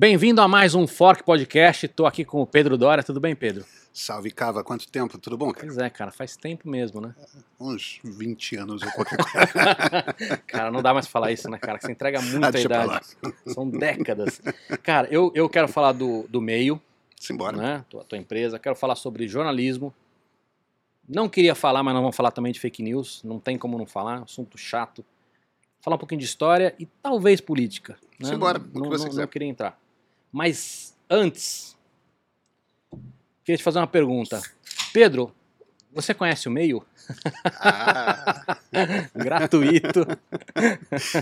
Bem-vindo a mais um Fork Podcast. Estou aqui com o Pedro Dória. Tudo bem, Pedro? Salve, Cava. Quanto tempo? Tudo bom, cara? Pois é, cara. Faz tempo mesmo, né? Uns 20 anos ou qualquer coisa. cara, não dá mais falar isso, né, cara? Que você entrega muita Ah, idade. São décadas. Cara, eu, eu quero falar do, do meio, Simbora. né? Tua, tua empresa. Quero falar sobre jornalismo. Não queria falar, mas nós vamos falar também de fake news. Não tem como não falar. Assunto chato. Falar um pouquinho de história e talvez política. Né? Simbora, Não, o que não, você não- não queria entrar. Mas antes, queria te fazer uma pergunta. Pedro, você conhece o meio? Ah, Gratuito,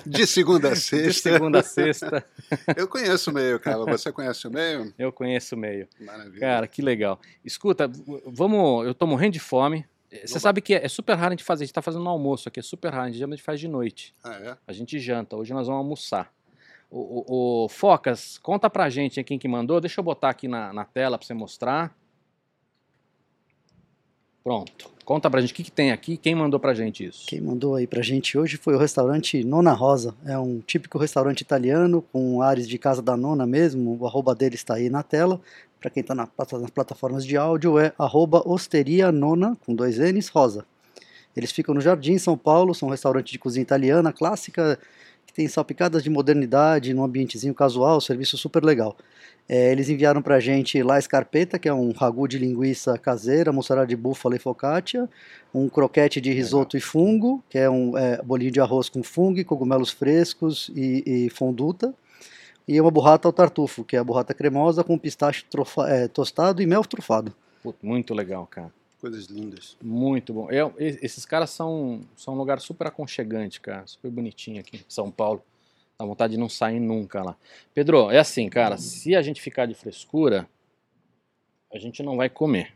de segunda a de sexta. segunda a sexta. Eu conheço o meio, Cava. Você conhece o meio? Eu conheço o meio. Maravilha. Cara, que legal. Escuta, vamos. Eu tô morrendo de fome. Você sabe que é, é super raro a gente fazer. A gente tá fazendo um almoço aqui, é super raro. A gente geralmente faz de noite. Ah, é? A gente janta. Hoje nós vamos almoçar. O, o- o Focas, conta pra gente quem que mandou. Deixa eu botar aqui na, na tela pra você mostrar. Pronto. Conta pra gente o que, que tem aqui. Quem mandou pra gente isso? Quem mandou aí pra gente hoje foi o restaurante Nona Rosa. É um típico restaurante italiano com ares de casa da nona mesmo. O arroba dele está aí na tela. Para quem está na, nas plataformas de áudio é arroba Osteria Nona, com dois N's, Rosa. Eles ficam no Jardim, São Paulo, são um restaurante de cozinha italiana clássica, tem salpicadas de modernidade, num ambientezinho casual, serviço super legal. É, eles enviaram pra gente lá escarpeta, que é um ragu de linguiça caseira, mussarela de búfala e focaccia, um croquete de risoto e fungo, que é um é, bolinho de arroz com fungo, cogumelos frescos e, e fonduta, e uma burrata ao tartufo, que é a burrata cremosa com pistache trofa- é, tostado e mel trufado. Muito legal, cara. Coisas lindas. Muito bom. Eu- e- esses caras são, são um lugar super aconchegante, cara. Super bonitinho aqui em São Paulo. Dá vontade de não sair nunca lá. Pedro, é assim, cara. Se a gente ficar de frescura, a gente não vai comer.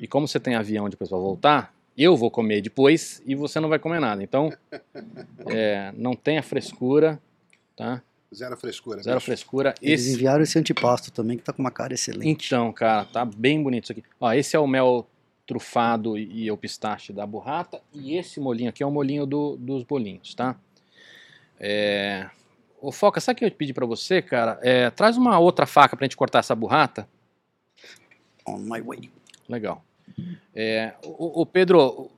E como você tem avião depois pra voltar, eu vou comer depois e você não vai comer nada. Então, é, não tenha frescura, tá? Zero frescura. Zero bicho. frescura. Eles Esse, enviaram esse antipasto também, que tá com uma cara excelente. então, cara, tá bem bonito isso aqui. Ó, esse é o mel trufado e, e o pistache da burrata. E esse molinho aqui é o molinho do- dos bolinhos, tá? É... Ô, Foca, sabe o que eu pedi pra você, cara? É, traz uma outra faca pra gente cortar essa burrata. On my way. Legal. É, o, o Pedro,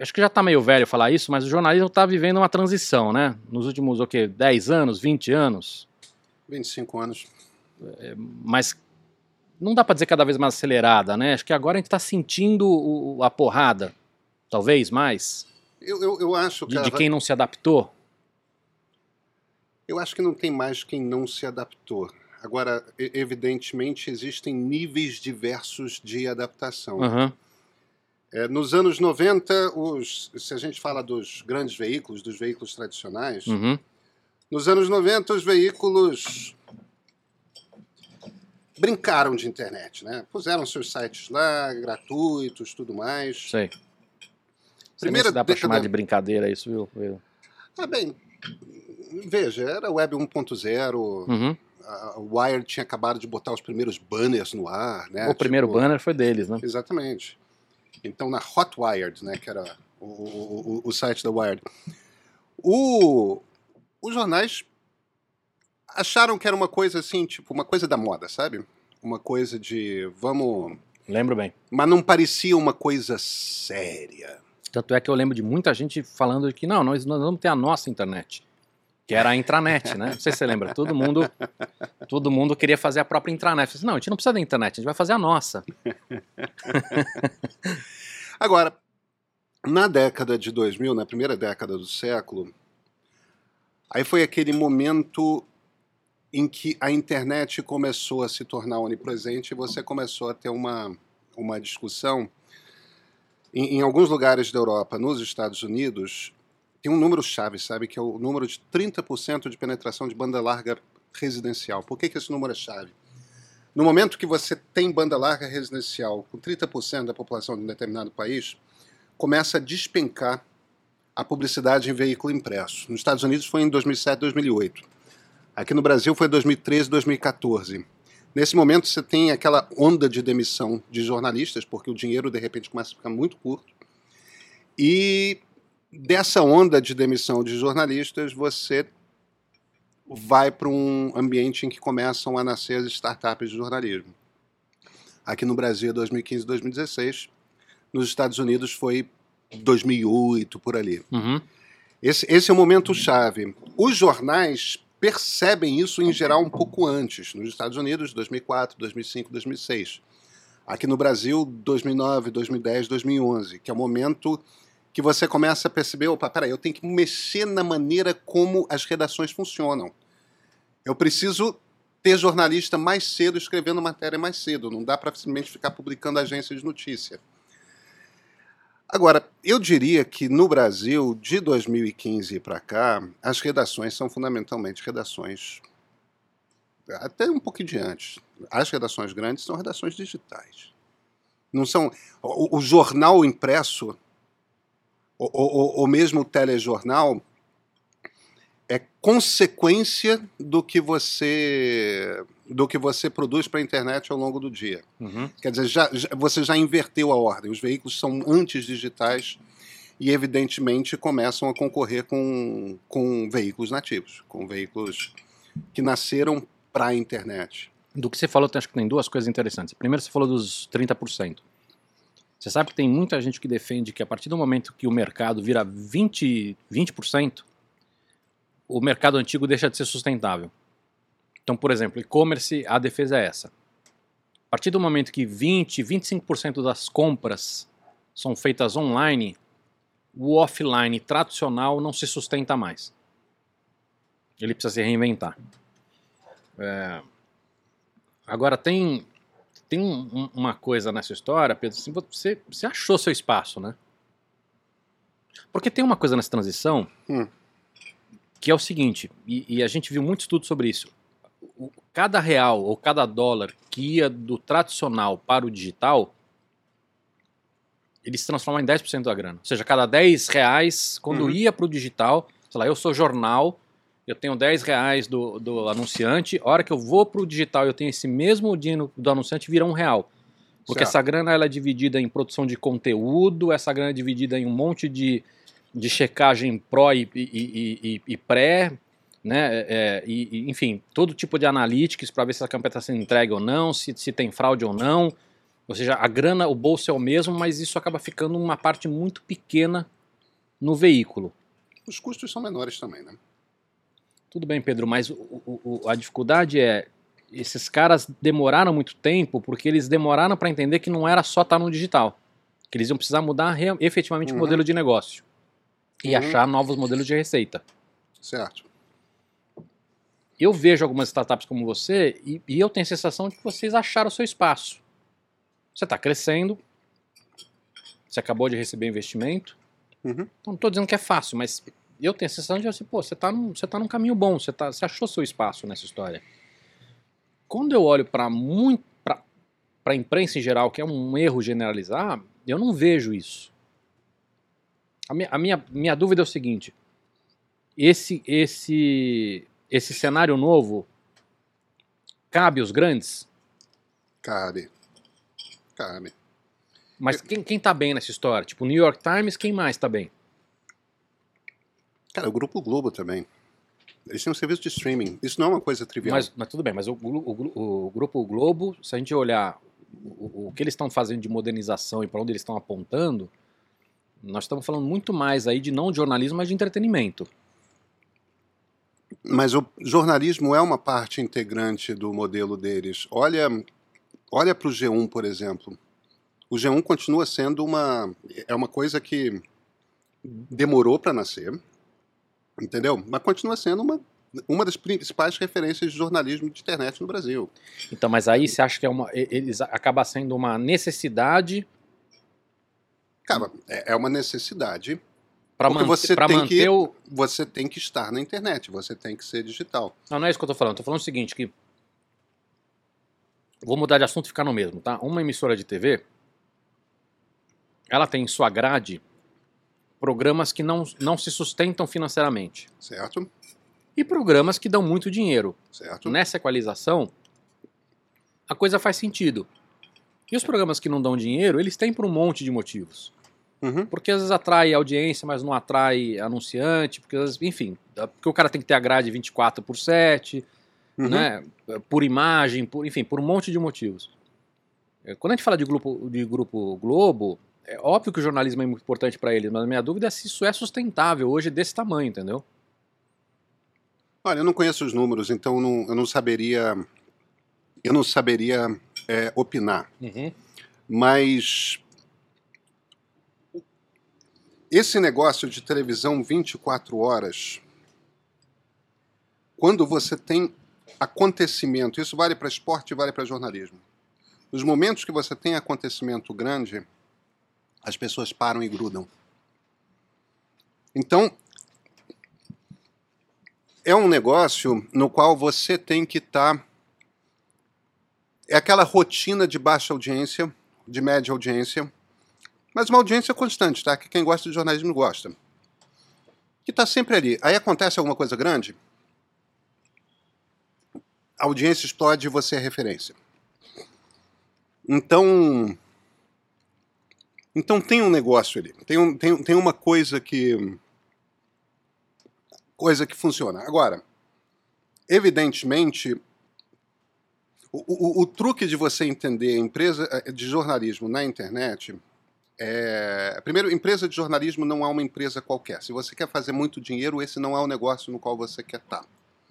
acho que já tá meio velho falar isso, mas o jornalismo tá vivendo uma transição, né? Nos últimos, o quê? 10 anos, 20 anos? 25 anos. mas não dá pra dizer cada vez mais acelerada, né? Acho que agora a gente tá sentindo o- a porrada, talvez mais, Eu, eu, eu acho, de, Cava, de quem não se adaptou. eu acho que não tem mais quem não se adaptou. Agora, evidentemente, existem níveis diversos de adaptação. Aham, É, nos anos 90, os, se a gente fala dos grandes veículos, dos veículos tradicionais, uhum, nos anos 90 os veículos brincaram de internet, né? Puseram seus sites lá, gratuitos, tudo mais. sei. Primeira dá pra década- chamar de brincadeira isso, viu? Pedro? Ah, bem, veja, era Web 1.0, Uhum. a o Wired tinha acabado de botar os primeiros banners no ar, né? o primeiro Tipo, banner foi deles, né? Exatamente. Então, na Hotwired, né, que era o, o, o- o site da Wired, o, os jornais acharam que era uma coisa assim, tipo, uma coisa da moda, sabe? Uma coisa de vamos. Lembro bem. Mas não parecia uma coisa séria. Tanto é que eu lembro de muita gente falando que não, nós, nós vamos ter a nossa internet. Que era a intranet, né? Não sei se você lembra. Todo mundo, todo mundo queria fazer a própria intranet. Eu falei, não, a gente não precisa da internet, a gente vai fazer a nossa. Agora, na década de 2000, na primeira década do século, aí foi aquele momento em que a internet começou a se tornar onipresente e você começou a ter uma, uma discussão. Em, em alguns lugares da Europa, nos Estados Unidos, tem um número chave, sabe? Que é o número de 30% de penetração de banda larga residencial. Por que, que esse número é chave? No momento que você tem banda larga residencial com 30% da população de um determinado país, começa a despencar a publicidade em veículo impresso. Nos Estados Unidos foi em 2007, 2008. Aqui no Brasil foi 2013, 2014. Nesse momento você tem aquela onda de demissão de jornalistas, porque o dinheiro de repente começa a ficar muito curto. E dessa onda de demissão de jornalistas, você vai para um ambiente em que começam a nascer as startups de jornalismo. Aqui no Brasil é 2015, 2016. Nos Estados Unidos foi 2008, por ali. Uhum. Esse, esse é o momento chave. Os jornais percebem isso em geral um pouco antes. Nos Estados Unidos, 2004, 2005, 2006. Aqui no Brasil, 2009, 2010, 2011, que é o momento que você começa a perceber, opa, peraí, eu tenho que mexer na maneira como as redações funcionam. Eu preciso ter jornalista mais cedo escrevendo matéria mais cedo. Não dá para simplesmente ficar publicando agência de notícia. Agora, eu diria que no Brasil, de 2015 para cá, as redações são fundamentalmente redações até um pouquinho de antes. As redações grandes são redações digitais. Não são o, o jornal impresso ou, ou, ou mesmo o telejornal é consequência do que você do que você produz para a internet ao longo do dia. Uhum. Quer dizer, já, já, você já inverteu a ordem. Os veículos são antes digitais e, evidentemente, começam a concorrer com, com veículos nativos, com veículos que nasceram para a internet. Do que você falou, acho que tem duas coisas interessantes. Primeiro, você falou dos 30%. Você sabe que tem muita gente que defende que a partir do momento que o mercado vira 20%, 20% o mercado antigo deixa de ser sustentável. Então, por exemplo, e-commerce, a defesa é essa. A partir do momento que 20, 25% das compras são feitas online, o offline tradicional não se sustenta mais. Ele precisa se reinventar. É... Agora, tem, tem um, uma coisa nessa história, Pedro, assim, você, você achou seu espaço, né? Porque tem uma coisa nessa transição Hum. que é o seguinte, e, e a gente viu muito estudo sobre isso. O- cada real ou cada dólar que ia do tradicional para o digital, ele se transforma em 10% da grana. Ou seja, cada 10 reais, quando Uhum. ia para o digital, sei lá, eu sou jornal, eu tenho 10 reais do, do anunciante, a hora que eu vou para o digital eu tenho esse mesmo dinheiro do anunciante, vira um real. Porque Certo. essa grana ela é dividida em produção de conteúdo, essa grana é dividida em um monte de, de checagem pró e, e- e- e- pré, né? é, e, e, enfim, todo tipo de analytics para ver se a campanha está sendo entregue ou não, se, se tem fraude ou não. Ou seja, a grana, o bolso é o mesmo, mas isso acaba ficando uma parte muito pequena no veículo. Os custos são menores também, né? Tudo bem, Pedro, mas o- o- o- a dificuldade é esses caras demoraram muito tempo porque eles demoraram para entender que não era só estar no digital, que eles iam precisar mudar efetivamente o Uhum. modelo de negócio e Uhum. achar novos modelos de receita. Certo. Eu vejo algumas startups como você e, e eu tenho a sensação de que vocês acharam o seu espaço. Você está crescendo, você acabou de receber investimento. Uhum. Então, não estou dizendo que é fácil, mas eu tenho a sensação de assim, pô, você está num, você tá num caminho bom, você, tá, você achou seu espaço nessa história. Quando eu olho para muito para a imprensa em geral, que é um erro generalizar, eu não vejo isso. A minha, a minha, minha dúvida é o seguinte: esse, esse, esse cenário novo cabe aos grandes? Cabe. Cabe. Mas quem, quem tá bem nessa história? Tipo, New York Times, quem mais tá bem? Cara, o Grupo Globo também. Eles têm um serviço de streaming. Isso não é uma coisa trivial. Mas, mas tudo bem, mas o, o o Grupo Globo, se a gente olhar o, o que eles estão fazendo de modernização e para onde eles estão apontando, nós estamos falando muito mais aí de não de jornalismo, mas de entretenimento. Mas o jornalismo é uma parte integrante do modelo deles. Olha, olha para o G1, por exemplo. O G1 continua sendo uma é uma coisa que demorou para nascer, entendeu? Mas continua sendo uma uma das principais referências de jornalismo de internet no Brasil. Então, mas aí você acha que é uma, eles acaba sendo uma necessidade Cara, é é uma necessidade. para manter, que- o. Você tem que estar na internet, você tem que ser digital. Não, não é isso que eu tô falando. Eu tô falando o seguinte, que. Vou mudar de assunto e ficar no mesmo, tá? Uma emissora de TV, ela tem em sua grade programas que não, não se sustentam financeiramente. Certo? E programas que dão muito dinheiro. Certo? Nessa equalização, a coisa faz sentido. E os programas que não dão dinheiro, eles têm por um monte de motivos. Uhum. Porque às vezes atrai audiência, mas não atrai anunciante, porque às vezes, enfim, porque o cara tem que ter a grade 24 por 7, Uhum. né? Por imagem, por, enfim, por um monte de motivos. É, Quando a gente fala de grupo, de grupo Globo, é óbvio que o jornalismo é muito importante para eles, mas a minha dúvida é se isso é sustentável hoje desse tamanho, entendeu? Olha, eu não conheço os números, então eu não, eu não saberia. Eu não saberia é, opinar. Mas esse negócio de televisão 24 horas, quando você tem acontecimento, isso vale para esporte e vale para jornalismo. Nos momentos que você tem acontecimento grande, as pessoas param e grudam. Então, é um negócio no qual você tem que estar. É aquela rotina de baixa audiência, de média audiência, mas uma audiência constante, tá? Que quem gosta de jornalismo gosta. Que está sempre ali. Aí acontece alguma coisa grande, a audiência explode e você é referência. Então. Então tem um negócio ali. Tem, um, tem, tem uma coisa que. Coisa que funciona. Agora, evidentemente, o, o, o truque de você entender a empresa eh, de jornalismo na internet é. Primeiro, empresa de jornalismo não é uma empresa qualquer. Se você quer fazer muito dinheiro, esse não é o negócio no qual você quer estar.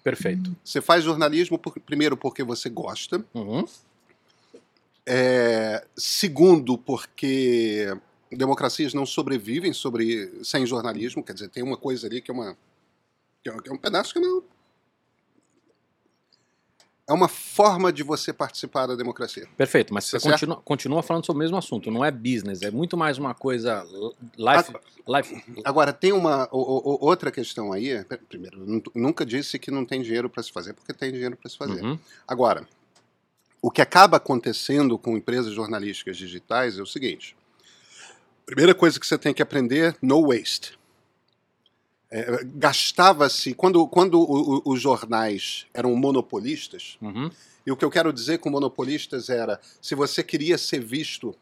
Perfeito. Você faz jornalismo, por- primeiro, porque você gosta. Uhum. É, segundo, porque democracias não sobrevivem sobre, sem jornalismo. Quer dizer, tem uma coisa ali que é uma. que é, que é um pedaço que não. É uma forma de você participar da democracia. Perfeito, mas você continua, continua falando sobre o mesmo assunto, não é business, é muito mais uma coisa life. life Agora, tem uma o- o- outra questão aí. Primeiro, eu nu- nunca disse que não tem dinheiro para se fazer, porque tem dinheiro para se fazer. Uhum. Agora, o que acaba acontecendo com empresas jornalísticas digitais é o seguinte: primeira coisa que você tem que aprender, no waste. É, Gastava-se, quando, quando o- o- os jornais eram monopolistas, Uhum. e o que eu quero dizer com monopolistas era: se você queria ser visto,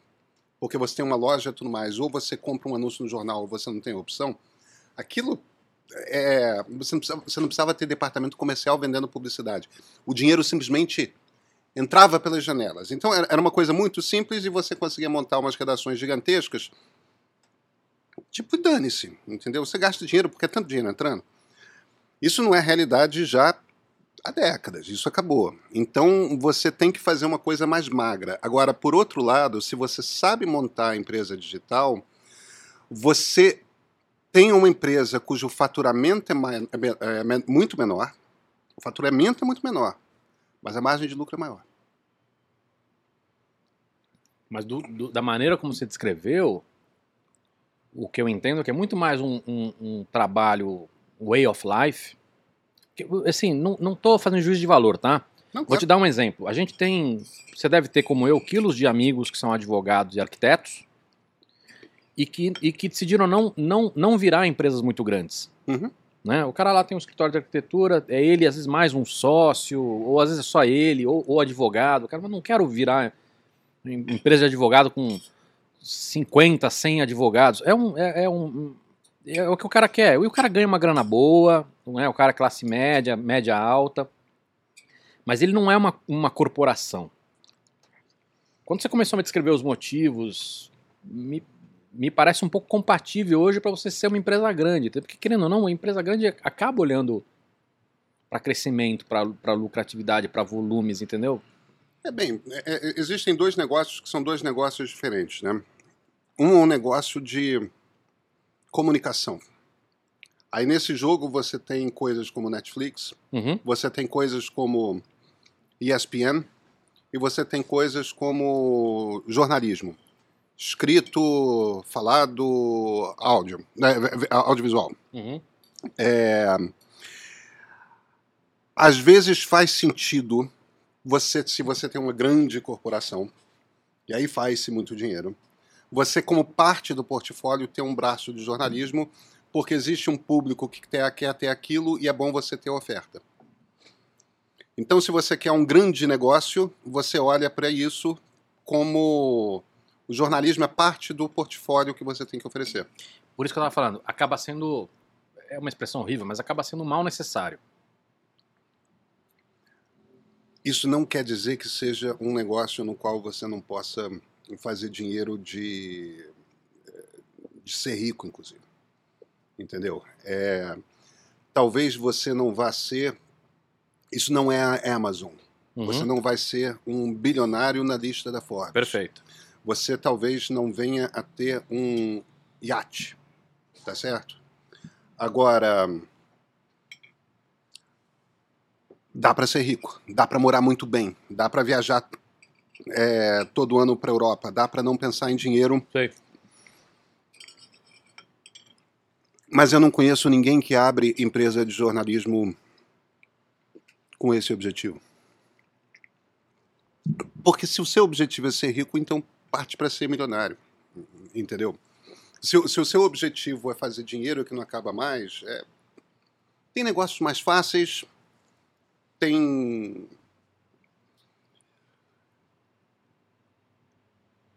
porque você tem uma loja e tudo mais, ou você compra um anúncio no jornal, ou você não tem opção, aquilo. É, você, não precisava, você não precisava ter departamento comercial vendendo publicidade. O dinheiro simplesmente entrava pelas janelas. Então era uma coisa muito simples e você conseguia montar umas redações gigantescas. Tipo, dane-se, entendeu? Você gasta dinheiro porque é tanto dinheiro entrando. Isso não é realidade já há décadas, isso acabou. Então você tem que fazer uma coisa mais magra. Agora, por outro lado, se você sabe montar a empresa digital, você tem uma empresa cujo faturamento é, é me- é me- muito menor, o faturamento é muito menor, mas a margem de lucro é maior. Mas do- do- da maneira como você descreveu, o que eu entendo é que é muito mais um, um- um trabalho way of life. Que, assim, não, não tô fazendo juízo de valor, tá? Não, Vou te dar um exemplo. A gente tem, você deve ter como eu, quilos de amigos que são advogados e arquitetos e que, e que decidiram não, não, não virar empresas muito grandes. Uhum. Né? O cara lá tem um escritório de arquitetura, é ele, às vezes mais um sócio, ou às vezes é só ele, ou, ou advogado. O cara, mas não quero virar empresa de advogado com 50, 100 advogados. É, um, é, é um, é o que o cara quer. E o cara ganha uma grana boa, não é? O cara é classe média, média alta. Mas ele não é uma, uma corporação. Quando você começou a me descrever os motivos, me, me parece um pouco compatível hoje para você ser uma empresa grande. Porque, querendo ou não, uma empresa grande acaba olhando para crescimento, para lucratividade, para volumes, entendeu? É bem, é- é- existem dois negócios que são dois negócios diferentes, né? Um é um negócio de comunicação. Aí nesse jogo você tem coisas como Netflix, Uhum. você tem coisas como ESPN e você tem coisas como jornalismo. Escrito, falado, áudio, né, audiovisual. Uhum. É, às vezes faz sentido você, se você tem uma grande corporação, e aí faz-se muito dinheiro, você, como parte do portfólio, ter um braço de jornalismo, porque existe um público que quer, ter aquilo e é bom você ter oferta. Então, se você quer um grande negócio, você olha para isso como O jornalismo é parte do portfólio que você tem que oferecer. Por isso que eu estava falando, acaba sendo. É uma expressão horrível, mas acaba sendo mal necessário. Isso não quer dizer que seja um negócio no qual você não possa fazer dinheiro de, de ser rico, inclusive. Entendeu? É, talvez você não vá ser. Isso não é a Amazon. Uhum. Você não vai ser um bilionário na lista da Forbes. Perfeito. Você talvez não venha a ter um iate. Tá certo? Agora. Dá para ser rico, dá para morar muito bem, dá para viajar é, todo ano para Europa, dá para não pensar em dinheiro. Sei. Mas eu não conheço ninguém que abre empresa de jornalismo com esse objetivo. Porque se o seu objetivo é ser rico, então parte para ser milionário. Entendeu? Se, o- se o seu objetivo é fazer dinheiro que não acaba mais, é, tem negócios mais fáceis, tem.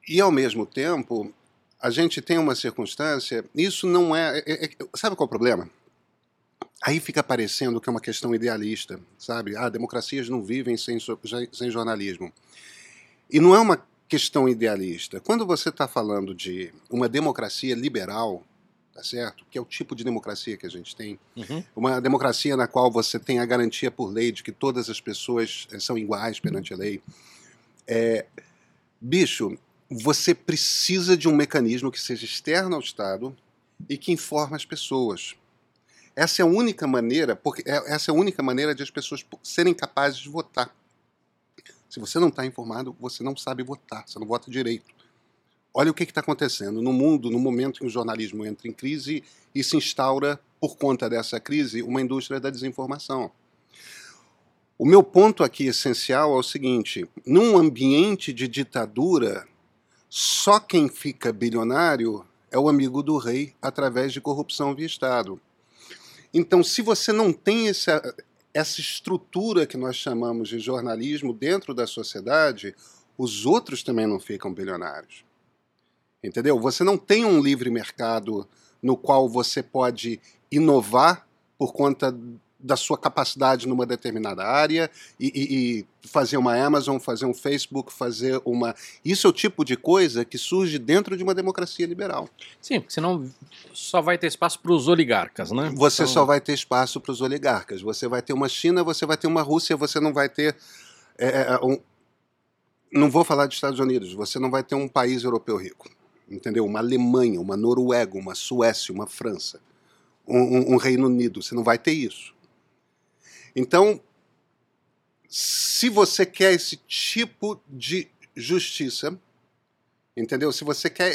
E ao mesmo tempo, a gente tem uma circunstância. Isso não é. é- é- sabe qual é o problema? Aí fica parecendo que é uma questão idealista, sabe? Ah, democracias não vivem sem, sem jornalismo. E não é uma questão idealista. Quando você está falando de uma democracia liberal, tá certo? Que é o tipo de democracia que a gente tem, Uhum. uma democracia na qual você tem a garantia por lei de que todas as pessoas eh, são iguais perante a lei. É, bicho, você precisa de um mecanismo que seja externo ao Estado e que informe as pessoas. Essa é a única maneira, porque é- essa é a única maneira de as pessoas serem capazes de votar. Se você não está informado, você não sabe votar, você não vota direito. Olha o que está acontecendo no mundo, no momento em que o jornalismo entra em crise e se instaura, por conta dessa crise, uma indústria da desinformação. O meu ponto aqui essencial é o seguinte: num ambiente de ditadura, só quem fica bilionário é o amigo do rei através de corrupção via Estado. Então, se você não tem essa, essa estrutura que nós chamamos de jornalismo dentro da sociedade, os outros também não ficam bilionários. Entendeu? Você não tem um livre mercado no qual você pode inovar por conta da sua capacidade numa determinada área e, e- e fazer uma Amazon, fazer um Facebook, fazer uma. Isso é o tipo de coisa que surge dentro de uma democracia liberal. Sim, porque senão só vai ter espaço para os oligarcas, né? Você Então, só vai ter espaço para os oligarcas. Você vai ter uma China, você vai ter uma Rússia, você não vai ter. é, é, um- não vou falar dos Estados Unidos, você não vai ter um país europeu rico. Entendeu? Uma Alemanha, uma Noruega, uma Suécia, uma França, um, um- um Reino Unido. Você não vai ter isso. Então, se você quer esse tipo de justiça, entendeu? Se você quer.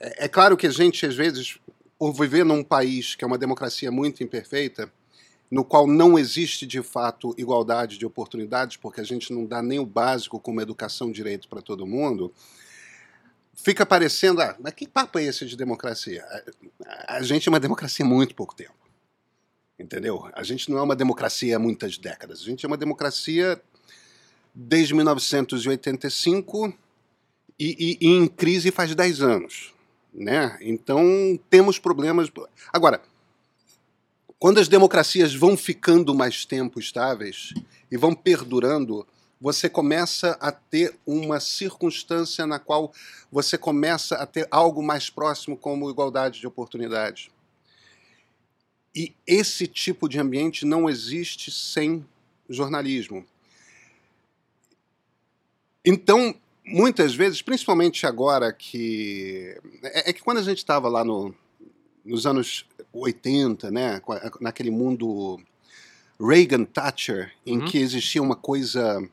É, é- claro que a gente, às vezes, por viver num país que é uma democracia muito imperfeita, no qual não existe de fato igualdade de oportunidades, porque a gente não dá nem o básico como educação direito para todo mundo, fica parecendo, ah, mas que papo é esse de democracia? A, a gente é uma democracia há muito pouco tempo. Entendeu? A gente não é uma democracia há muitas décadas. A gente é uma democracia desde 1985 e, e- e em crise faz 10 anos. Né? Então temos problemas. Agora, quando as democracias vão ficando mais tempo estáveis e vão perdurando, você começa a ter uma circunstância na qual você começa a ter algo mais próximo como igualdade de oportunidades. E esse tipo de ambiente não existe sem jornalismo. Então, muitas vezes, principalmente agora que. É, é que quando a gente estava lá no, nos anos 80, né, naquele mundo Reagan-Thatcher, em Uhum. que existia uma coisa.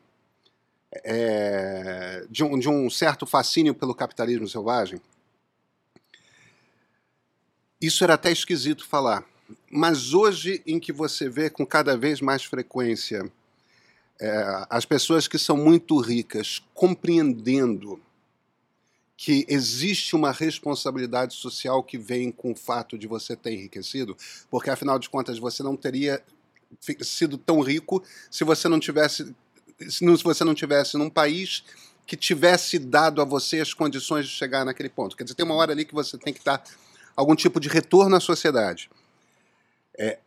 É, de, um, de um certo fascínio pelo capitalismo selvagem. Isso era até esquisito falar. Mas hoje, em que você vê com cada vez mais frequência é, as pessoas que são muito ricas compreendendo que existe uma responsabilidade social que vem com o fato de você ter enriquecido, porque afinal de contas você não teria sido tão rico se você não tivesse se não- se você não tivesse num país que tivesse dado a você as condições de chegar naquele ponto. Quer dizer, tem uma hora ali que você tem que dar algum tipo de retorno à sociedade. É,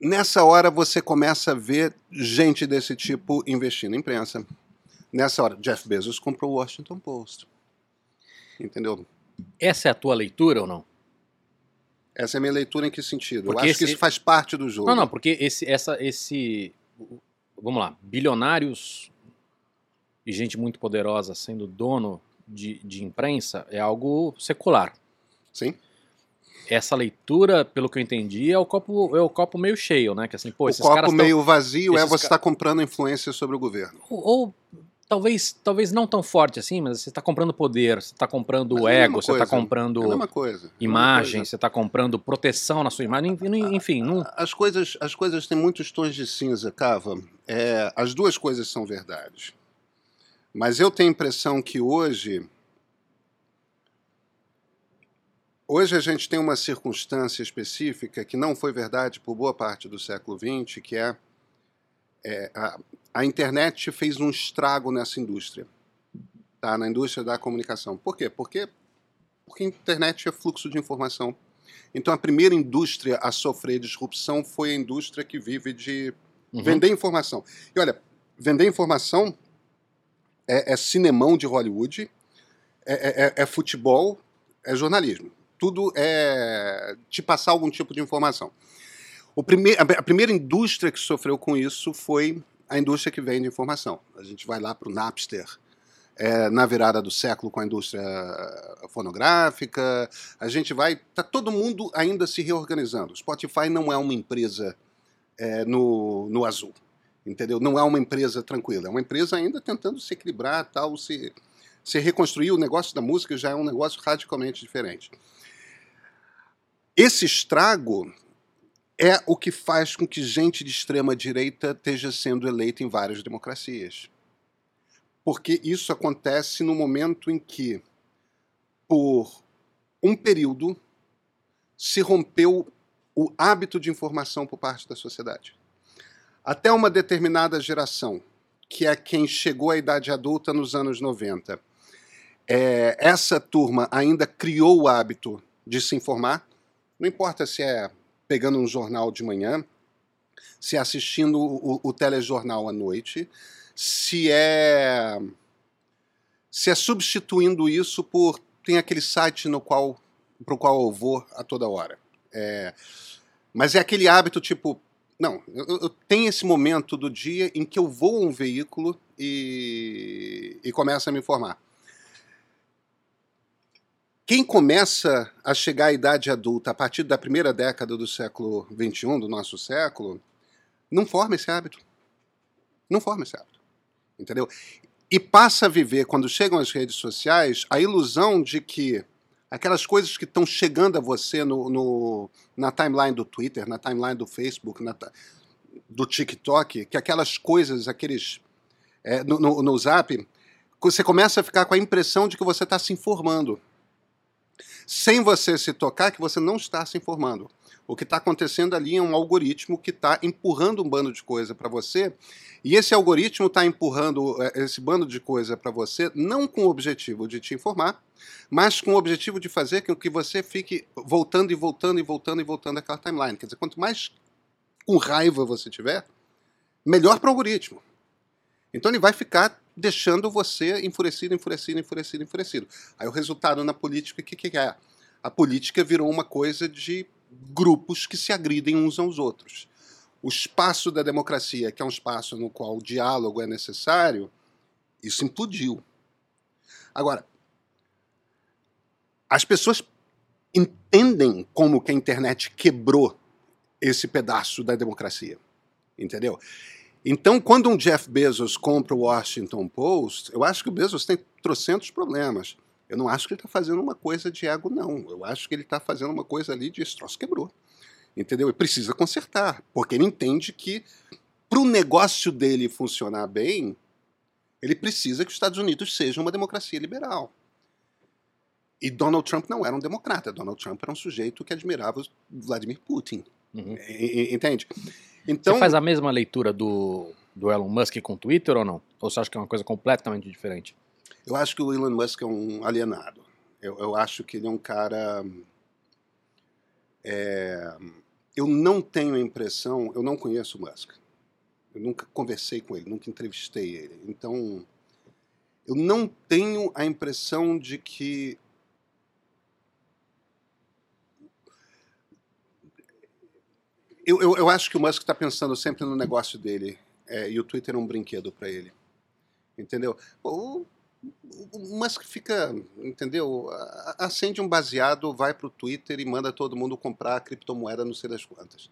nessa hora você começa a ver gente desse tipo investindo em imprensa. Nessa hora, Jeff Bezos comprou o Washington Post. Entendeu? Essa é a tua leitura ou não? Essa é a minha leitura em que sentido? Porque Eu acho esse- que isso faz parte do jogo. Não, não, porque esse, essa, esse, vamos lá, bilionários e gente muito poderosa sendo dono de, de imprensa é algo secular. Sim? Essa leitura, pelo que eu entendi, é o copo, é o copo meio cheio, né? Que assim, pô, o esses copo caras tão- meio vazio é você ca- estar comprando influência sobre o governo. ou, ou talvez, talvez não tão forte assim, mas você está comprando poder, você está comprando Mas é ego, você está comprando É. É imagem, você está comprando proteção na sua imagem, enfim, enfim, não, As coisas, as coisas têm muitos tons de cinza, Cava. É, as duas coisas são verdades. Mas eu tenho a impressão que hoje. Hoje a gente tem uma circunstância específica que não foi verdade por boa parte do século XX, que é, é, a, a internet fez um estrago nessa indústria, tá? na indústria da comunicação. Por quê? Porque, porque a internet é fluxo de informação. Então a primeira indústria a sofrer disrupção foi a indústria que vive de Uhum. vender informação. E olha, vender informação é, é cinemão de Hollywood, é, é- é- é futebol, é jornalismo. Tudo é te passar algum tipo de informação. Primeir, a, primeira indústria que sofreu com isso foi a indústria que vende informação. A gente vai lá para o Napster, é, na virada do século com a indústria fonográfica. A gente vai. Tá todo mundo ainda se reorganizando. O Spotify não é uma empresa é, no, no azul. Entendeu? Não é uma empresa tranquila. É uma empresa ainda tentando se equilibrar, tal, se, se reconstruir. O negócio da música já é um negócio radicalmente diferente. Esse estrago é o que faz com que gente de extrema direita esteja sendo eleita em várias democracias. Porque isso acontece no momento em que, por um período, se rompeu o hábito de informação por parte da sociedade. Até uma determinada geração, que é quem chegou à idade adulta nos anos 90, é, essa turma ainda criou o hábito de se informar, não importa se é pegando um jornal de manhã, se é assistindo o, o telejornal à noite, se é se é substituindo isso por tem aquele site no qual para o qual eu vou a toda hora. É, mas é aquele hábito tipo não, eu, eu tenho esse momento do dia em que eu vou a um veículo e, e começo a me informar. Quem começa a chegar à idade adulta a partir da primeira década do século XXI, do nosso século, não forma esse hábito. Não forma esse hábito. Entendeu? E passa a viver, quando chegam as redes sociais, a ilusão de que aquelas coisas que estão chegando a você no, no, na timeline do Twitter, na timeline do Facebook, na, do TikTok, que aquelas coisas, aqueles. É, no, no, no Zap, você começa a ficar com a impressão de que você está se informando sem você se tocar que você não está se informando. O que está acontecendo ali é um algoritmo que está empurrando um bando de coisa para você, e esse algoritmo está empurrando eh, esse bando de coisa para você não com o objetivo de te informar, mas com o objetivo de fazer com que você fique voltando e voltando e voltando e voltando aquela timeline. Quer dizer, quanto mais com raiva você tiver, melhor para o algoritmo. Então ele vai ficar deixando você enfurecido, enfurecido, enfurecido, enfurecido. Aí o resultado na política, o que, que é? A política virou uma coisa de grupos que se agridem uns aos outros. O espaço da democracia, que é um espaço no qual o diálogo é necessário, isso implodiu. Agora, as pessoas entendem como que a internet quebrou esse pedaço da democracia. Entendeu? Então, quando um Jeff Bezos compra o Washington Post, eu acho que o Bezos tem trocentos problemas. Eu não acho que ele está fazendo uma coisa de ego, não. Eu acho que ele está fazendo uma coisa ali de esse troço quebrou. Entendeu? E precisa consertar, porque ele entende que para o negócio dele funcionar bem, ele precisa que os Estados Unidos sejam uma democracia liberal. E Donald Trump não era um democrata. Donald Trump era um sujeito que admirava Vladimir Putin. Uhum. Entende? Então, Você faz a mesma leitura do, do Elon Musk com o Twitter ou não? Ou você acha que é uma coisa completamente diferente? Eu acho que o Elon Musk é um alienado. Eu, eu acho que ele é um cara. É, eu não tenho a impressão, eu não conheço o Musk. Eu nunca conversei com ele, nunca entrevistei ele. Então, eu não tenho a impressão de que eu, eu, eu, acho que o Musk está pensando sempre no negócio dele é, e o Twitter é um brinquedo para ele. Entendeu? O, o Musk fica, entendeu? Acende um baseado, vai para o Twitter e manda todo mundo comprar criptomoeda, não sei das quantas.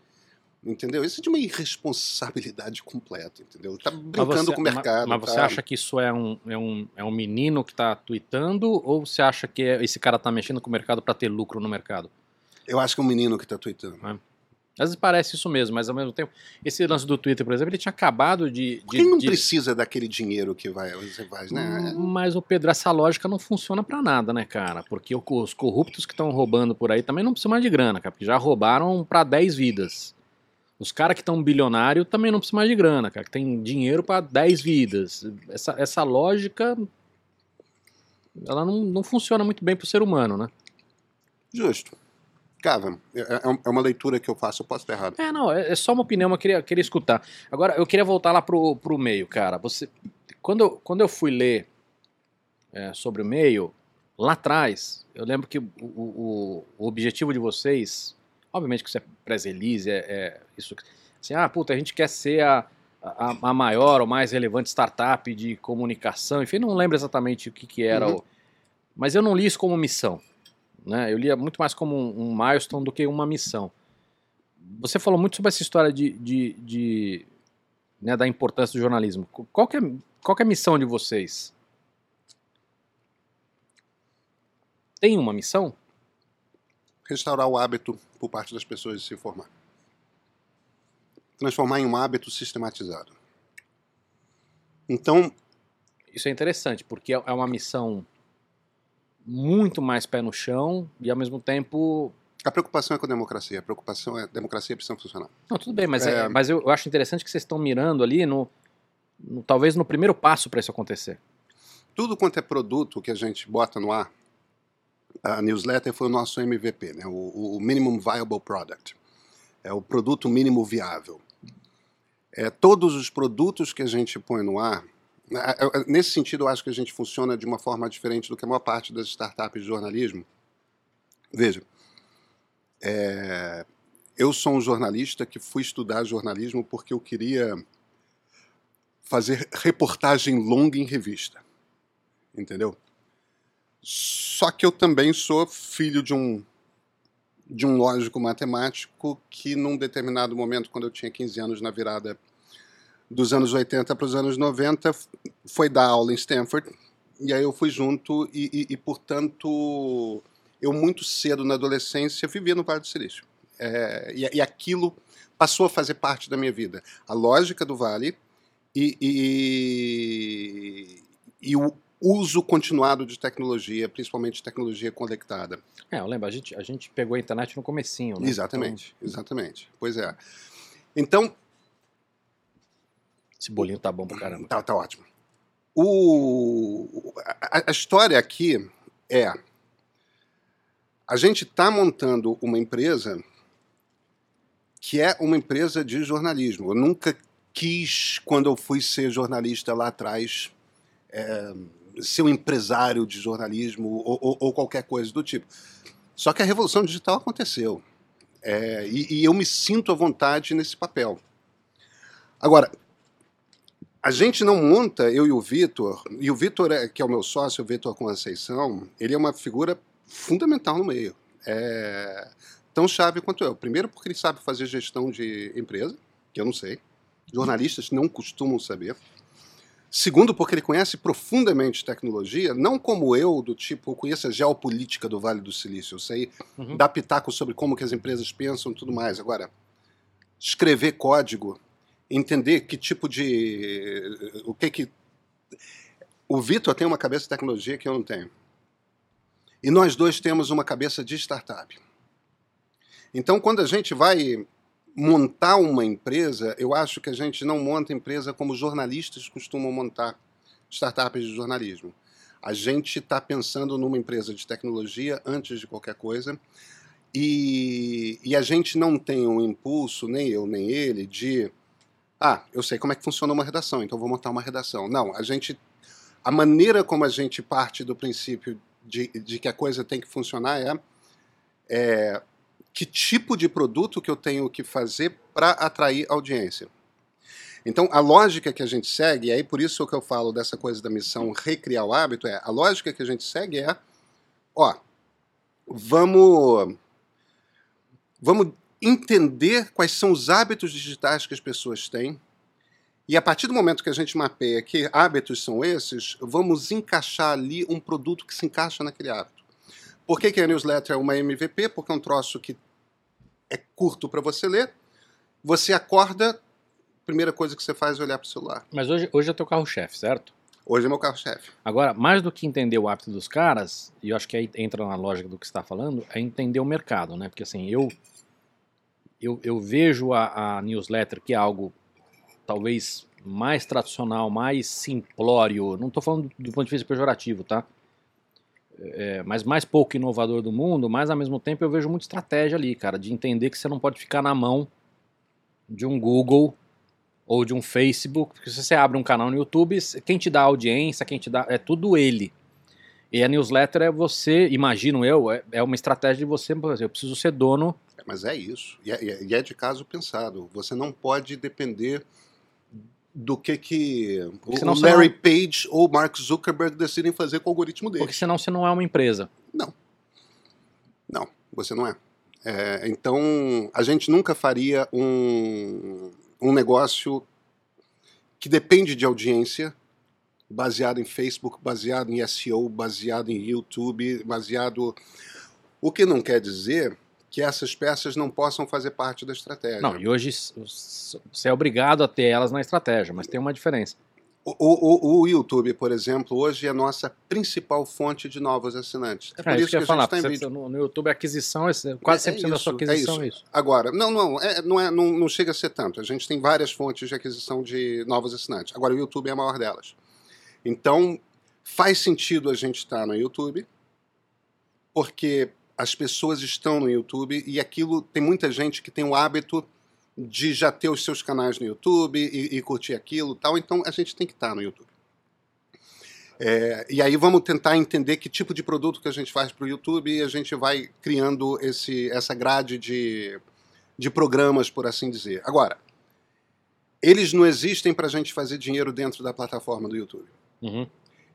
Entendeu? Isso é de uma irresponsabilidade completa, entendeu? Tá brincando você, com o mercado. Mas, mas você tá... acha que isso é um, é um, é um menino que está tweetando ou você acha que esse cara está mexendo com o mercado para ter lucro no mercado? Eu acho que é um menino que está tweetando. É. Às vezes parece isso mesmo, mas ao mesmo tempo, esse lance do Twitter, por exemplo, ele tinha acabado de. de Quem não de... precisa daquele dinheiro que vai, você faz, né? Mas o Pedro, essa lógica não funciona para nada, né, cara? Porque os corruptos que estão roubando por aí também não precisam mais de grana, cara, porque já roubaram para 10 vidas. Os caras que estão bilionário também não precisam mais de grana, cara, que tem dinheiro para 10 vidas. Essa, essa lógica. Ela não, não funciona muito bem pro ser humano, né? Justo. Cara, é, é, é uma leitura que eu faço, eu posso estar errado. É, não, é, é só uma opinião, eu queria, queria escutar. Agora, eu queria voltar lá pro, pro meio, cara. Você, quando, quando eu fui ler é, sobre o meio, lá atrás, eu lembro que o, o, o objetivo de vocês, obviamente que isso é pré-release, é, é, isso, assim, ah, puta, a gente quer ser a, a, a, maior ou mais relevante startup de comunicação, enfim, não lembro exatamente o que, que era, uhum. o, mas eu não li isso como missão. Né? Eu lia muito mais como um, um milestone do que uma missão. Você falou muito sobre essa história de, de, de né, da importância do jornalismo. Qual que, é, qual que é a missão de vocês? Tem uma missão? Restaurar o hábito por parte das pessoas de se informar. Transformar em um hábito sistematizado. Então. Isso é interessante, porque é, é uma missão muito mais pé no chão e ao mesmo tempo. A preocupação é com a democracia. A preocupação é a democracia precisa funcionar. Não, tudo bem, mas, é... É, mas eu, acho interessante que vocês estão mirando ali no, no talvez no primeiro passo para isso acontecer. Tudo quanto é produto que a gente bota no ar, a newsletter foi o nosso MVP, né? o, o Minimum Viable Product. É o produto mínimo viável. É, todos os produtos que a gente põe no ar, Nesse sentido, eu acho que a gente funciona de uma forma diferente do que a maior parte das startups de jornalismo. Veja, é, eu sou um jornalista que fui estudar jornalismo porque eu queria fazer reportagem longa em revista. Entendeu? Só que eu também sou filho de um de um lógico matemático que num determinado momento, quando eu tinha 15 anos na virada dos anos 80 para os anos 90 foi dar aula em Stanford e aí eu fui junto e, e, e portanto eu muito cedo na adolescência vivia no Vale do Silício é, e, e, aquilo passou a fazer parte da minha vida a lógica do Vale e, e o uso continuado de tecnologia, principalmente tecnologia conectada. É, eu lembro, a gente, a gente pegou a internet no comecinho, né? Exatamente, então... exatamente. Pois é. Então, esse bolinho tá bom pra caramba. Tá, tá ótimo. O, a, a história aqui é: a gente está montando uma empresa que é uma empresa de jornalismo. Eu nunca quis, quando eu fui ser jornalista lá atrás, é, ser um empresário de jornalismo ou, ou, ou, qualquer coisa do tipo. Só que a revolução digital aconteceu. É, e, e eu me sinto à vontade nesse papel. Agora, a gente não monta, eu e o Vitor, e o Vitor, é, que é o meu sócio, o Vitor Conceição, ele é uma figura fundamental no meio. É tão chave quanto eu. Primeiro, porque ele sabe fazer gestão de empresa, que eu não sei. Jornalistas não costumam saber. Segundo, porque ele conhece profundamente tecnologia, não como eu, do tipo, eu conheço a geopolítica do Vale do Silício, eu sei uhum. dar pitaco sobre como que as empresas pensam e tudo mais. Agora, escrever código entender que tipo de. O que que. O Vitor tem uma cabeça de tecnologia que eu não tenho. E nós dois temos uma cabeça de startup. Então, quando a gente vai montar uma empresa, eu acho que a gente não monta empresa como jornalistas costumam montar startups de jornalismo. A gente está pensando numa empresa de tecnologia antes de qualquer coisa. E, e a gente não tem um impulso, nem eu, nem ele, de. Ah, eu sei como é que funciona uma redação, então vou montar uma redação. Não, a gente. A maneira como a gente parte do princípio de, de que a coisa tem que funcionar é, é que tipo de produto que eu tenho que fazer para atrair audiência. Então, a lógica que a gente segue, e aí por isso que eu falo dessa coisa da missão recriar o hábito, é a lógica que a gente segue é, ó, vamos, vamos entender quais são os hábitos digitais que as pessoas têm, e a partir do momento que a gente mapeia que hábitos são esses, vamos encaixar ali um produto que se encaixa naquele hábito. Por que, que a newsletter é uma MVP? Porque é um troço que é curto para você ler. Você acorda, primeira coisa que você faz é olhar para o celular. Mas hoje, hoje é teu carro-chefe, certo? Hoje é meu carro-chefe. Agora, mais do que entender o hábito dos caras, e eu acho que aí entra na lógica do que você está falando, é entender o mercado, né? Porque assim, eu, eu, eu vejo a, a newsletter que é algo talvez mais tradicional, mais simplório, não estou falando do ponto de vista pejorativo, tá? é, mas mais pouco inovador do mundo, mas ao mesmo tempo eu vejo muita estratégia ali, cara, de entender que você não pode ficar na mão de um Google ou de um Facebook, porque se você abre um canal no YouTube, quem te dá audiência, quem te dá, é tudo ele. E a newsletter é você, imagino eu, é, é uma estratégia de você, eu preciso ser dono. É, mas é isso, e é, e é de caso pensado. Você não pode depender do que que o Larry não... Page ou Mark Zuckerberg decidem fazer com o algoritmo dele. Porque senão você não é uma empresa. Não. Não, você não é. é então, a gente nunca faria um, um negócio que depende de audiência, baseado em Facebook, baseado em SEO, baseado em YouTube, baseado... O que não quer dizer que essas peças não possam fazer parte da estratégia. Não, e hoje você é obrigado a ter elas na estratégia, mas tem uma diferença. O, o, o, YouTube, por exemplo, hoje é a nossa principal fonte de novos assinantes. É, é por é, isso que, que a falar, gente tem no, no, YouTube a aquisição, é quase 100% é, é isso, da sua aquisição é isso. isso. Agora, não, não, é, não, é, não, não chega a ser tanto. A gente tem várias fontes de aquisição de novos assinantes. Agora, o YouTube é a maior delas. Então, faz sentido a gente estar no YouTube, porque as pessoas estão no YouTube e aquilo tem muita gente que tem o hábito de já ter os seus canais no YouTube e, e curtir aquilo tal, então a gente tem que estar no YouTube. É, e aí vamos tentar entender que tipo de produto que a gente faz para o YouTube e a gente vai criando esse, essa grade de, de programas, por assim dizer. Agora, eles não existem para a gente fazer dinheiro dentro da plataforma do YouTube. Uhum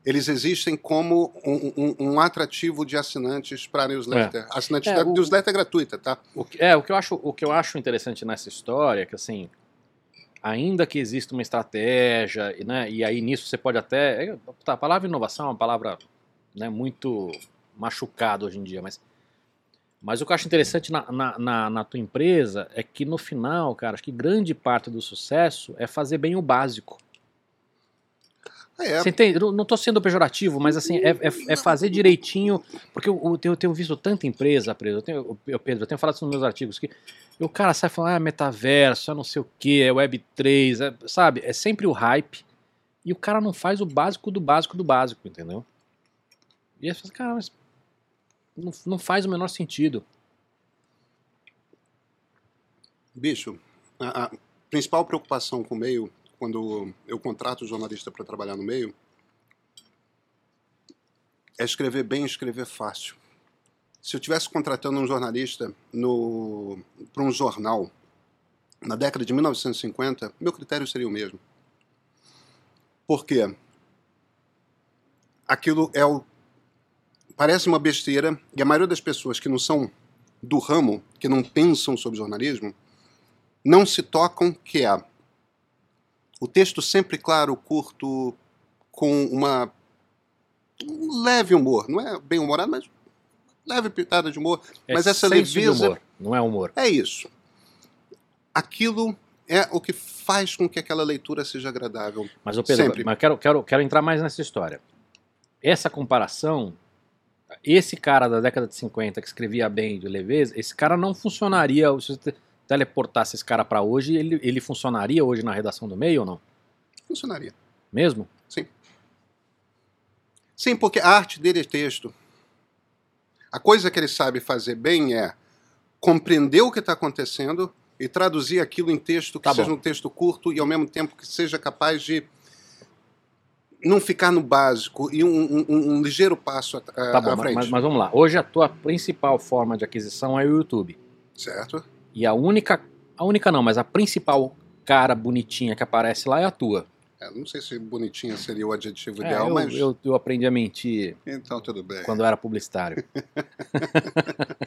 eles existem como um, um, um atrativo de assinantes para a newsletter. É. Assinante é, da o, newsletter é gratuita, tá? O que, é, o que, eu acho, o que eu acho interessante nessa história é que, assim, ainda que exista uma estratégia, né, e aí nisso você pode até... É, tá, a palavra inovação é uma palavra né, muito machucada hoje em dia, mas... Mas o que eu acho interessante na, na, na, na tua empresa é que no final, cara, acho que grande parte do sucesso é fazer bem o básico. É. Você entende? Não estou sendo pejorativo, mas assim, é, é, é fazer direitinho. Porque eu, eu, tenho, visto tanta empresa, Pedro, eu tenho, eu, Pedro, eu tenho falado isso nos meus artigos, que o cara sai falando, ah, metaverso, é não sei o que, é Web3, é, sabe? É sempre o hype. E o cara não faz o básico do básico do básico, entendeu? E aí você fala, cara, mas não, não faz o menor sentido. Bicho, a, a principal preocupação com o meio quando eu contrato jornalista para trabalhar no meio, é escrever bem, escrever fácil. Se eu tivesse contratando um jornalista para um jornal na década de 1950, meu critério seria o mesmo. Por quê? Aquilo é o parece uma besteira e a maioria das pessoas que não são do ramo, que não pensam sobre jornalismo, não se tocam que é o texto sempre claro, curto, com uma um leve humor. Não é bem humorado, mas leve pitada de humor. É mas essa leveza. Humor, não é humor. É isso. Aquilo é o que faz com que aquela leitura seja agradável. Mas, o Pedro, Sempre. mas quero, quero, quero entrar mais nessa história. Essa comparação, esse cara da década de 50 que escrevia bem de leveza, esse cara não funcionaria teleportasse esse cara para hoje, ele, ele funcionaria hoje na redação do meio ou não? Funcionaria. Mesmo? Sim. Sim, porque a arte dele é texto. A coisa que ele sabe fazer bem é compreender o que está acontecendo e traduzir aquilo em texto que Tá seja bom. um texto curto e ao mesmo tempo que seja capaz de não ficar no básico e um, um- um- ligeiro passo à, à- Tá bom, à frente. mas- mas vamos lá. Hoje a tua principal forma de aquisição é o YouTube. Certo? E a única, a única não, mas a principal cara bonitinha que aparece lá é a tua. É, não sei se bonitinha seria o adjetivo É, ideal, eu, mas eu, eu aprendi a mentir então tudo bem. quando eu era publicitário.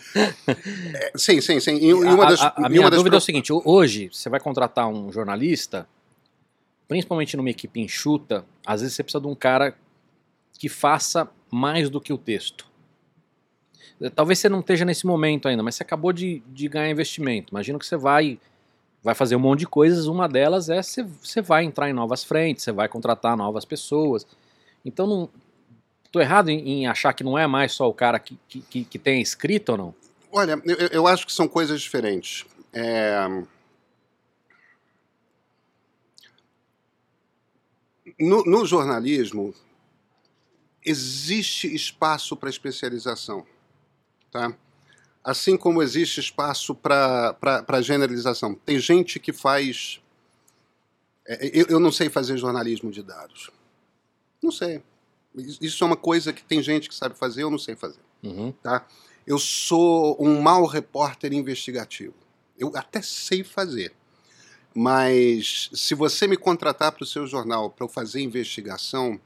É, sim, sim, sim. E, uma A- das, a, a minha das dúvida é o seguinte: ho- hoje você vai contratar um jornalista, principalmente numa equipe enxuta, às vezes você precisa de um cara que faça mais do que o texto. Eh, Talvez você não esteja nesse momento ainda, mas você acabou de, de ganhar investimento. Imagina que você vai vai fazer um monte de coisas. Uma delas é você, você vai entrar em novas frentes, você vai contratar novas pessoas. Então não. Tô errado em, em achar que não é mais só o cara que, que, que, tem escrito ou não? Olha, eu, eu- eu acho que são coisas diferentes. É, No, no jornalismo, existe espaço para especialização. Tá? Assim como existe espaço para generalização. Tem gente que faz. é, Eu, eu não sei fazer jornalismo de dados. Não sei. Isso é uma coisa que tem gente que sabe fazer, eu não sei fazer Uhum. eu sou um mau repórter investigativo. Eu até sei fazer. Mas se você me contratar para o seu jornal para eu fazer investigação,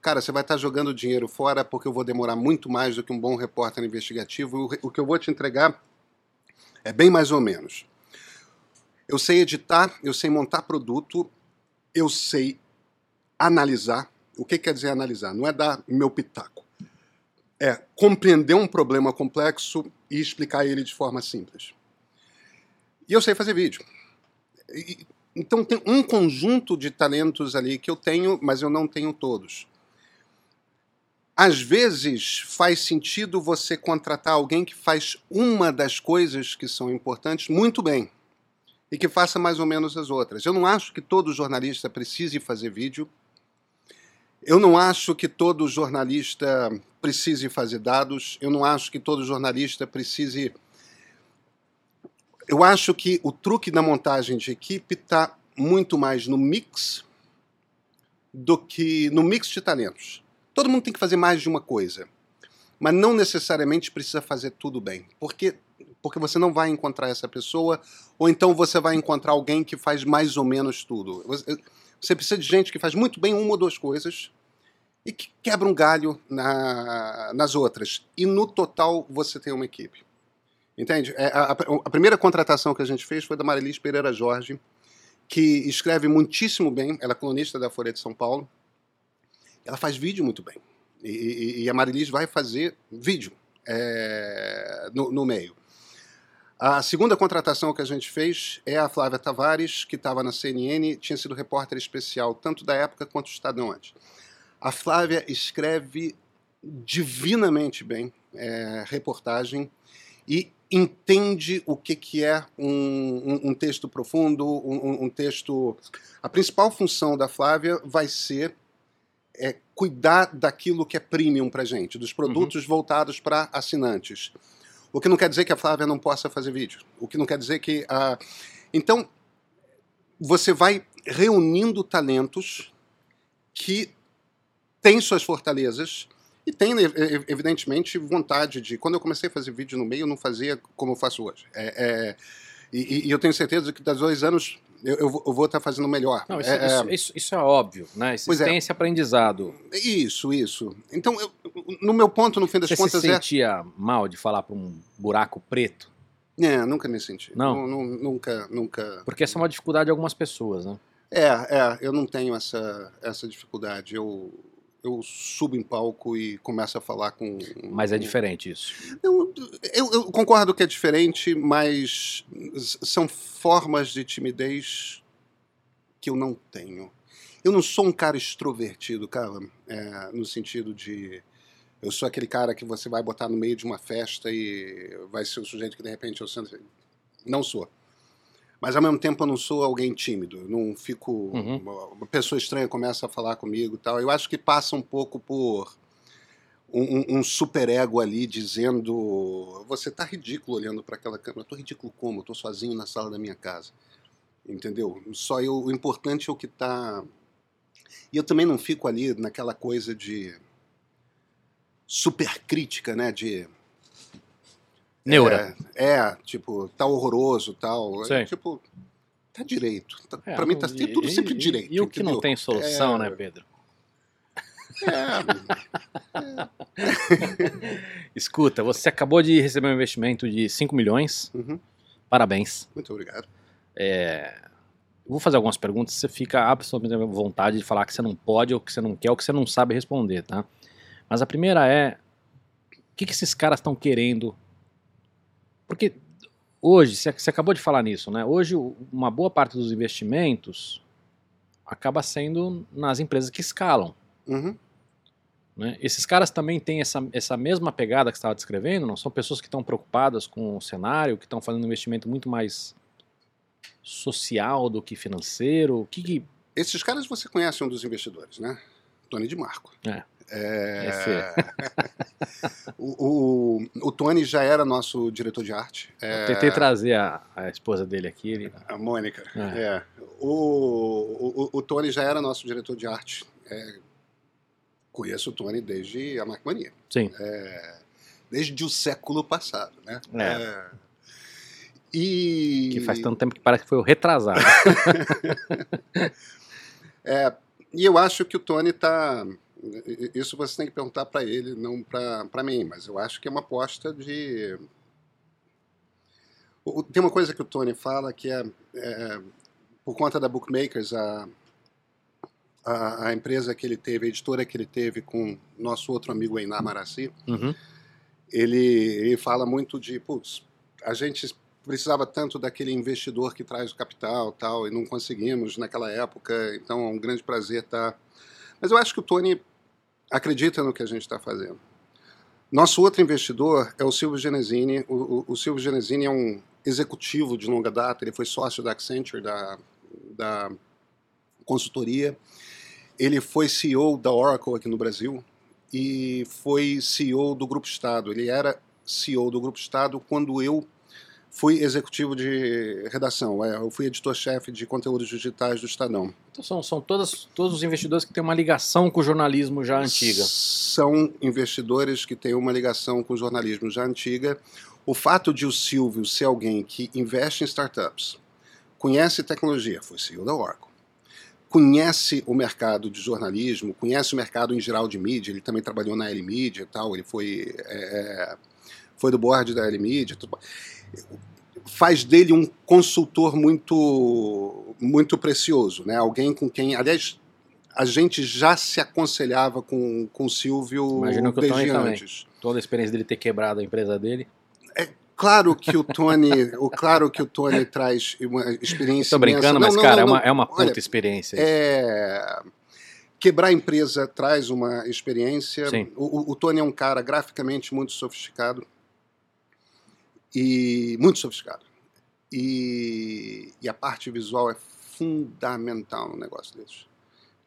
cara, você vai estar jogando dinheiro fora porque eu vou demorar muito mais do que um bom repórter investigativo. O, o que eu vou te entregar é bem mais ou menos. Eu sei editar, eu sei montar produto, eu sei analisar. O que quer dizer analisar? Não é dar meu pitaco é compreender um problema complexo e explicar ele de forma simples. E eu sei fazer vídeo. E- então tem um conjunto de talentos ali que eu tenho, mas eu não tenho todos. Às vezes faz sentido você contratar alguém que faz uma das coisas que são importantes muito bem e que faça mais ou menos as outras. Eu não acho que todo jornalista precise fazer vídeo. Eu não acho que todo jornalista precise fazer dados. Eu não acho que todo jornalista precise. Eu acho que o truque da montagem de equipe está muito mais no mix do que no mix de talentos. Todo mundo tem que fazer mais de uma coisa, mas não necessariamente precisa fazer tudo bem, porque porque você não vai encontrar essa pessoa, ou então você vai encontrar alguém que faz mais ou menos tudo. Você- precisa de gente que faz muito bem uma ou duas coisas e que quebra um galho na- nas outras. E no total você tem uma equipe. Entende? É, a, a- a primeira contratação que a gente fez foi da Marilis Pereira Jorge, que escreve muitíssimo bem, ela é colunista da Folha de São Paulo. Ela faz vídeo muito bem. E, e- e a Marilis vai fazer vídeo é, no, no meio. A segunda contratação que a gente fez é a Flávia Tavares, que estava na CNN, tinha sido repórter especial tanto da época quanto do Estadão antes. A Flávia escreve divinamente bem é, reportagem e entende o que, que é um, um- um texto profundo, um, um- um texto. A principal função da Flávia vai ser é, cuidar daquilo que é premium para gente, dos produtos voltados para assinantes. O que não quer dizer que a Flávia não possa fazer vídeo. O que não quer dizer que a. Então, você vai reunindo talentos que têm suas fortalezas e ev- evidentemente, vontade de. Quando eu comecei a fazer vídeo no meio, eu não fazia como eu faço hoje. É, é, e- e eu tenho certeza que das dois anos eu, eu vou- estar fazendo melhor. Não, isso É, é, isso- isso- isso é óbvio, né? É. Existência esse aprendizado. é, isso, isso. Então, eu- no meu ponto, no fim das Você contas, se é. sentia mal de falar para um buraco preto? É, nunca me senti. Não? Nu- Nunca, nunca. Porque essa é uma dificuldade de algumas pessoas, né? É, é, eu não tenho essa, essa dificuldade. Eu, eu subo em palco e começo a falar com. Mas é diferente isso. Eu, eu, eu concordo que é diferente, mas são formas de timidez que eu não tenho. Eu não sou um cara extrovertido, cara, é, no sentido de. Eu sou aquele cara que você vai botar no meio de uma festa e vai ser o sujeito que de repente eu sento. Não sou. Mas ao mesmo tempo eu não sou alguém tímido. Eu não fico. Uhum. Uma pessoa estranha começa a falar comigo e tal. Eu acho que passa um pouco por um, um, superego ali dizendo: Você tá ridículo olhando para aquela câmera. Eu tô ridículo como? Eu tô sozinho na sala da minha casa. Entendeu? Só eu, o importante é o que tá. E eu também não fico ali naquela coisa de super crítica, né? De. Neura. É, é, tipo, tá horroroso tal. Sei. É, tipo, tá direito. Tá, É, pra mim tá e- tudo sempre e- direito. E o que não tem solução, É. né, Pedro? É, Escuta, você acabou de receber um investimento de 5 milhões. Uhum. Parabéns. muito obrigado. É, vou fazer algumas perguntas, você fica absolutamente à vontade de falar que você não pode, ou que você não quer, ou que você não sabe responder, tá? Mas a primeira é: o que, que esses caras estão querendo? Porque hoje, você acabou de falar nisso, né? Hoje, uma boa parte dos investimentos acaba sendo nas empresas que escalam. Uhum. né? Esses caras também têm essa, essa mesma pegada que você estava descrevendo, não? São pessoas que estão preocupadas com o cenário, que estão fazendo um investimento muito mais social do que financeiro. Que, que Esses caras você conhece um dos investidores, né? Tony de Marco. É. É, o, o, o Tony já era nosso diretor de arte. É, Tentei trazer a, a esposa dele aqui. Ele... A Mônica. É. É. O, o, o Tony já era nosso diretor de arte. É, conheço o Tony desde a Macmania. Sim. Desde o século passado, né? É. E... Que faz tanto tempo que parece que foi o retrasado. É, e eu acho que o Tony está. Isso você tem que perguntar para ele, não para mim, mas eu acho que é uma aposta de. Tem uma coisa que o Tony fala que é, é, por conta da Bookmakers, a, a, a empresa que ele teve, a editora que ele teve com nosso outro amigo Einar Maraci, Uhum. ele, ele fala muito de, putz, a gente precisava tanto daquele investidor que traz o capital tal, e não conseguimos naquela época, então é um grande prazer estar... Mas eu acho que o Tony acredita no que a gente está fazendo. Nosso outro investidor é o Silvio Genesini. O, o, o Silvio Genesini é um executivo de longa data, ele foi sócio da Accenture, da, da consultoria. Ele foi CEO da Oracle aqui no Brasil e foi CEO do Grupo Estado. Ele era CEO do Grupo Estado quando eu fui executivo de redação. É, Eu fui editor-chefe de conteúdos digitais do Estadão. Então são, são todas, todos os investidores que têm uma ligação com o jornalismo já antiga. São investidores que têm uma ligação com o jornalismo já antiga. O fato de o Silvio ser alguém que investe em startups, conhece tecnologia, foi CEO da Oracle, conhece o mercado de jornalismo, conhece o mercado em geral de mídia, ele também trabalhou na L Media e tal, ele foi, é, foi do board da L Media. Tudo. Faz dele um consultor muito, muito precioso, né? alguém com quem, aliás, a gente já se aconselhava com, com o Silvio Imagino que o desde Tony também. antes. Toda a experiência dele ter quebrado a empresa dele. Claro que o Tony, o claro que o Tony traz uma experiência. Estou brincando, imensa. mas, Não, cara, não, é, uma, é uma puta Olha, experiência. É, quebrar a empresa traz uma experiência. Sim. O, o- o Tony é um cara graficamente muito sofisticado e muito sofisticado. E, e a parte visual é fundamental no negócio desses.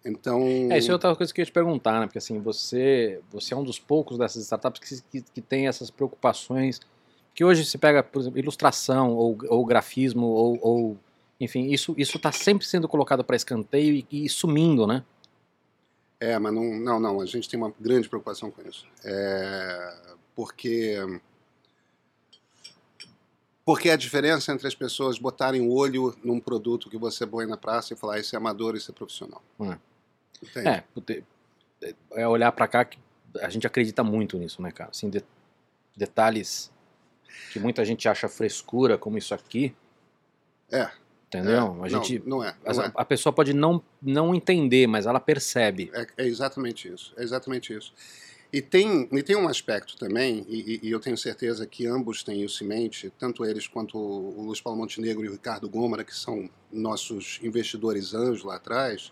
Então, É, isso é outra coisa que eu ia te perguntar, né? Porque assim, você, você é um dos poucos dessas startups que, que, que tem essas preocupações. Que hoje se pega, por exemplo, ilustração ou, ou grafismo, ou, ou- enfim, isso está sempre sendo colocado para escanteio e, e sumindo, né? É, mas não, não, não, a gente tem uma grande preocupação com isso. É, porque porque a diferença entre as pessoas botarem o olho num produto que você põe na praça e falar isso é amador, isso é profissional. É. É, pute- é olhar para cá que a gente acredita muito nisso, né, cara? Assim, de- detalhes que muita gente acha frescura, como isso aqui. É. Entendeu? É, a não, gente. não é. Mas Não a, é. a pessoa pode não, não entender, mas ela percebe. É, é exatamente isso. É exatamente isso. E tem, e tem um aspecto também, e, e- eu tenho certeza que ambos têm isso em mente, tanto eles quanto o Luiz Paulo Montenegro e o Ricardo Gômara, que são nossos investidores anjos lá atrás,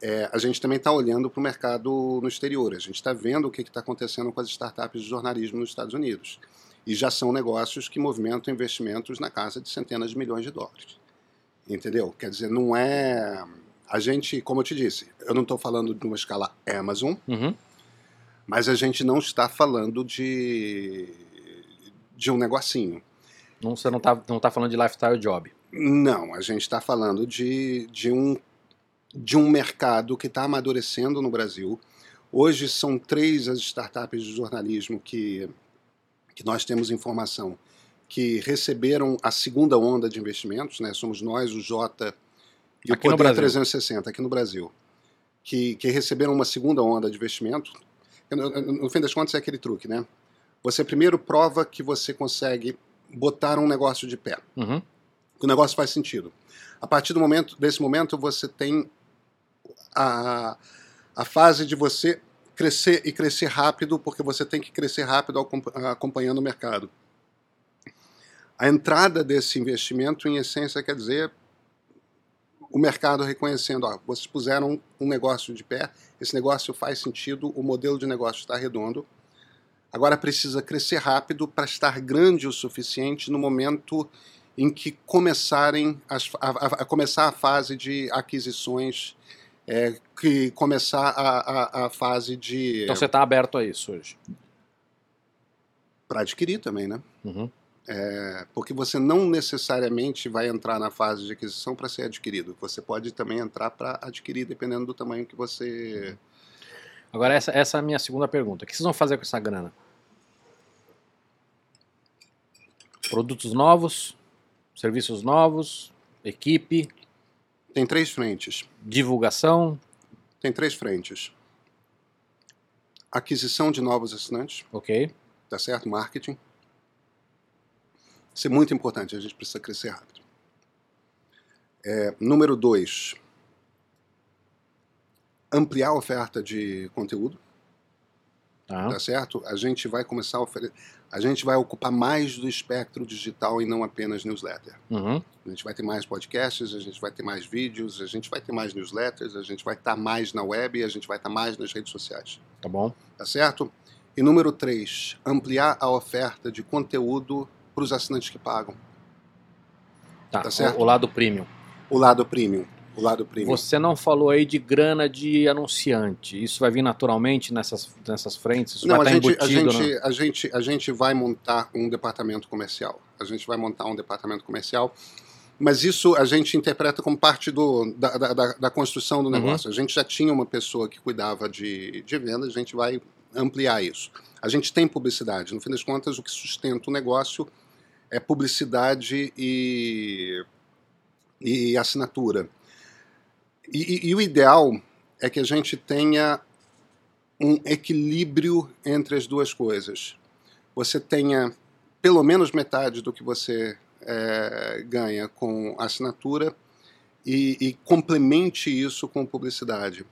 é, a gente também está olhando para o mercado no exterior. A gente está vendo o que está acontecendo com as startups de jornalismo nos Estados Unidos. E já são negócios que movimentam investimentos na casa de centenas de milhões de dólares. Entendeu? Quer dizer, não é. A gente, como eu te disse, eu não estou falando de uma escala Amazon, Uhum. Mas a gente não está falando de, de um negocinho. Não, você não está não tá falando de lifestyle job. Não, a gente está falando de, de, um, de um mercado que está amadurecendo no Brasil. Hoje são três as startups de jornalismo que, que nós temos informação que receberam a segunda onda de investimentos, né? Somos nós, o Jota e Aqui o Poder Brasil. 360 aqui no Brasil, que, que receberam uma segunda onda de investimento. No, fim das contas é aquele truque, né? Você primeiro prova que você consegue botar um negócio de pé Uhum. que o negócio faz sentido. A partir do momento, desse momento, você tem a, a fase de você crescer e crescer rápido, porque você tem que crescer rápido acompa- acompanhando o mercado. A entrada desse investimento, em essência, quer dizer o mercado reconhecendo, ó, vocês puseram um negócio de pé, esse negócio faz sentido, o modelo de negócio está redondo, agora precisa crescer rápido para estar grande o suficiente no momento em que começarem as, a, a- a começar a fase de aquisições, é, que começar a, a, fase de Então você está aberto a isso hoje. para adquirir também, né? Uhum. É, porque você não necessariamente vai entrar na fase de aquisição para ser adquirido. Você pode também entrar para adquirir, dependendo do tamanho que você. Agora, essa, essa é a minha segunda pergunta. O que vocês vão fazer com essa grana? Produtos novos, serviços novos, equipe, Tem três frentes. divulgação, Tem três frentes. Aquisição de novos assinantes, ok? tá certo? Marketing. Isso é muito importante, a gente precisa crescer rápido. É, número dois, ampliar a oferta de conteúdo, Tá. tá certo? A gente vai começar a oferecer, a gente vai ocupar mais do espectro digital e não apenas newsletter. Uhum. A gente vai ter mais podcasts, a gente vai ter mais vídeos, a gente vai ter mais newsletters, a gente vai estar mais na web e a gente vai estar mais nas redes sociais. Tá bom? Tá certo? E número três, ampliar a oferta de conteúdo para os assinantes que pagam. Tá. Tá certo. O, o lado premium. O lado premium. O lado premium. Você não falou aí de grana de anunciante. Isso vai vir naturalmente nessas, nessas frentes? Isso Não, a vai estar gente, a, embutido? gente, no- a, gente, a gente vai montar um departamento comercial. A gente vai montar um departamento comercial, mas isso a gente interpreta como parte do, da, da, da- construção do Uhum. negócio. A gente já tinha uma pessoa que cuidava de, de vendas, a gente vai ampliar isso. A gente tem publicidade. No fim das contas, o que sustenta o negócio é publicidade e, e assinatura. E, e- e o ideal é que a gente tenha um equilíbrio entre as duas coisas. Você tenha pelo menos metade do que você eh, ganha com assinatura e, e complemente isso com publicidade.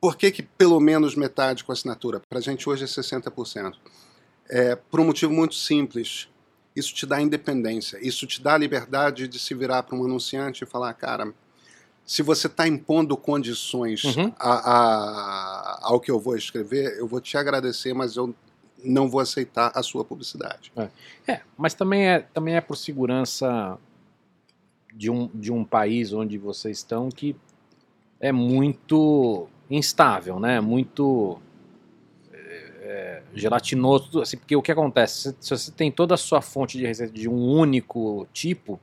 Por que, que pelo menos metade com assinatura? Para a gente hoje é 60%. É, por um motivo muito simples. Isso te dá independência, isso te dá a liberdade de se virar para um anunciante e falar, cara, se você está impondo condições Uhum. a- a- ao que eu vou escrever, eu vou te agradecer, mas eu não vou aceitar a sua publicidade. É, mas também é, também é por segurança de um, de um país onde vocês estão que é muito instável, né? Muito é, gelatinoso, assim, porque o que acontece? Se, você tem toda a sua fonte de receita de um único tipo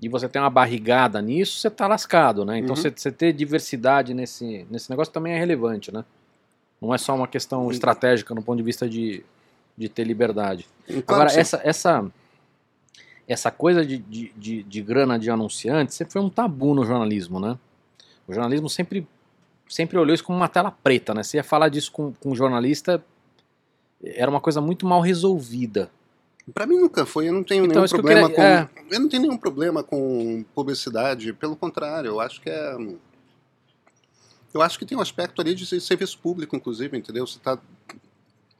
e você tem uma barrigada nisso, você tá lascado, né? Então Uhum. você, você ter diversidade nesse, nesse negócio também é relevante, né? Não é só uma questão estratégica no ponto de vista de, de ter liberdade. Agora, sim. essa, essa, essa coisa de, de, de, de grana de anunciante sempre foi um tabu no jornalismo, né? O jornalismo sempre, sempre olhou isso como uma tela preta, né? Você ia falar disso com, com um jornalista, era uma coisa muito mal resolvida. Pra mim nunca foi, eu não tenho Então, nenhum que eu problema queria- com. Eu não tenho nenhum problema com publicidade, pelo contrário, eu acho que é. Eu acho que tem um aspecto ali de serviço público, inclusive, entendeu? Você está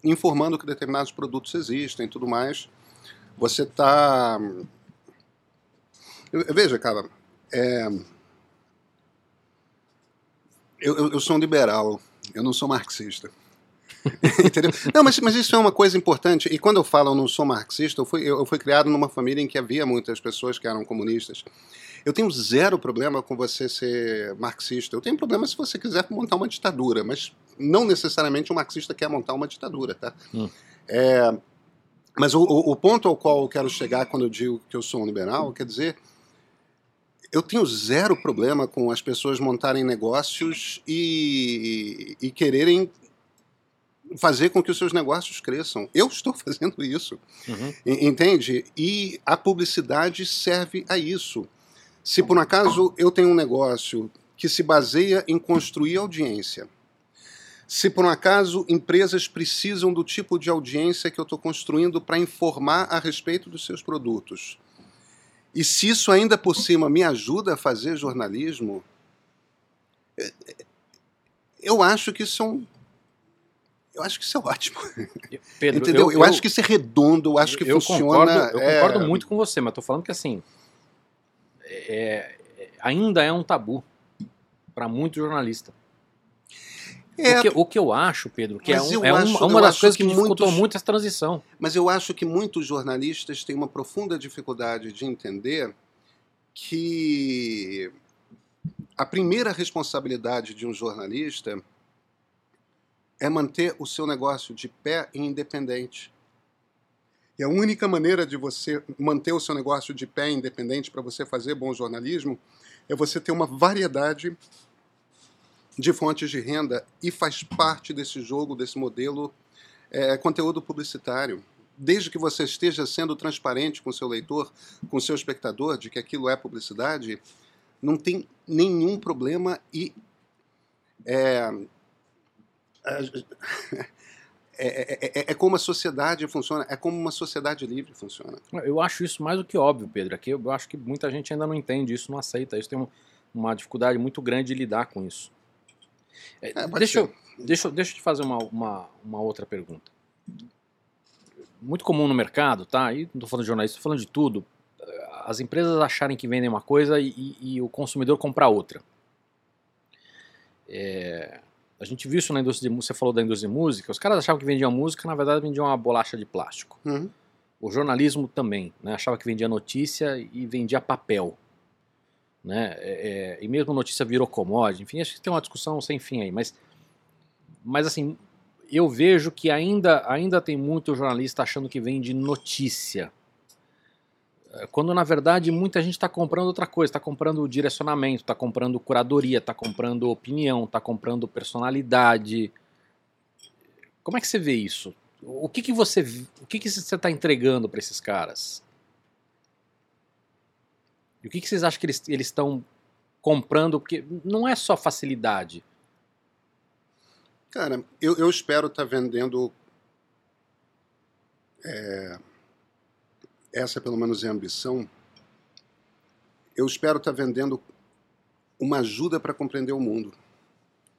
informando que determinados produtos existem e tudo mais. Você está. Veja, cara, é, eu, eu, eu sou um liberal, eu não sou marxista. Entendeu? Não, mas, mas isso é uma coisa importante. E quando eu falo eu não sou marxista, eu fui, eu, eu fui criado numa família em que havia muitas pessoas que eram comunistas. Eu tenho zero problema com você ser marxista. Eu tenho problema se você quiser montar uma ditadura, mas não necessariamente um marxista quer montar uma ditadura, tá? Hum. É, mas o, o, ponto ao qual eu quero chegar quando eu digo que eu sou um liberal, quer dizer, eu tenho zero problema com as pessoas montarem negócios e, e quererem fazer com que os seus negócios cresçam. Eu estou fazendo isso, Uhum. entende? E a publicidade serve a isso. Se por um acaso eu tenho um negócio que se baseia em construir audiência, se por um acaso empresas precisam do tipo de audiência que eu estou construindo para informar a respeito dos seus produtos, e se isso ainda por cima me ajuda a fazer jornalismo, eh, eu acho que isso é um. Eu acho que isso é ótimo. Pedro, Entendeu? Eu, acho que isso é redondo, eu acho que eu funciona. Concordo, eu é, concordo muito com você, mas tô falando que assim é- é- ainda é um tabu para muito jornalista. é, O, que, o que eu acho, Pedro, que é, um- eu é acho- uma eu das coisas que, que dificultou muitos- muito essa transição. Mas eu acho que muitos jornalistas têm uma profunda dificuldade de entender que a primeira responsabilidade de um jornalista é manter o seu negócio de pé e independente. E a única maneira de você manter o seu negócio de pé e independente para você fazer bom jornalismo é você ter uma variedade de fontes de renda e faz parte desse jogo, desse modelo é, conteúdo publicitário. Desde que você esteja sendo transparente com seu leitor, com seu espectador, de que aquilo é publicidade, não tem nenhum problema e. É, é, é, é como a sociedade funciona, é como uma sociedade livre funciona. Eu acho isso mais do que óbvio, Pedro. Aqui eu acho que muita gente ainda não entende isso, não aceita isso, tem um- uma dificuldade muito grande de lidar com isso. É, É, deixa, eu, deixa, deixa eu te fazer uma, uma, uma outra pergunta. Muito comum no mercado, tá? E não estou falando de jornalista, estou falando de tudo. As empresas acharem que vendem uma coisa e, e- e o consumidor comprar outra. É, a gente viu isso na indústria de música, você falou da indústria de música, os caras achavam que vendiam música, na verdade vendiam uma bolacha de plástico. Uhum. O jornalismo também, né? achava que vendia notícia e vendia papel. Né? É, é, e mesmo notícia virou commodity, enfim, acho que tem uma discussão sem fim aí. Mas, mas assim, eu vejo que ainda, ainda tem muito jornalista achando que vende notícia. Quando na verdade muita gente está comprando outra coisa, está comprando direcionamento, está comprando curadoria, está comprando opinião, está comprando personalidade. Como é que você vê isso? O que, que você o que, que você está entregando para esses caras? E o que, que vocês acham que eles estão comprando? Porque não é só facilidade. Cara, eu, eu espero estar vendendo. é, essa, pelo menos, é a ambição. Eu espero estar vendendo uma ajuda para compreender o mundo,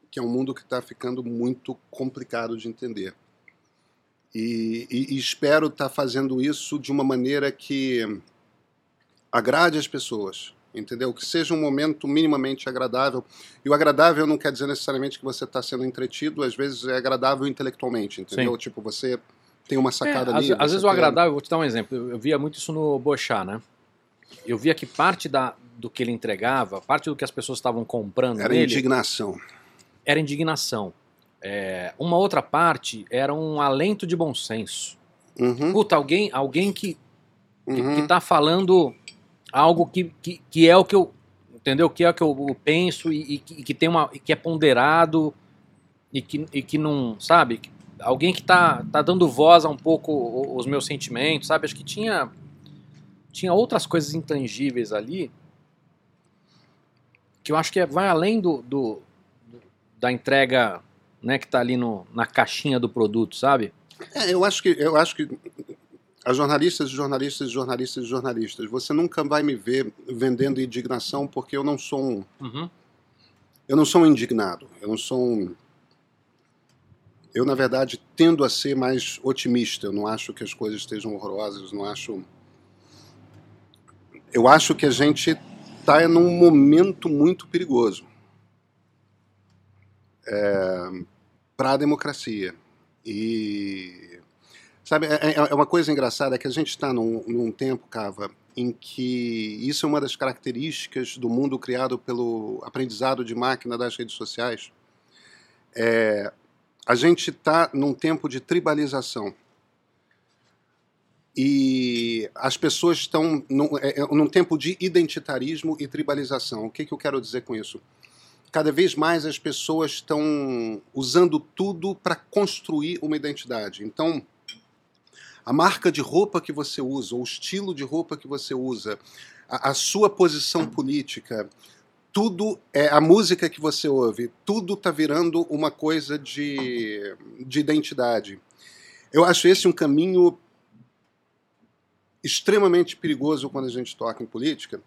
que é um mundo que está ficando muito complicado de entender. E, e- e espero estar fazendo isso de uma maneira que agrade as pessoas, entendeu? Que seja um momento minimamente agradável. E o agradável não quer dizer necessariamente que você está sendo entretido, às vezes é agradável intelectualmente, entendeu? Tipo, você tem uma sacada É, ali. às, às vezes o agradável, vou te dar um exemplo. Eu, eu via muito isso no Bochá, né? Eu via que parte da, do que ele entregava, parte do que as pessoas estavam comprando Era nele, indignação. era indignação. É, uma outra parte era um alento de bom senso. Uhum, Puta, alguém, alguém que, que, uhum. que tá falando algo que, que, que é o que eu. Entendeu? Que é o que eu, penso e, e que, que tem uma. e que é ponderado e que, e que não. Sabe? Alguém que tá, tá dando voz a um pouco os meus sentimentos, sabe? Acho que tinha. Tinha outras coisas intangíveis ali que eu acho que é- vai além do, do- da entrega né, que tá ali no, na caixinha do produto, sabe? É, eu acho que eu acho que as jornalistas, jornalistas, jornalistas, jornalistas, você nunca vai me ver vendendo indignação porque eu não sou um, Uhum. eu não sou um indignado, eu não sou um eu na verdade tendo a ser mais otimista, eu não acho que as coisas estejam horrorosas, não acho eu acho que a gente está num momento muito perigoso para a democracia. E sabe, é, é- é uma coisa engraçada que a gente está num, num tempo, Cava, em que isso é uma das características do mundo criado pelo aprendizado de máquina das redes sociais. É, a gente está num tempo de tribalização. E as pessoas estão num, é, é, num tempo de identitarismo e tribalização. O que, que eu quero dizer com isso? Cada vez mais as pessoas estão usando tudo para construir uma identidade. Então, a marca de roupa que você usa, o estilo de roupa que você usa, a, a sua posição política, tudo é a música que você ouve, tudo está virando uma coisa de, de identidade. Eu acho esse um caminho extremamente perigoso quando a gente toca em política,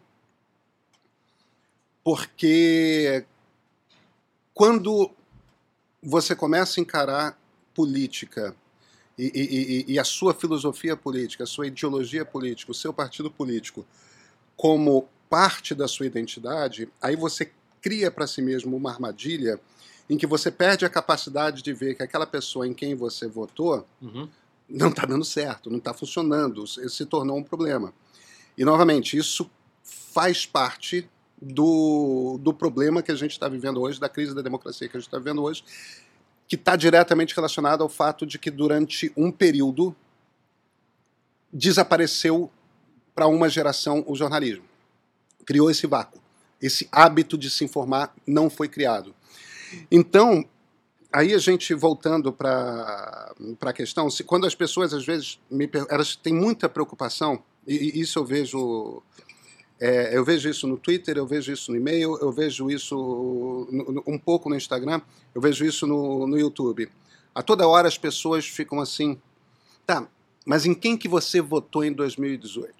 porque quando você começa a encarar política e, e, e, a sua filosofia política, a sua ideologia política, o seu partido político como parte da sua identidade, aí você cria para si mesmo uma armadilha em que você perde a capacidade de ver que aquela pessoa em quem você votou uhum não está dando certo, não está funcionando, se tornou um problema. E, novamente, isso faz parte do, do problema que a gente está vivendo hoje, da crise da democracia que a gente está vivendo hoje, que está diretamente relacionado ao fato de que, durante um período, desapareceu para uma geração o jornalismo. Criou esse vácuo. Esse hábito de se informar não foi criado. Então, aí a gente voltando para a questão, se, quando as pessoas às vezes me, elas têm muita preocupação, e, e isso eu vejo é, eu vejo isso no Twitter, eu vejo isso no e-mail, eu vejo isso no, no, um pouco no Instagram, eu vejo isso no, no YouTube. A toda hora as pessoas ficam assim, tá, mas em quem que você votou em 2018?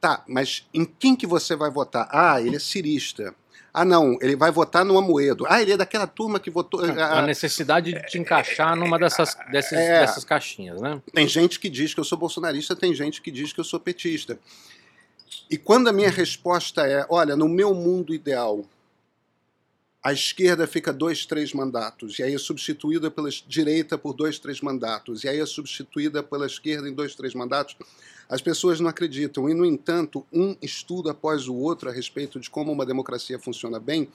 Tá, mas em quem que você vai votar? Ah, ele é cirista. Ah, não, ele vai votar no Amoedo. Ah, ele é daquela turma que votou. A, necessidade de te encaixar numa dessas, dessas, é, dessas caixinhas, né? Tem gente que diz que eu sou bolsonarista, tem gente que diz que eu sou petista. E quando a minha resposta é: olha, no meu mundo ideal, a esquerda fica dois, três mandatos, e aí é substituída pela direita por dois, três mandatos, e aí é substituída pela esquerda em dois, três mandatos. As pessoas não acreditam. E, no entanto, um estudo após o outro a respeito de como uma democracia funciona bem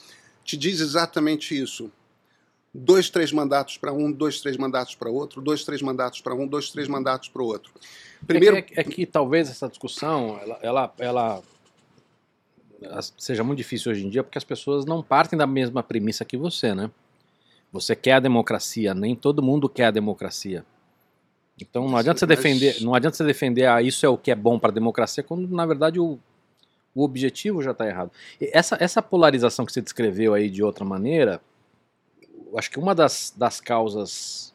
te diz exatamente isso. Dois, três mandatos para um, dois, três mandatos para outro, dois, três mandatos para um, dois, três mandatos para o outro. Primeiro... É, que, é que talvez essa discussão ela, ela, ela seja muito difícil hoje em dia porque as pessoas não partem da mesma premissa que você, né? Você quer a democracia, nem todo mundo quer a democracia. Então não adianta você defender, não adianta você defender ah, isso é o que é bom para a democracia, quando na verdade o, o objetivo já está errado. E essa, essa polarização que você descreveu aí de outra maneira, acho que uma das, das causas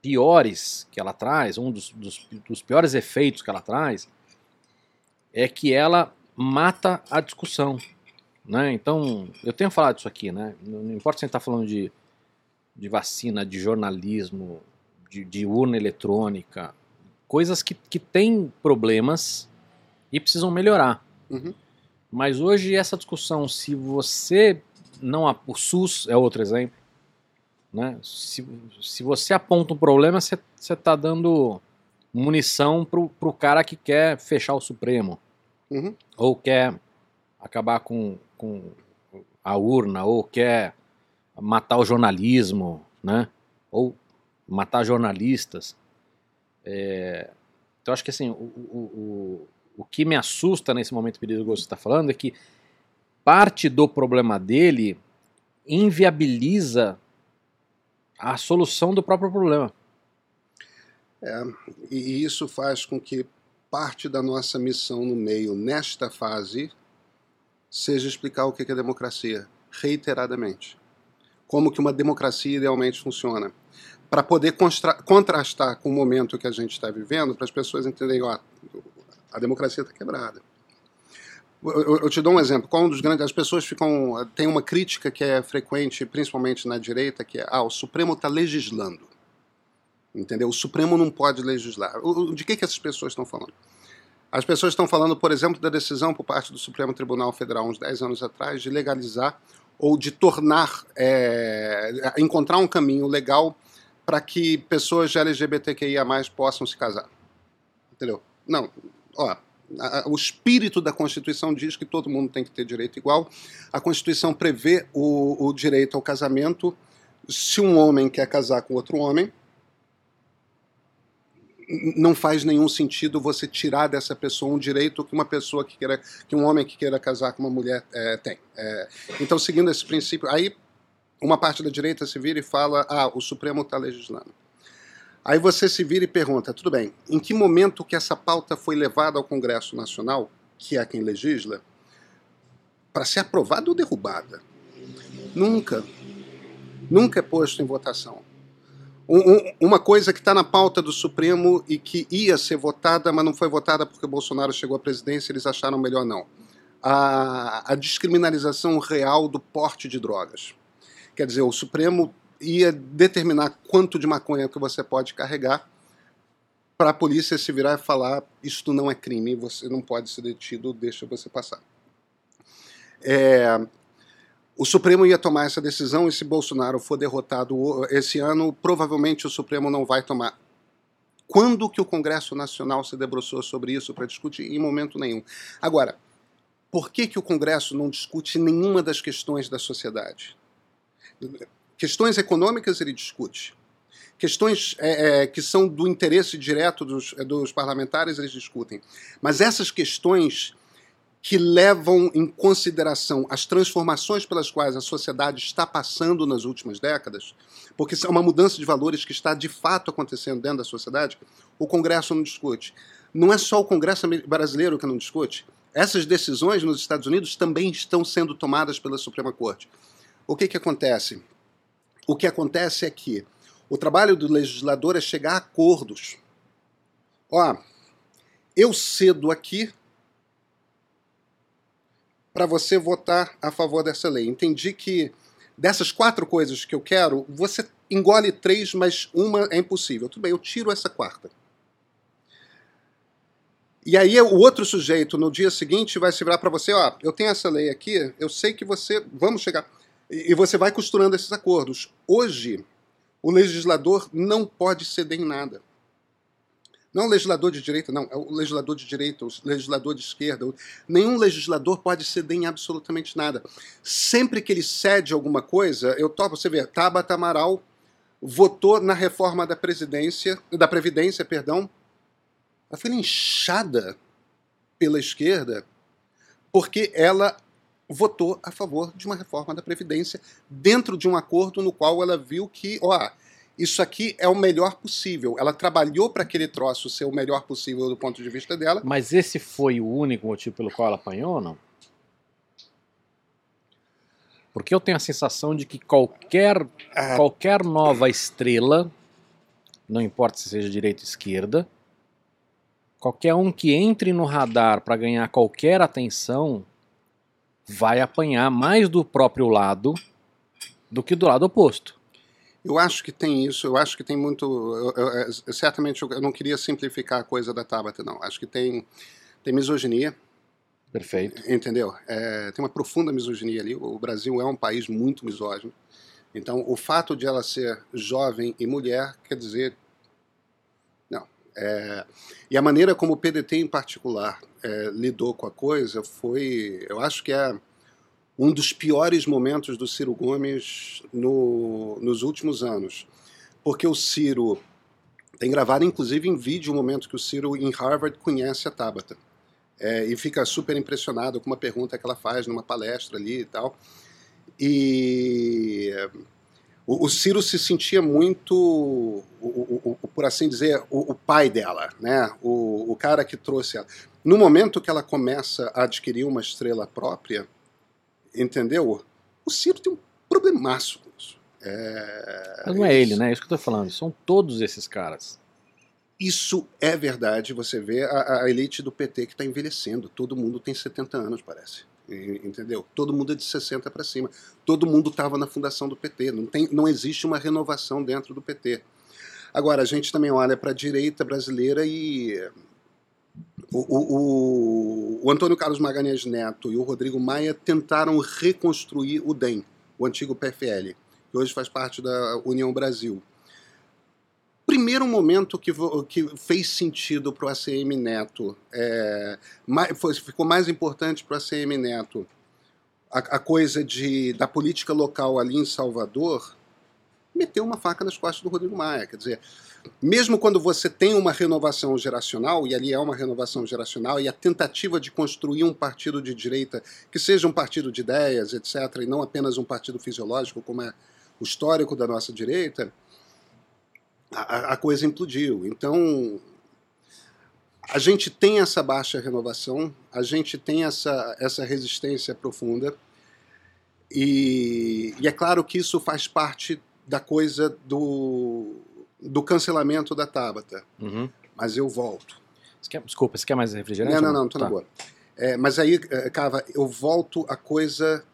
piores que ela traz, um dos, dos, dos piores efeitos que ela traz, é que ela mata a discussão. Né? Então, eu tenho falado isso aqui, né? não importa se a gente está falando de, de vacina, de jornalismo, de, de urna eletrônica, coisas que, que têm problemas e precisam melhorar. Uhum. Mas hoje essa discussão, se você não. O SUS é outro exemplo. Né? Se, se você aponta um problema, você está dando munição para o cara que quer fechar o Supremo. Uhum. Ou quer acabar com, com a urna, ou quer matar o jornalismo, né? Ou matar jornalistas. É, então acho que assim, o, o, o, o que me assusta nesse momento perigoso que você está falando é que parte do problema dele inviabiliza a solução do próprio problema. É, e isso faz com que parte da nossa missão no meio, nesta fase, seja explicar o que é democracia, reiteradamente. Como que uma democracia idealmente funciona para poder contrastar com o momento que a gente está vivendo, para as pessoas entenderem, ó, a democracia está quebrada. Eu, te dou um exemplo. Qual um dos grandes, as pessoas ficam tem uma crítica que é frequente, principalmente na direita, que é, ah, o Supremo está legislando, entendeu? O Supremo não pode legislar. De que que essas pessoas estão falando? As pessoas estão falando, por exemplo, da decisão por parte do Supremo Tribunal Federal uns 10 anos atrás de legalizar ou de tornar, é, encontrar um caminho legal para que pessoas LGBTQIA possam se casar. Entendeu? Não, ó, o espírito da Constituição diz que todo mundo tem que ter direito igual. A Constituição prevê o, o direito ao casamento Se um homem quer casar com outro homem, não faz nenhum sentido você tirar dessa pessoa um direito que uma pessoa que queira, que um homem que queira casar com uma mulher é, tem. É, então, seguindo esse princípio, aí uma parte da direita se vira e fala: ah, o Supremo está legislando. Aí você se vira e pergunta: tudo bem, em que momento que essa pauta foi levada ao Congresso Nacional, que é quem legisla, para ser aprovada ou derrubada? Nunca. Nunca é posto em votação. Um, um, uma coisa que está na pauta do Supremo e que ia ser votada, mas não foi votada porque Bolsonaro chegou à presidência, eles acharam melhor não. A, a descriminalização real do porte de drogas. Quer dizer, o Supremo ia determinar quanto de maconha que você pode carregar para a polícia se virar e falar isto não é crime, você não pode ser detido, deixa você passar. É, o Supremo ia tomar essa decisão e se Bolsonaro for derrotado esse ano, provavelmente o Supremo não vai tomar. Quando que o Congresso Nacional se debruçou sobre isso para discutir? Em momento nenhum. Agora, por que, que o Congresso não discute nenhuma das questões da sociedade? Questões econômicas ele discute. Questões é, é, que são do interesse direto dos, dos parlamentares eles discutem. Mas essas questões que levam em consideração as transformações pelas quais a sociedade está passando nas últimas décadas, porque é uma mudança de valores que está de fato acontecendo dentro da sociedade, o Congresso não discute. Não é só o Congresso brasileiro que não discute. Essas decisões nos Estados Unidos também estão sendo tomadas pela Suprema Corte. O que, que acontece? O que acontece é que o trabalho do legislador é chegar a acordos. Ó, eu cedo aqui para você votar a favor dessa lei. Entendi que dessas quatro coisas que eu quero, você engole três, mas uma é impossível. Tudo bem, eu tiro essa quarta. E aí o outro sujeito no dia seguinte vai se virar para você, ó, eu tenho essa lei aqui, eu sei que você, vamos chegar, e você vai costurando esses acordos. Hoje, o legislador não pode ceder em nada. Não o legislador de direita, não. É o legislador de direita, o legislador de esquerda. Nenhum legislador pode ceder em absolutamente nada. Sempre que ele cede alguma coisa, eu topo, você vê, Tabata Amaral votou na reforma da presidência, da Previdência, perdão. Ela foi inchada pela esquerda porque ela votou a favor de uma reforma da Previdência dentro de um acordo no qual ela viu que, ó, isso aqui é o melhor possível. Ela trabalhou para aquele troço ser o melhor possível do ponto de vista dela. Mas esse foi o único motivo pelo qual ela apanhou ou não? Porque eu tenho a sensação de que qualquer, ah. qualquer nova estrela, não importa se seja direita ou esquerda, qualquer um que entre no radar para ganhar qualquer atenção, vai apanhar mais do próprio lado do que do lado oposto. Eu acho que tem isso, eu acho que tem muito. Eu, eu, eu, certamente eu não queria simplificar a coisa da Tabata, não. Acho que tem, tem misoginia. Perfeito. Entendeu? É, tem uma profunda misoginia ali. O Brasil é um país muito misógino. Então, o fato de ela ser jovem e mulher quer dizer. Não. É, e a maneira como o PDT, em particular, é, lidou com a coisa foi. Eu acho que é um dos piores momentos do Ciro Gomes no, nos últimos anos. Porque o Ciro tem gravado, inclusive, em vídeo, o momento que o Ciro, em Harvard, conhece a Tabata. É, e fica super impressionado com uma pergunta que ela faz numa palestra ali e tal. E o, o Ciro se sentia muito, o, o, por assim dizer, o, pai dela, né? o cara que trouxe ela. No momento que ela começa a adquirir uma estrela própria, entendeu? O Ciro tem um problemaço com isso. É, Mas não é ele, né? É isso que eu tô falando. São todos esses caras. Isso é verdade. Você vê a, a elite do PT que está envelhecendo. Todo mundo tem 70 anos, parece. Entendeu? Todo mundo é de 60 para cima. Todo mundo estava na fundação do PT. Não, tem, não existe uma renovação dentro do PT. Agora, a gente também olha para a direita brasileira e o, o, o, Antônio Carlos Magalhães Neto e o Rodrigo Maia tentaram reconstruir o DEM, o antigo PFL, que hoje faz parte da União Brasil. Primeiro momento que, que fez sentido para o ACM Neto, é, mais, foi, ficou mais importante para o ACM Neto a, a coisa de, da política local ali em Salvador, meteu uma faca nas costas do Rodrigo Maia. Quer dizer, mesmo quando você tem uma renovação geracional, e ali é uma renovação geracional, e a tentativa de construir um partido de direita que seja um partido de ideias, etc., e não apenas um partido fisiológico, como é o histórico da nossa direita, a, a coisa implodiu. Então, a gente tem essa baixa renovação, a gente tem essa, essa resistência profunda, e, e é claro que isso faz parte da coisa do, do cancelamento da Tabata. Uhum. Mas eu volto. Você quer, desculpa, você quer mais refrigerante? Não, não, não, tô tá. na boa. É, mas aí, é, Cava, eu volto à coisa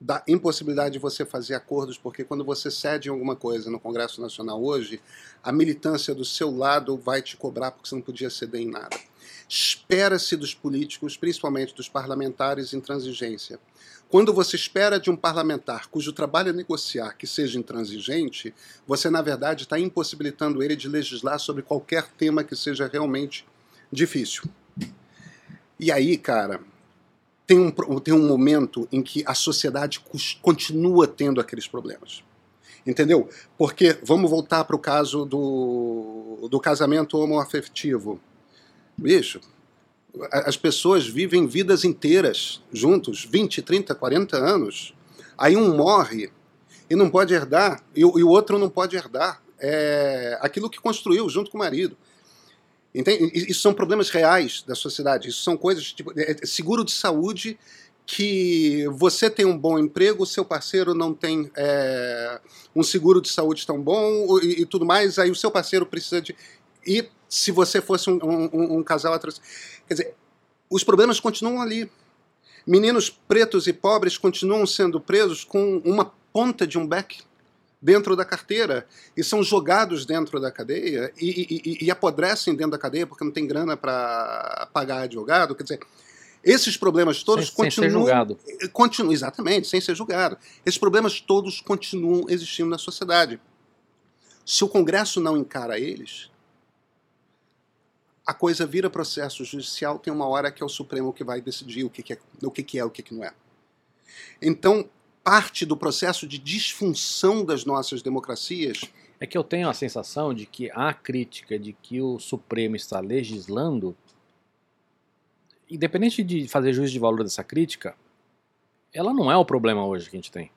da impossibilidade de você fazer acordos, porque quando você cede em alguma coisa no Congresso Nacional hoje, a militância do seu lado vai te cobrar porque você não podia ceder em nada. Espera-se dos políticos, principalmente dos parlamentares, intransigência. Quando você espera de um parlamentar cujo trabalho é negociar que seja intransigente, você, na verdade, está impossibilitando ele de legislar sobre qualquer tema que seja realmente difícil. E aí, cara, tem um, tem um momento em que a sociedade continua tendo aqueles problemas. Entendeu? Porque, vamos voltar para o caso do, do casamento homoafetivo. Bicho, as pessoas vivem vidas inteiras juntos, 20, 30, 40 anos. Aí um morre e não pode herdar, e, o, outro não pode herdar é, aquilo que construiu junto com o marido. Entende? Isso são problemas reais da sociedade. Isso são coisas tipo é, é seguro de saúde que você tem um bom emprego, seu parceiro não tem é, um seguro de saúde tão bom e, e, tudo mais, aí o seu parceiro precisa de. Se você fosse um, um, um casal heterossexual. Quer dizer, os problemas continuam ali. Meninos pretos e pobres continuam sendo presos com uma ponta de um beck dentro da carteira e são jogados dentro da cadeia e, e, e apodrecem dentro da cadeia porque não tem grana para pagar advogado. Quer dizer, esses problemas todos sem, continuam. Sem ser julgado. Continuam, exatamente, sem ser julgado. Esses problemas todos continuam existindo na sociedade. Se o Congresso não encara eles, a coisa vira processo judicial, tem uma hora que é o Supremo que vai decidir o que, que é, o que, que é, o que, que não é. Então, parte do processo de disfunção das nossas democracias. É que eu tenho a sensação de que a crítica de que o Supremo está legislando, independente de fazer juízo de valor dessa crítica, ela não é o problema hoje que a gente tem.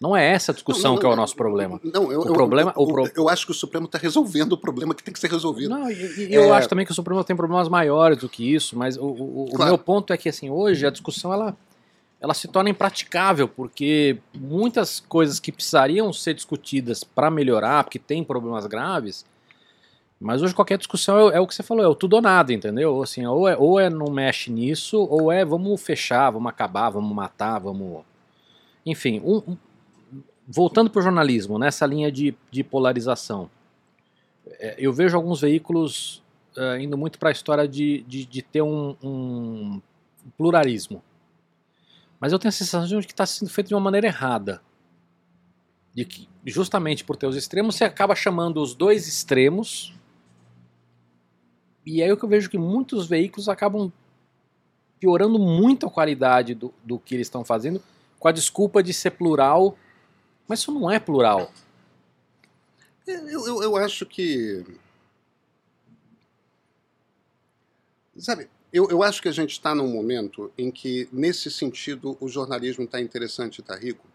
Não é essa discussão não, não, que é o nosso problema. Não, eu, o problema, eu, o pro... eu acho que o Supremo está resolvendo o problema que tem que ser resolvido. Não, e, e é... eu acho também que o Supremo tem problemas maiores do que isso, mas o, o, claro. o meu ponto é que assim, hoje a discussão ela, ela se torna impraticável, porque muitas coisas que precisariam ser discutidas para melhorar, porque tem problemas graves, mas hoje qualquer discussão é, é, o que você falou, é o tudo ou nada, entendeu? Assim, ou é, ou é não mexe nisso, ou é vamos fechar, vamos acabar, vamos matar, vamos. Enfim, um, voltando para o jornalismo, nessa linha de, de polarização, é, eu vejo alguns veículos uh, indo muito para a história de, de, de ter um, um, pluralismo. Mas eu tenho a sensação de que está sendo feito de uma maneira errada. De que, justamente por ter os extremos, você acaba chamando os dois extremos. E aí é o que eu vejo que muitos veículos acabam piorando muito a qualidade do, do que eles estão fazendo, com a desculpa de ser plural mas isso não é plural. É, eu, eu, eu acho que. Sabe, eu, eu acho que a gente está num momento em que, nesse sentido, o jornalismo está interessante e está rico,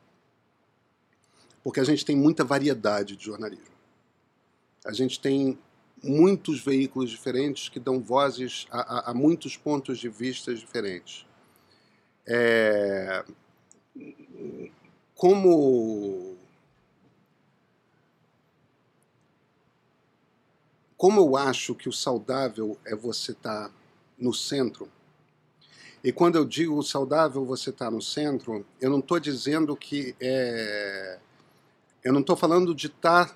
porque a gente tem muita variedade de jornalismo. A gente tem muitos veículos diferentes que dão vozes a, a, a muitos pontos de vista diferentes. É, como como eu acho que o saudável é você estar tá no centro. E quando eu digo saudável você estar tá no centro, eu não estou dizendo que é, eu não estou falando de estar tá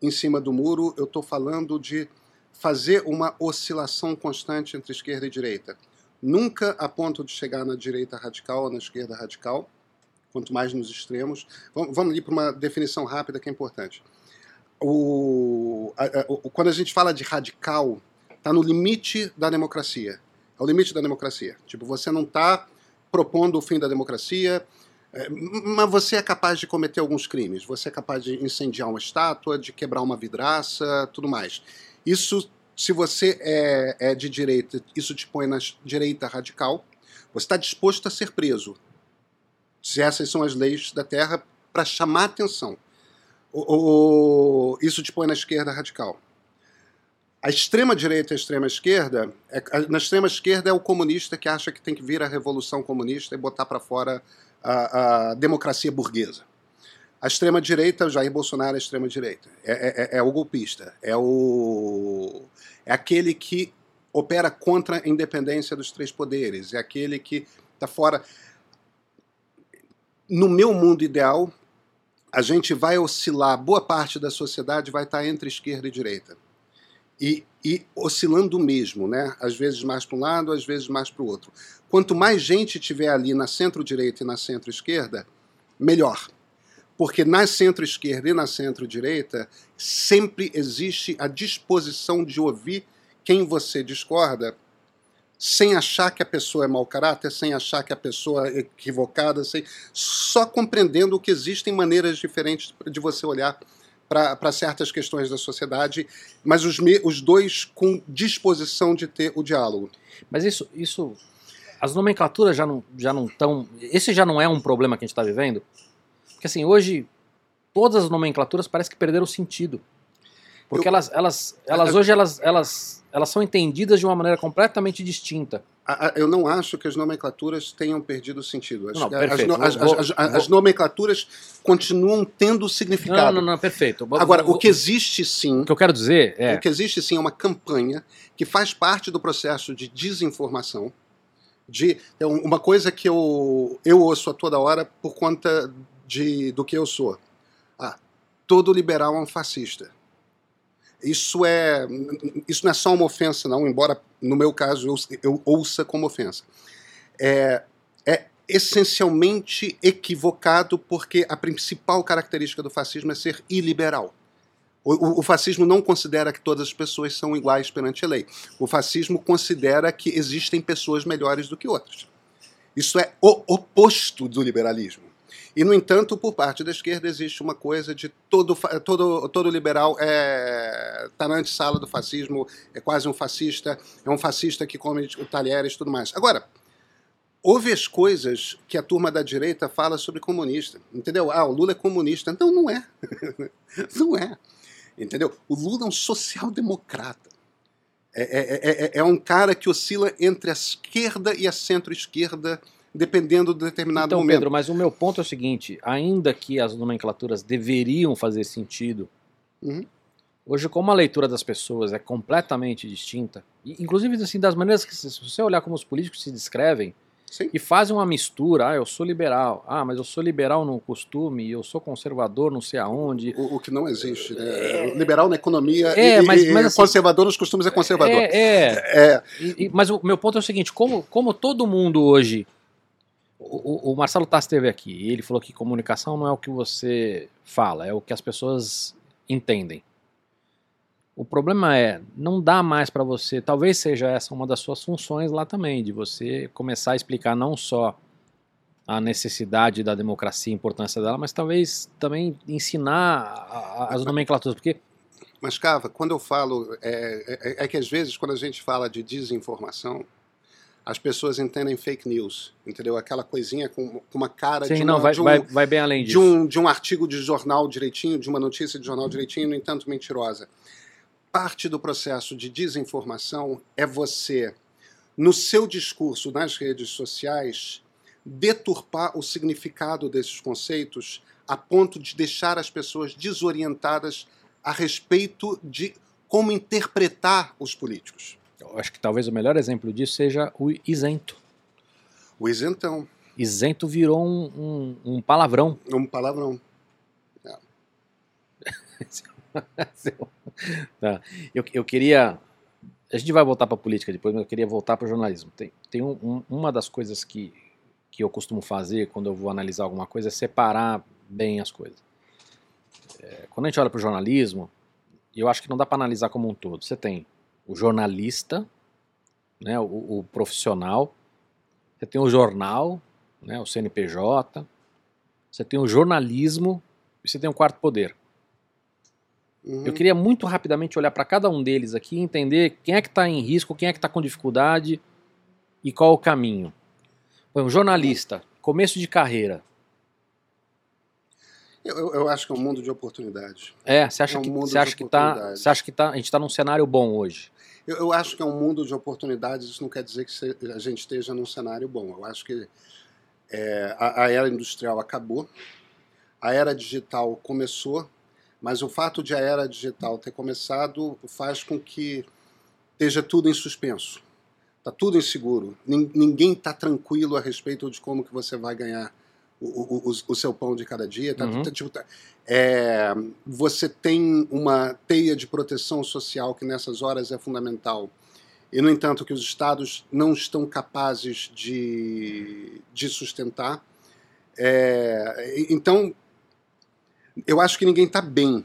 em cima do muro, eu estou falando de fazer uma oscilação constante entre esquerda e direita. Nunca a ponto de chegar na direita radical ou na esquerda radical, quanto mais nos extremos. Vamos, vamos ir para uma definição rápida que é importante. O, a, a, o, quando a gente fala de radical, está no limite da democracia. É o limite da democracia. Tipo, você não está propondo o fim da democracia, É, mas você é capaz de cometer alguns crimes. Você é capaz de incendiar uma estátua, de quebrar uma vidraça, tudo mais. Isso, se você é, é de direita, isso te põe na direita radical. Você está disposto a ser preso. Se essas são as leis da Terra, para chamar atenção. O, o, isso te põe na esquerda radical. A extrema direita e a extrema esquerda, é, na extrema esquerda é o comunista que acha que tem que vir a revolução comunista e botar para fora a, a, democracia burguesa. A extrema direita, Jair Bolsonaro é a extrema direita, é, é, é, é o golpista, é o é aquele que opera contra a independência dos três poderes, é aquele que está fora. No meu mundo ideal, a gente vai oscilar, boa parte da sociedade vai estar entre esquerda e direita e, e oscilando mesmo, né? às vezes mais para um lado, às vezes mais para o outro. Quanto mais gente tiver ali na centro-direita e na centro-esquerda, melhor. Porque na centro-esquerda e na centro-direita sempre existe a disposição de ouvir quem você discorda, sem achar que a pessoa é mau caráter, sem achar que a pessoa é equivocada, sem, só compreendendo que existem maneiras diferentes de você olhar para certas questões da sociedade, mas os, os dois com disposição de ter o diálogo. Mas isso, isso as nomenclaturas já não já não estão. Esse já não é um problema que a gente está vivendo? Porque assim, hoje todas as nomenclaturas parece que perderam o sentido. Porque Eu, elas, elas, elas hoje elas, elas, elas são entendidas de uma maneira completamente distinta. Eu não acho que as nomenclaturas tenham perdido sentido. As, não, perfeito. As, vou, as, vou, as, nomenclaturas continuam tendo significado. Não, não, não, perfeito. Agora, o que existe sim. O que eu quero dizer é. O que existe sim é uma campanha que faz parte do processo de desinformação. De, é uma coisa que eu, eu ouço a toda hora por conta de, do que eu sou. Ah, todo liberal é um fascista. Isso é isso não é só uma ofensa, não, embora no meu caso eu, eu ouça como ofensa. É, é essencialmente equivocado porque a principal característica do fascismo é ser iliberal. O, o, fascismo não considera que todas as pessoas são iguais perante a lei. O fascismo considera que existem pessoas melhores do que outras. Isso é o oposto do liberalismo. E, no entanto, por parte da esquerda existe uma coisa de todo, todo, todo liberal é, tá na antessala do fascismo, é quase um fascista, é um fascista que come talheres e tudo mais. Agora, houve as coisas que a turma da direita fala sobre comunista, entendeu? Ah, o Lula é comunista. Não, não é. não é. Entendeu? O Lula é um social-democrata. É, é, é, é, um cara que oscila entre a esquerda e a centro-esquerda dependendo de determinado então, momento. Pedro, mas o meu ponto é o seguinte: ainda que as nomenclaturas deveriam fazer sentido, uhum. hoje, como a leitura das pessoas é completamente distinta, inclusive assim, das maneiras que, se você olhar como os políticos se descrevem, Sim. e fazem uma mistura, ah, eu sou liberal, ah, mas eu sou liberal no costume, eu sou conservador não sei aonde. O, o que não existe, né? É... Liberal na economia é, e, mas, mas, assim, conservador nos costumes é conservador. É, é. é. E, e, mas o meu ponto é o seguinte, como, como todo mundo hoje o, o, Marcelo Tassi esteve aqui e ele falou que comunicação não é o que você fala, é o que as pessoas entendem. O problema é, não dá mais para você, talvez seja essa uma das suas funções lá também, de você começar a explicar não só a necessidade da democracia, a importância dela, mas talvez também ensinar as nomenclaturas, porque mas, Cava, quando eu falo. É, é, é, que às vezes, quando a gente fala de desinformação, as pessoas entendem fake news, entendeu? Aquela coisinha com, com uma cara Sim, de, uma, não, vai, de, um, vai, vai bem além disso. De um, de um artigo de jornal direitinho, de uma notícia de jornal direitinho, no entanto mentirosa. Parte do processo de desinformação é você, no seu discurso nas redes sociais, deturpar o significado desses conceitos a ponto de deixar as pessoas desorientadas a respeito de como interpretar os políticos acho que talvez o melhor exemplo disso seja o isento. O isentão. Isento virou um, um, um palavrão. Um palavrão. É. tá. eu, eu queria. A gente vai voltar para a política depois, mas eu queria voltar para o jornalismo. Tem, tem um, um, uma das coisas que, que eu costumo fazer quando eu vou analisar alguma coisa é separar bem as coisas. É, quando a gente olha para o jornalismo, eu acho que não dá para analisar como um todo. Você tem o jornalista, né, o, o profissional, você tem o jornal, né, o CNPJ, você tem o jornalismo e você tem o quarto poder. Uhum. Eu queria muito rapidamente olhar para cada um deles aqui e entender quem é que está em risco, quem é que está com dificuldade e qual o caminho. Um jornalista, começo de carreira. Eu, eu acho que é um mundo de oportunidades. É, você acha É um que mundo você acha que tá, você acha que tá, a gente está num cenário bom hoje? Eu, eu acho que é um mundo de oportunidades, isso não quer dizer que se- a gente esteja num cenário bom. Eu acho que é, a, a era industrial acabou, a era digital começou, mas o fato de a era digital ter começado faz com que esteja tudo em suspenso. Está tudo inseguro. Nin- Ninguém está tranquilo a respeito de como que você vai ganhar o, o- o- seu pão de cada dia. Tá- Uhum. tá- tipo, tá- é, você tem uma teia de proteção social que nessas horas é fundamental. E, no entanto, que os estados não estão capazes de, de sustentar. É, então, eu acho que ninguém está bem.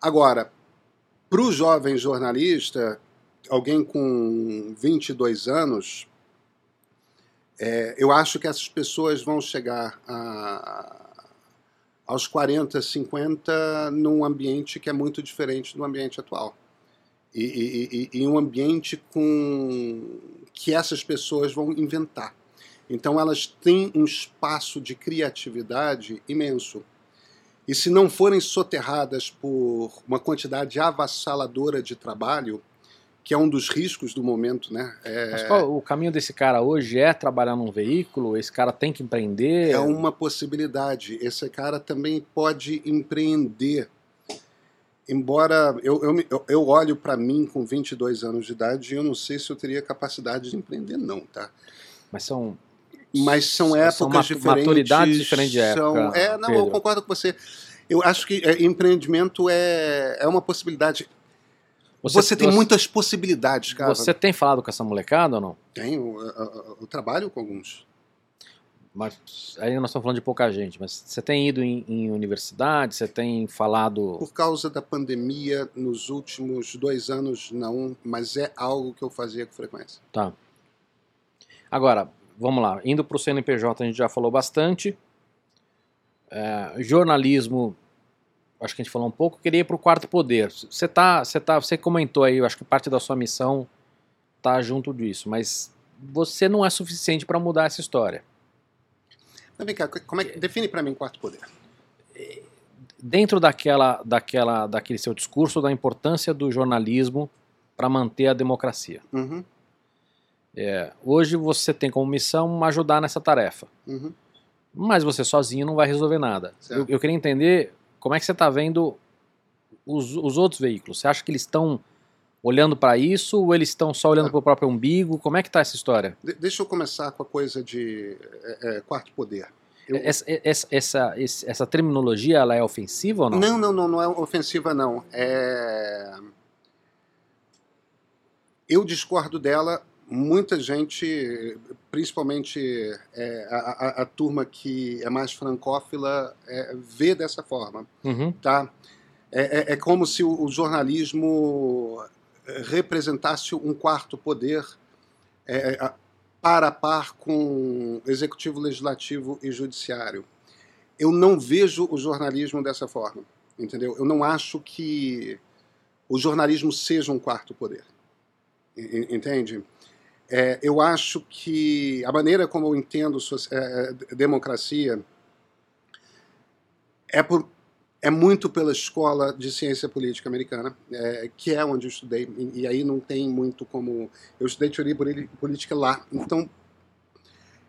Agora, para o jovem jornalista, alguém com 22 anos, é, eu acho que essas pessoas vão chegar a- aos 40, 50 num ambiente que é muito diferente do ambiente atual. E, e, e, um ambiente com que essas pessoas vão inventar. Então elas têm um espaço de criatividade imenso. E se não forem soterradas por uma quantidade avassaladora de trabalho, que é um dos riscos do momento, né? É, Mas qual, o caminho desse cara hoje é trabalhar num veículo? Esse cara tem que empreender? é uma possibilidade. Esse cara também pode empreender. Embora eu, eu, eu- olho para mim com 22 anos de idade e eu não sei se eu teria capacidade de empreender, não, tá? Mas são. Mas são São épocas matu- diferentes. maturidades diferentes de são- época, É, não, Pedro. eu concordo com você. Eu acho que é, empreendimento é, é uma possibilidade. Você, tem muitas possibilidades, cara. Você tem falado com essa molecada ou não? Tenho, eu, eu- eu trabalho com alguns. Mas aí nós estamos falando de pouca gente, mas você tem ido em, em universidade, você tem falado. Por causa da pandemia, nos últimos dois anos, não, mas é algo que eu fazia com frequência. Tá. Agora, vamos lá. Indo para o CNPJ, a gente já falou bastante. É, jornalismo, acho que a gente falou um pouco. Queria ir para o quarto poder. Você tá, você tá, você comentou aí, eu acho que parte da sua missão tá junto disso, mas você não é suficiente para mudar essa história. Mas vem cá, como é que, define para mim quarto poder. Dentro daquela, daquela, daquele seu discurso da importância do jornalismo para manter a democracia. Uhum, É, hoje você tem como missão ajudar nessa tarefa. uhum. Mas você sozinho não vai resolver nada. Eu, eu queria entender como é que você está vendo os, os outros veículos. Você acha que eles estão olhando para isso ou eles estão só olhando Ah. para o próprio umbigo? Como é que está essa história? De- deixa eu começar com a coisa de é, é, quarto poder. Eu- Essa, essa, essa, essa terminologia ela é ofensiva ou não? Não, não, não, não é ofensiva, não. É... Eu discordo dela. Muita gente, principalmente é, a, a- a turma que é mais francófila, é, vê dessa forma. Uhum. Tá? É, é- é como se o, o jornalismo representasse um quarto poder é, a- para a par com executivo, legislativo e judiciário. Eu não vejo o jornalismo dessa forma, entendeu? Eu não acho que o jornalismo seja um quarto poder, entende? É, eu acho que a maneira como eu entendo é, é, democracia é, por, é muito pela escola de ciência política americana, é, que é onde eu estudei, e, e aí não tem muito como. Eu estudei teoria política lá, então.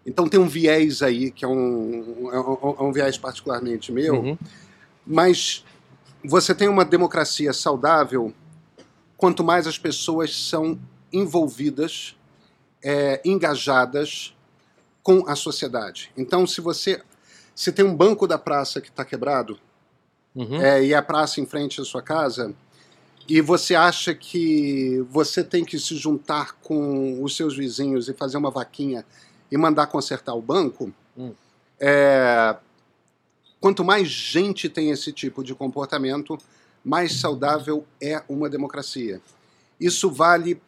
Então tem um viés aí, que é um, um, é um viés particularmente meu, Uhum. mas você tem uma democracia saudável quanto mais as pessoas são envolvidas, é, engajadas com a sociedade. Então, se você se tem um banco da praça que está quebrado Uhum. é, e a praça em frente à sua casa e você acha que você tem que se juntar com os seus vizinhos e fazer uma vaquinha e mandar consertar o banco, Hum. é, quanto mais gente tem esse tipo de comportamento, mais saudável é uma democracia. Isso vale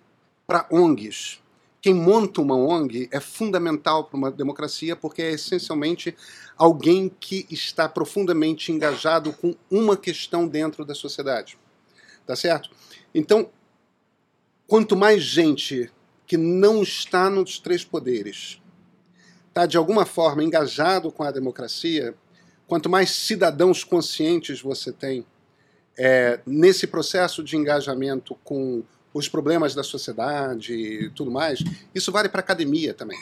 para ONGs quem monta uma ONG é fundamental para uma democracia porque é essencialmente alguém que está profundamente engajado com uma questão dentro da sociedade. Tá certo? Então, quanto mais gente que não está nos três poderes está de alguma forma engajado com a democracia, quanto mais cidadãos conscientes você tem é, nesse processo de engajamento com os problemas da sociedade e tudo mais, isso vale para a academia também,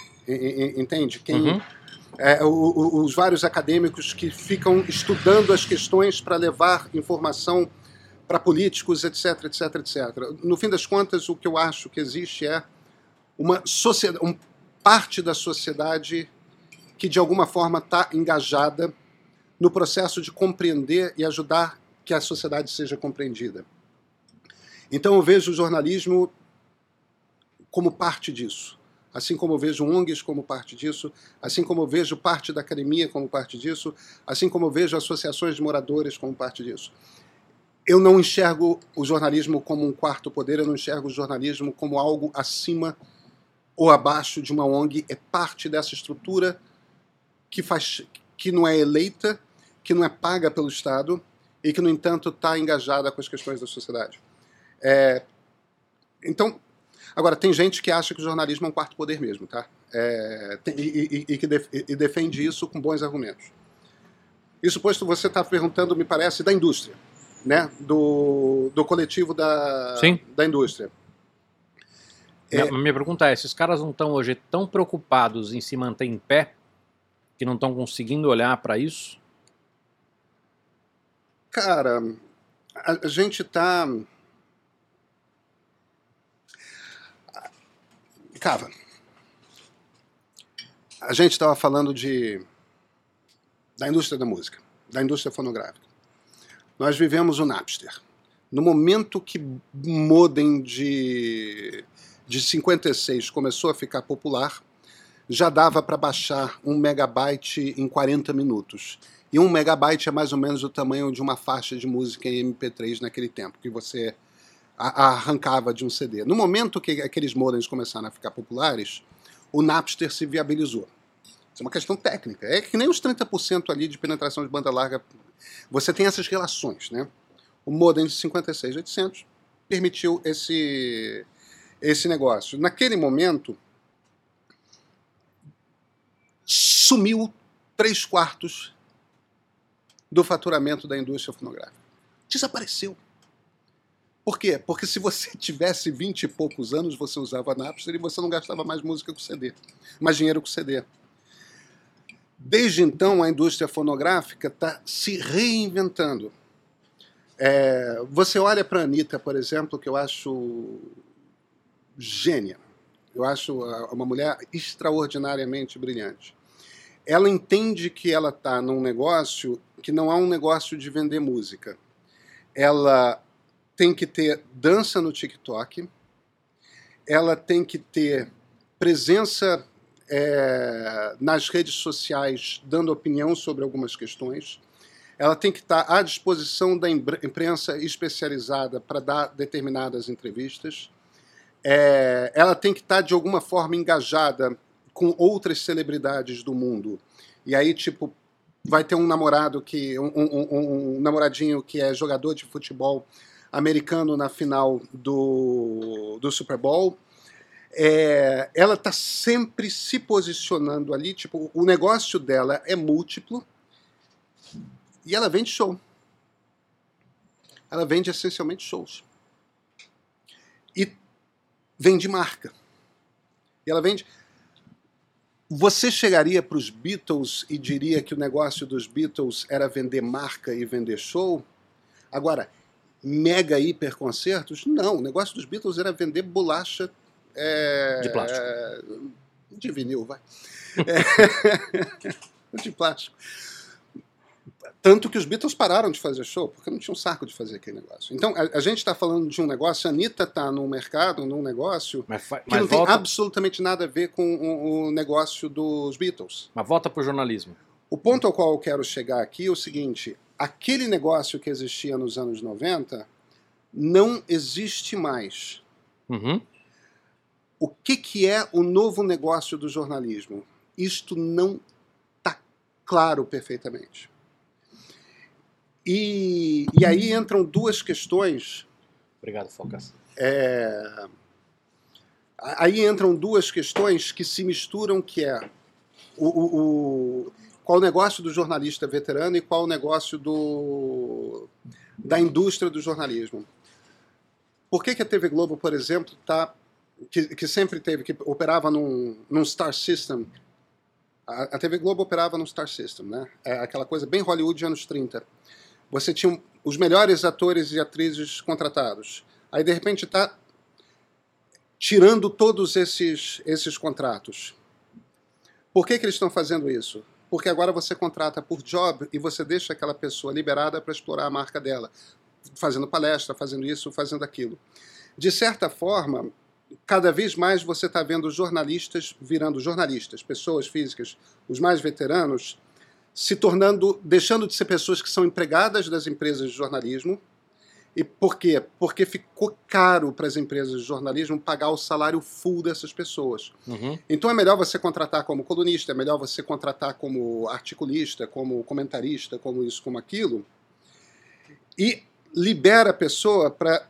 entende? Quem, uhum. é, o, o, os vários acadêmicos que ficam estudando as questões para levar informação para políticos, etc, etc, etc. No fim das contas, o que eu acho que existe é uma sociedade, um, parte da sociedade que de alguma forma está engajada no processo de compreender e ajudar que a sociedade seja compreendida. Então eu vejo o jornalismo como parte disso. Assim como eu vejo ONGs como parte disso, assim como eu vejo parte da academia como parte disso, assim como eu vejo associações de moradores como parte disso. Eu não enxergo o jornalismo como um quarto poder, eu não enxergo o jornalismo como algo acima ou abaixo de uma ONG, é parte dessa estrutura que, faz, que não é eleita, que não é paga pelo Estado e que, no entanto, está engajada com as questões da sociedade. É, então, agora, tem gente que acha que o jornalismo é um quarto poder mesmo, tá? É, tem, e, e, e, que def, e defende isso com bons argumentos. Isso posto, você está perguntando, me parece, da indústria, né? Do, do coletivo da, Sim. da indústria. É, minha pergunta é: se os caras não estão hoje tão preocupados em se manter em pé, que não estão conseguindo olhar para isso? Cara, a, a gente está A gente estava falando de da indústria da música, da indústria fonográfica. Nós vivemos o Napster. No momento que modem de, de 56 começou a ficar popular, já dava para baixar um megabyte em 40 minutos. E um megabyte é mais ou menos o tamanho de uma faixa de música em MP3 naquele tempo, que você arrancava de um CD. No momento que aqueles modems começaram a ficar populares, o Napster se viabilizou. Isso é uma questão técnica. É que nem os 30% ali de penetração de banda larga. Você tem essas relações, né? O modem de 56800 permitiu esse, esse negócio. Naquele momento, sumiu três quartos do faturamento da indústria fonográfica. Desapareceu. Por quê? Porque se você tivesse 20 e poucos anos, você usava Napster e você não gastava mais música com CD, mais dinheiro com CD. Desde então, a indústria fonográfica está se reinventando. É, você olha para a Anitta, por exemplo, que eu acho gênia. Eu acho uma mulher extraordinariamente brilhante. Ela entende que ela está num negócio que não é um negócio de vender música. Ela tem que ter dança no TikTok, ela tem que ter presença é, nas redes sociais dando opinião sobre algumas questões, ela tem que estar à disposição da imprensa especializada para dar determinadas entrevistas, é, ela tem que estar de alguma forma engajada com outras celebridades do mundo. E aí, tipo, vai ter um namorado que. um, um, um namoradinho que é jogador de futebol americano na final do, do Super Bowl. É, ela está sempre se posicionando ali, tipo, o negócio dela é múltiplo e ela vende show. Ela vende essencialmente shows. E vende marca. E ela vende. Você chegaria para os Beatles e diria que o negócio dos Beatles era vender marca e vender show? Agora, mega hiper concertos. Não, o negócio dos Beatles era vender bolacha. É, de plástico. É, de vinil, vai. É, de plástico. Tanto que os Beatles pararam de fazer show, porque não tinha um saco de fazer aquele negócio. Então, a, a gente está falando de um negócio, a Anitta está num mercado, num negócio mas, que mas não volta... tem absolutamente nada a ver com o, o negócio dos Beatles. Mas volta para o jornalismo. O ponto ao qual eu quero chegar aqui é o seguinte: aquele negócio que existia nos anos 90 não existe mais. Uhum. O que, que é o novo negócio do jornalismo? Isto não está claro perfeitamente. E, e aí entram duas questões. Obrigado, Focas. É, aí entram duas questões que se misturam, que é o, o, o, qual o negócio do jornalista veterano e qual o negócio do, da indústria do jornalismo. Por que, que a TV Globo, por exemplo, está que, que, sempre teve, que operava num, num Star System. A, a, TV Globo operava num Star System, né? É aquela coisa bem Hollywood anos 30. Você tinha os melhores atores e atrizes contratados. Aí, de repente, está tirando todos esses, esses contratos. Por que, que eles estão fazendo isso? Porque agora você contrata por job e você deixa aquela pessoa liberada para explorar a marca dela, fazendo palestra, fazendo isso, fazendo aquilo. De certa forma, cada vez mais você está vendo jornalistas virando jornalistas, pessoas físicas, os mais veteranos, se tornando, deixando de ser pessoas que são empregadas das empresas de jornalismo. E por quê? Porque ficou caro para as empresas de jornalismo pagar o salário full dessas pessoas. Uhum. Então é melhor você contratar como colunista, é melhor você contratar como articulista, como comentarista, como isso, como aquilo, e libera a pessoa para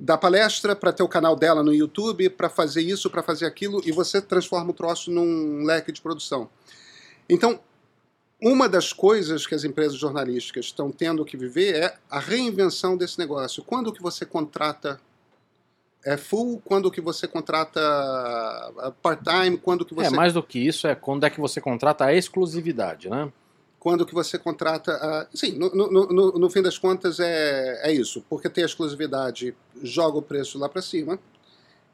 da palestra para ter o canal dela no YouTube, para fazer isso, para fazer aquilo, e você transforma o troço num leque de produção. Então, uma das coisas que as empresas jornalísticas estão tendo que viver é a reinvenção desse negócio. Quando que você contrata é full, quando que você contrata uh, part-time, quando que é, você... É, mais do que isso, é quando é que você contrata a exclusividade, né? quando que você contrata. Uh, sim, no, no, no, no, fim das contas é, é isso, porque tem a exclusividade, joga o preço lá para cima.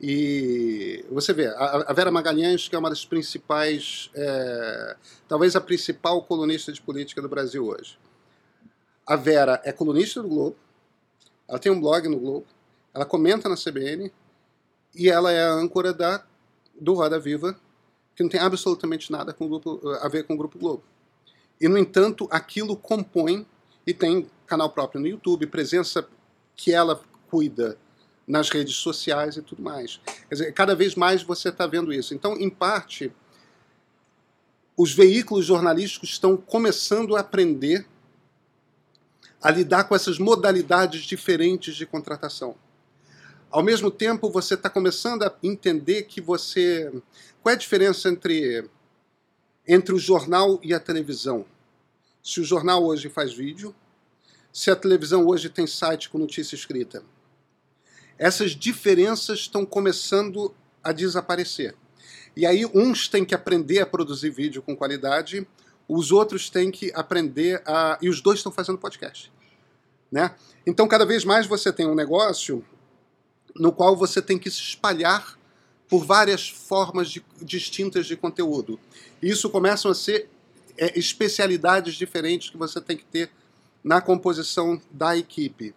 E você vê, a, Vera Magalhães, que é uma das principais, é, talvez a principal colunista de política do Brasil hoje. A Vera é colunista do Globo, ela tem um blog no Globo, ela comenta na CBN e ela é a âncora da, do Roda Viva, que não tem absolutamente nada com grupo, a ver com o Grupo Globo. E, no entanto, aquilo compõe, e tem canal próprio no YouTube, presença que ela cuida nas redes sociais e tudo mais. Quer dizer, cada vez mais você está vendo isso. Então, em parte, os veículos jornalísticos estão começando a aprender a lidar com essas modalidades diferentes de contratação. Ao mesmo tempo, você está começando a entender que você. Qual é a diferença entre entre o jornal e a televisão. Se o jornal hoje faz vídeo, se a televisão hoje tem site com notícia escrita. Essas diferenças estão começando a desaparecer. E aí uns têm que aprender a produzir vídeo com qualidade, os outros têm que aprender a. E os dois estão fazendo podcast. Né? Então, cada vez mais você tem um negócio no qual você tem que se espalhar por várias formas de, distintas de conteúdo. E isso começam a ser é, especialidades diferentes que você tem que ter na composição da equipe.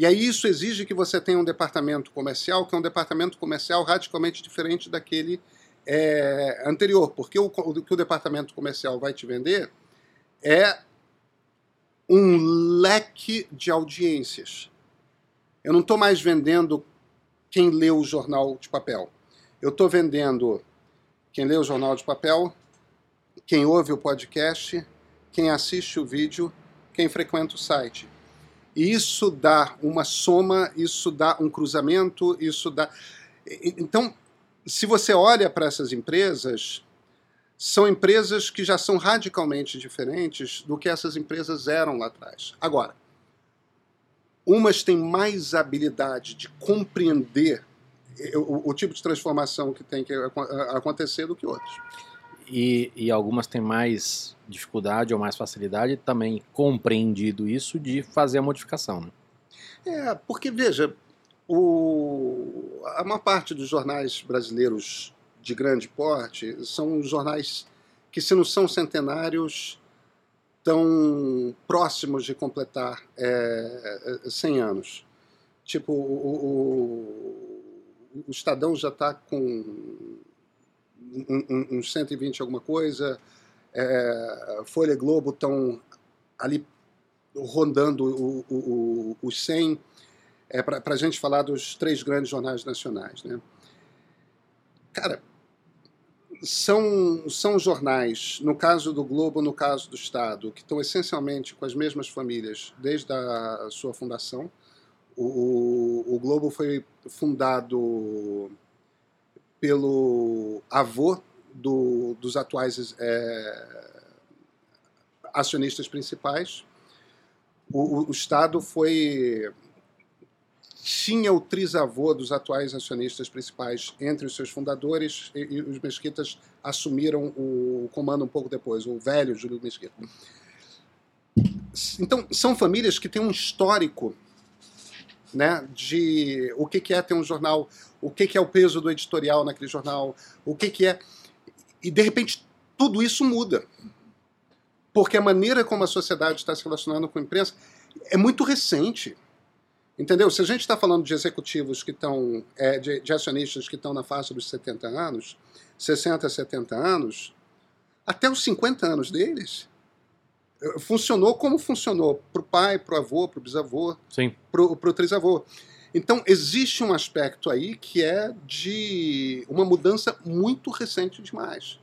E aí isso exige que você tenha um departamento comercial, que é um departamento comercial radicalmente diferente daquele é, anterior, porque o, o que o departamento comercial vai te vender é um leque de audiências. Eu não estou mais vendendo quem lê o jornal de papel. Eu estou vendendo quem lê o jornal de papel, quem ouve o podcast, quem assiste o vídeo, quem frequenta o site. Isso dá uma soma, isso dá um cruzamento, isso dá. Então, se você olha para essas empresas, são empresas que já são radicalmente diferentes do que essas empresas eram lá atrás. Agora, umas têm mais habilidade de compreender o, o, tipo de transformação que tem que acontecer do que outros. E, e algumas têm mais dificuldade ou mais facilidade também compreendido isso de fazer a modificação. Né? É, porque veja, o, a maior parte dos jornais brasileiros de grande porte são jornais que, se não são centenários, tão próximos de completar é, 100 é, anos. Tipo, o, o Estadão já está com uns 120 alguma coisa, é, Folha Globo estão ali rondando o, os 100, é, para a gente falar dos três grandes jornais nacionais. Né? Cara, são, são jornais, no caso do Globo, no caso do Estado, que estão essencialmente com as mesmas famílias desde a sua fundação. O, o, o Globo foi fundado pelo avô do, dos atuais é, acionistas principais. O, o, Estado foi tinha o trisavô dos atuais acionistas principais entre os seus fundadores e, e, os Mesquitas assumiram o comando um pouco depois, o velho Júlio Mesquita. Então, são famílias que têm um histórico né, de o que, que é ter um jornal, o que, que é o peso do editorial naquele jornal, o que, que é. E, de repente, tudo isso muda. Porque a maneira como a sociedade está se relacionando com a imprensa é muito recente. Entendeu? Se a gente está falando de executivos que estão, é, de, de, acionistas que estão na faixa dos 70 anos, 60, 70 anos, até os 50 anos deles, funcionou como funcionou para o pai, para o avô, para o bisavô, para o trisavô. Então, existe um aspecto aí que é de uma mudança muito recente demais.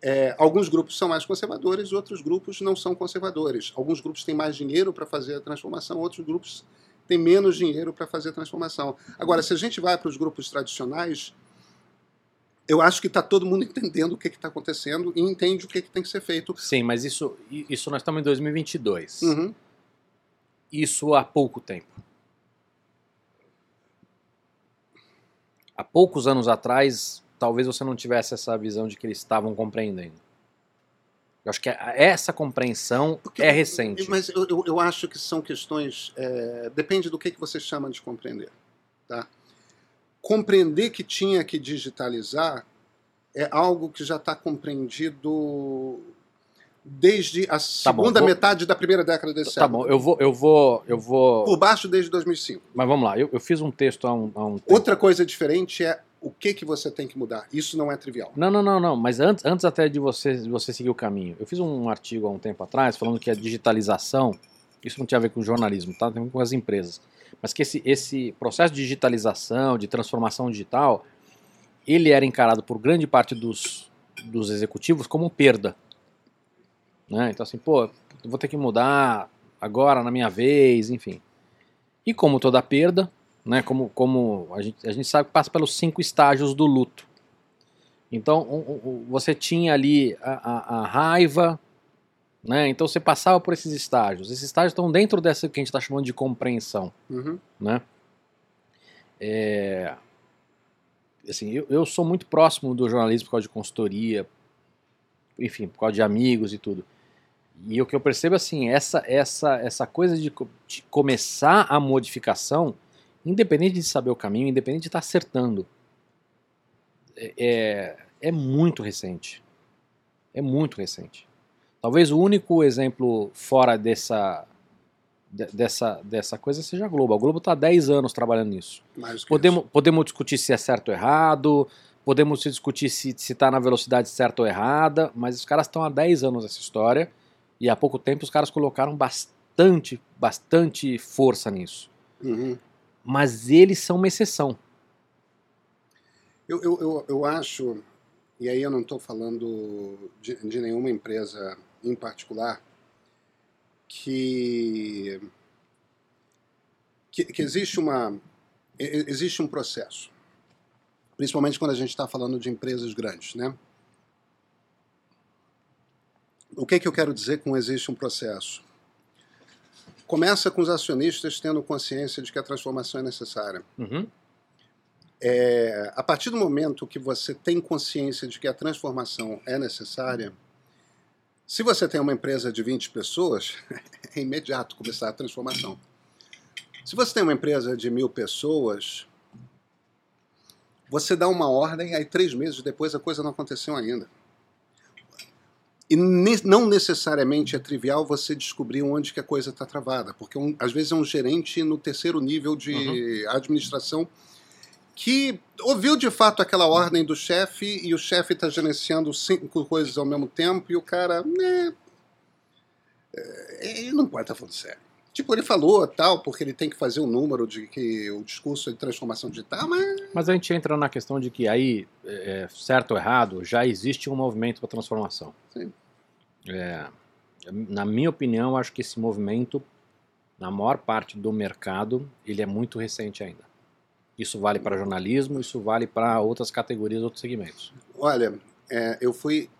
É, alguns grupos são mais conservadores, outros grupos não são conservadores. Alguns grupos têm mais dinheiro para fazer a transformação, outros grupos tem menos dinheiro para fazer a transformação. Agora, se a gente vai para os grupos tradicionais, eu acho que está todo mundo entendendo o que está acontecendo e entende o que, que, tem que ser feito. Sim, mas isso, isso nós estamos em 2022. Uhum. Isso há pouco tempo. Há poucos anos atrás, talvez você não tivesse essa visão de que eles estavam compreendendo. Eu acho que essa compreensão Porque, é recente. Mas eu, eu, eu, acho que são questões. É, depende do que, que você chama de compreender. Tá? Compreender que tinha que digitalizar é algo que já está compreendido desde a tá segunda vou... metade da primeira década desse tá século. Tá bom, eu vou, eu vou, eu vou. Por baixo desde 2005. Mas vamos lá, eu, eu fiz um texto há um, há um tempo. Outra coisa diferente é o que que você tem que mudar. Isso não é trivial. Não, não, não, não. Mas antes, antes até de você, de você seguir o caminho, eu fiz um artigo há um tempo atrás falando que a digitalização, isso não tinha a ver com jornalismo, tá? Tem a ver com as empresas. Mas que esse, esse processo de digitalização, de transformação digital, ele era encarado por grande parte dos, dos executivos como perda. Né? Então assim, pô, vou ter que mudar agora na minha vez, enfim. E como toda perda, né? Como, como a, gente, a gente sabe que passa pelos cinco estágios do luto. Então um, um, você tinha ali a, a, a, raiva, né? Então você passava por esses estágios. Esses estágios estão dentro dessa que a gente está chamando de compreensão, uhum. né? É, assim, eu, eu sou muito próximo do jornalismo por causa de consultoria, enfim, por causa de amigos e tudo. E o que eu percebo assim, essa essa essa coisa de, de começar a modificação independente de saber o caminho, independente de estar acertando, é, é, é muito recente. É muito recente. Talvez o único exemplo fora dessa, dessa, dessa coisa seja a Globo. A Globo está há 10 anos trabalhando nisso. Podemos, podemos discutir se é certo ou errado, podemos discutir se está na velocidade certa ou errada, mas os caras estão há 10 anos nessa história e há pouco tempo os caras colocaram bastante, bastante força nisso. Uhum mas eles são uma exceção. Eu, eu, eu, eu acho, e aí eu não estou falando de, de, nenhuma empresa em particular, que, que, que existe, uma, existe um processo, principalmente quando a gente está falando de empresas grandes, né? O que, que eu quero dizer com existe um processo? começa com os acionistas tendo consciência de que a transformação é necessária. Uhum. É, a partir do momento que você tem consciência de que a transformação é necessária, se você tem uma empresa de 20 pessoas, é imediato começar a transformação. Se você tem uma empresa de mil pessoas, você dá uma ordem, aí três meses depois a coisa não aconteceu ainda. E ne não necessariamente é trivial você descobrir onde que a coisa está travada, porque um, às vezes é um gerente no terceiro nível de uhum. administração que ouviu de fato aquela ordem do chefe e o chefe está gerenciando cinco coisas ao mesmo tempo e o cara, né, é, ele não pode estar tá falando sério. Tipo, ele falou tal, porque ele tem que fazer um número de que o discurso é de transformação digital, mas. Mas a gente entra na questão de que aí, é, certo ou errado, já existe um movimento para transformação. Sim. É, na minha opinião, acho que esse movimento, na maior parte do mercado, ele é muito recente ainda. Isso vale para jornalismo, isso vale para outras categorias, outros segmentos. Olha, é, eu fui.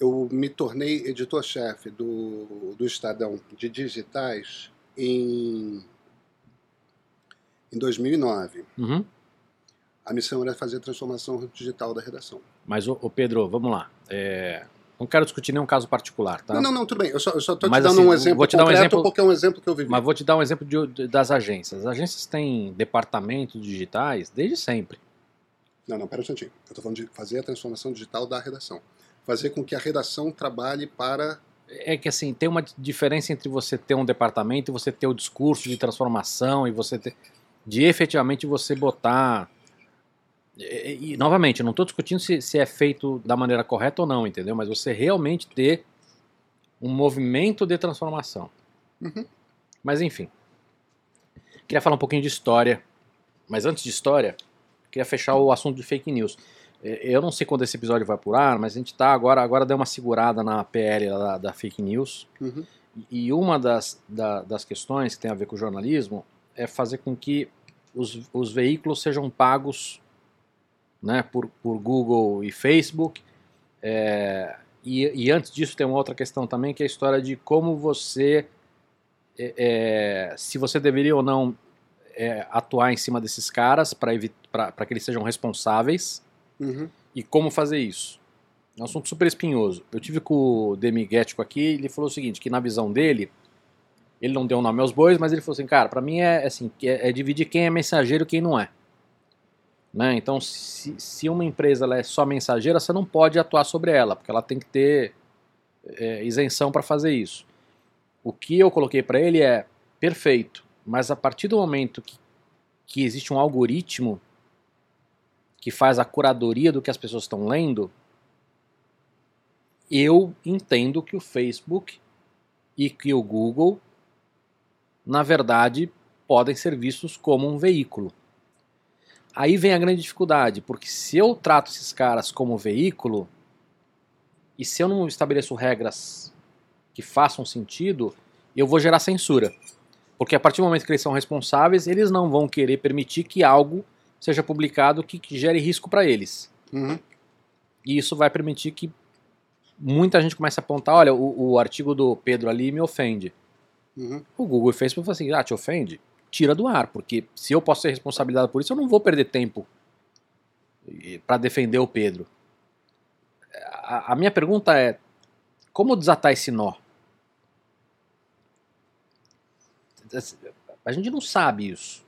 Eu me tornei editor-chefe do, do Estadão de digitais em, em 2009. Uhum. A missão era fazer a transformação digital da redação. Mas, ô, ô Pedro, vamos lá. É, não quero discutir nenhum caso particular, tá? Não, não, não, tudo bem. Eu só estou te Mas, dando assim, um exemplo vou te dar um exemplo- porque é um exemplo que eu vivi. Mas vou te dar um exemplo de- das agências. As agências têm departamentos digitais desde sempre. Não, não, pera um instantinho. Eu estou falando de fazer a transformação digital da redação. Fazer com que a redação trabalhe para. É que assim, tem uma diferença entre você ter um departamento e você ter o discurso de transformação e você ter. de efetivamente você botar. E, e, novamente, eu não estou discutindo se, se é feito da maneira correta ou não, entendeu? Mas você realmente ter um movimento de transformação. Uhum. Mas enfim. Queria falar um pouquinho de história. Mas antes de história, queria fechar o assunto de fake news. É, Eu não sei quando esse episódio vai por ar, mas a gente tá agora, agora deu uma segurada na PL da, da fake news. Uhum. E uma das, da- das questões que tem a ver com o jornalismo é fazer com que os, os veículos sejam pagos né, por, por Google e Facebook. É, e, e antes disso tem uma outra questão também, que é a história de como você, é, é, se você deveria ou não é, atuar em cima desses caras para que eles sejam responsáveis Uhum. e como fazer isso. É um assunto super espinhoso. Eu tive com o Demi Guético aqui, ele falou o seguinte, que na visão dele, ele não deu nome aos bois, mas ele falou assim, cara, pra mim é assim, que é, é dividir quem é mensageiro e quem não é. Né? Então, se, se uma empresa é só mensageira, você não pode atuar sobre ela, porque ela tem que ter é, isenção para fazer isso. O que eu coloquei para ele é perfeito, mas a partir do momento que, que existe um algoritmo que faz a curadoria do que as pessoas estão lendo, eu entendo que o Facebook e que o Google, na verdade, podem ser vistos como um veículo. Aí vem a grande dificuldade, porque se eu trato esses caras como veículo, e se eu não estabeleço regras que façam sentido, eu vou gerar censura. Porque a partir do momento que eles são responsáveis, eles não vão querer permitir que algo seja publicado que, que gere risco para eles. Uhum. E isso vai permitir que muita gente comece a apontar, olha, o, o artigo do Pedro ali me ofende. Uhum. O Google e o Facebook falam assim, ah, te ofende? Tira do ar, porque se eu posso ser responsabilizado por isso, eu não vou perder tempo para defender o Pedro. A, a minha pergunta é, como desatar esse nó? A gente não sabe isso.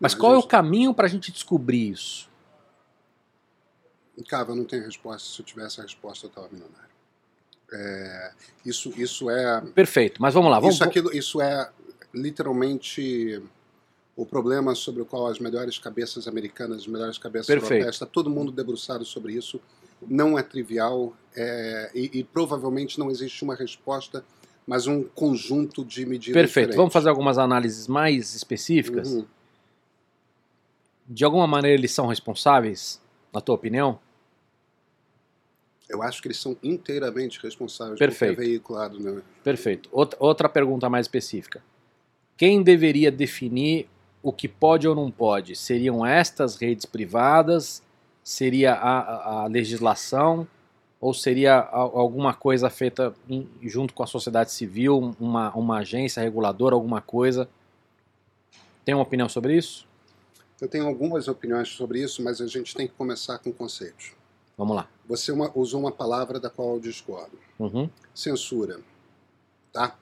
Mas Não, qual é o caminho para a gente descobrir isso? Cara, eu não tenho resposta. Se eu tivesse a resposta, eu estava milionário. É, isso, isso é. Perfeito, mas vamos lá. Vamos, isso, aquilo, isso é literalmente o problema sobre o qual as melhores cabeças americanas, as melhores cabeças Perfeito. europeias, está todo mundo debruçado sobre isso. Não é trivial é, e, e provavelmente não existe uma resposta, mas um conjunto de medidas Perfeito. diferentes. Vamos fazer algumas análises mais específicas. Uhum. De alguma maneira eles são responsáveis, na tua opinião? Eu acho que eles são inteiramente responsáveis Perfeito. por ter veiculado. Né? Perfeito. Outra, outra pergunta mais específica. Quem deveria definir o que pode ou não pode? Seriam estas redes privadas? Seria a, a- legislação? Ou seria alguma coisa feita em- junto com a sociedade civil, uma, uma agência reguladora, alguma coisa? Tem uma opinião sobre isso? Eu tenho algumas opiniões sobre isso, mas a gente tem que começar com conceitos. Vamos lá. Você uma- usou uma palavra da qual eu discordo: Uhum. censura. Tá?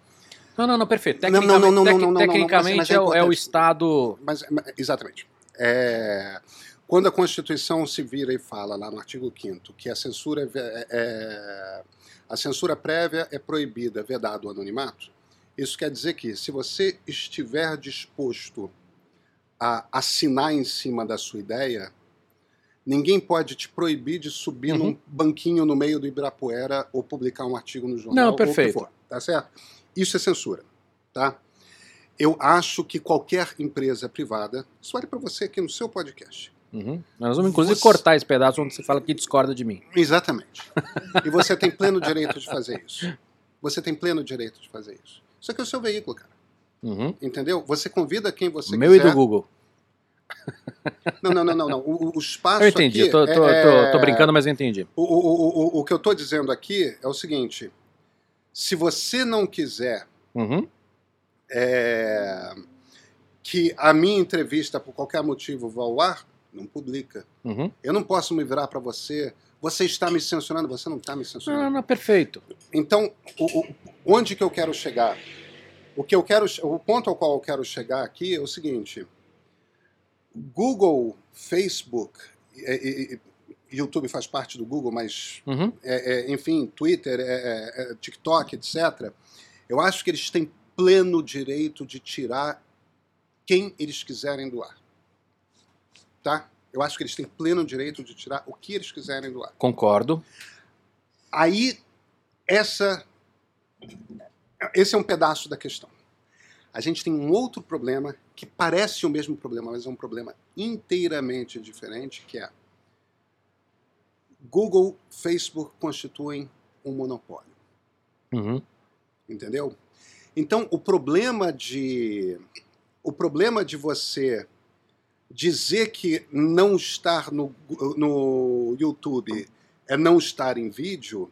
Não, não, não, perfeito. Tecnicamente, não, não, não, não, não, tecnicamente é é, o, é o importante. Estado. Mas, exatamente. É, quando a Constituição se vira e fala lá no artigo 5 que a censura, é é- é- a censura prévia é proibida, vedado o anonimato, isso quer dizer que se você estiver disposto a assinar em cima da sua ideia, ninguém pode te proibir de subir Uhum. num banquinho no meio do Ibirapuera ou publicar um artigo no jornal. Não, ou o que perfeito. for, tá certo? Isso é censura, tá? Eu acho que qualquer empresa privada, isso vale para você aqui no seu podcast. Uhum. Nós vamos inclusive Você- cortar esse pedaço onde você fala que discorda de mim. Exatamente. E você tem pleno direito de fazer isso. Você tem pleno direito de fazer isso. Isso aqui é o seu veículo, cara. Uhum. Entendeu? Você convida quem você O meu e quiser. do Google. Não, não, não, não. não. O, o- espaço Eu entendi, aqui tô, tô, é- tô- tô brincando, mas eu entendi. O, o, o, o, o que eu estou dizendo aqui é o seguinte: se você não quiser Uhum. é, que a minha entrevista, por qualquer motivo, vá ao ar, não publica. Uhum. Eu não posso me virar para você. Você está me censurando, você não está me Não, censurando. não, perfeito. Então, o- o- onde que eu quero chegar? O que eu quero, o ponto ao qual eu quero chegar aqui é o seguinte: Google, Facebook, e- e- YouTube faz parte do Google, mas Uhum. é, é, enfim, Twitter, é, é, é, TikTok, etc. Eu acho que eles têm pleno direito de tirar quem eles quiserem do ar. Tá? Eu acho que eles têm pleno direito de tirar o que eles quiserem do ar. Concordo. Aí, essa, esse é um pedaço da questão. A gente tem um outro problema que parece o mesmo problema, mas é um problema inteiramente diferente, que é Google, Facebook constituem um monopólio, Uhum. entendeu? Então, o problema de o problema de você dizer que não estar no, no YouTube é não estar em vídeo,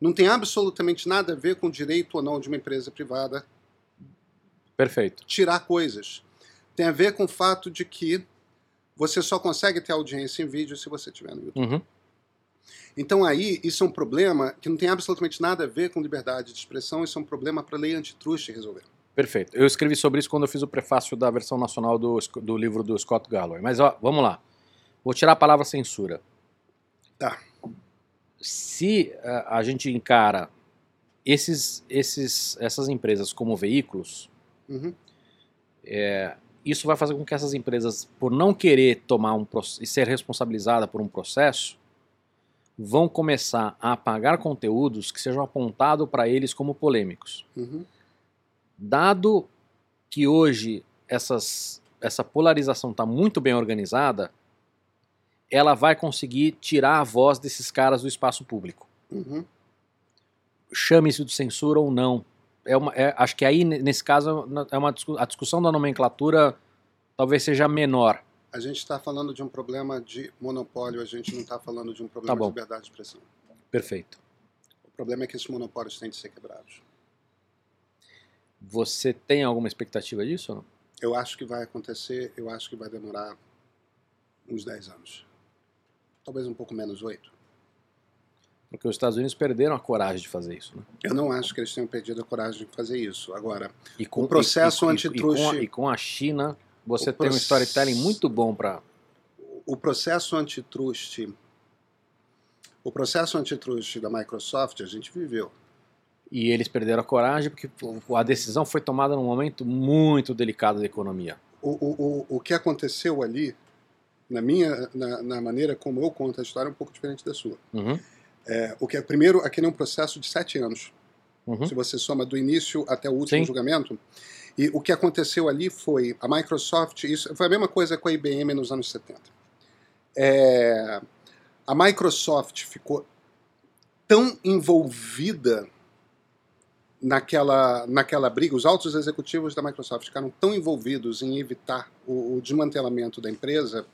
não tem absolutamente nada a ver com o direito ou não de uma empresa privada Perfeito. tirar coisas. Tem a ver com o fato de que você só consegue ter audiência em vídeo se você estiver no YouTube. Uhum. Então aí, isso é um problema que não tem absolutamente nada a ver com liberdade de expressão, isso é um problema para a lei antitruste resolver. Perfeito. Eu escrevi sobre isso quando eu fiz o prefácio da versão nacional do, do livro do Scott Galloway. Mas ó, vamos lá. Vou tirar a palavra censura. Tá. Se eh, a gente encara esses, esses, essas empresas como veículos, Uhum. isso vai fazer com que essas empresas, por não querer tomar um e ser responsabilizada por um processo, vão começar a apagar conteúdos que sejam apontados para eles como polêmicos. Uhum. Dado que hoje essas, essa polarização está muito bem organizada, ela vai conseguir tirar a voz desses caras do espaço público. Uhum. Chame isso de censura ou não. É uma, é- acho que aí, ne- nesse caso, é uma, discu- a discussão da nomenclatura talvez seja menor. A gente está falando de um problema de monopólio, a gente não está falando de um problema Tá de liberdade de expressão. Perfeito. O problema é que esses monopólios têm de ser quebrados. Você tem alguma expectativa disso ou não? Eu acho que vai acontecer, eu acho que vai demorar uns 10 anos. Talvez um pouco menos, 8. Porque os Estados Unidos perderam a coragem de fazer isso. Né? Eu não acho que eles tenham perdido a coragem de fazer isso. Agora, E com, O processo e- e- antitruste- E com, a, e com a China, você tem um storytelling muito bom para. o processo antitruste, o processo antitruste da Microsoft a gente viveu. E eles perderam a coragem porque a decisão foi tomada num momento muito delicado da economia. O, o, o, o que aconteceu ali, na minha, na, na maneira como eu conto a história, é um pouco diferente da sua. Uhum, É, o que é, primeiro, aquele é um processo de sete anos. uhum, Se você soma do início até o último Sim. julgamento. E o que aconteceu ali foi a Microsoft, isso foi a mesma coisa com a IBM nos anos 70. É, a Microsoft ficou tão envolvida naquela, naquela briga, os altos executivos da Microsoft ficaram tão envolvidos em evitar o, o desmantelamento da empresa,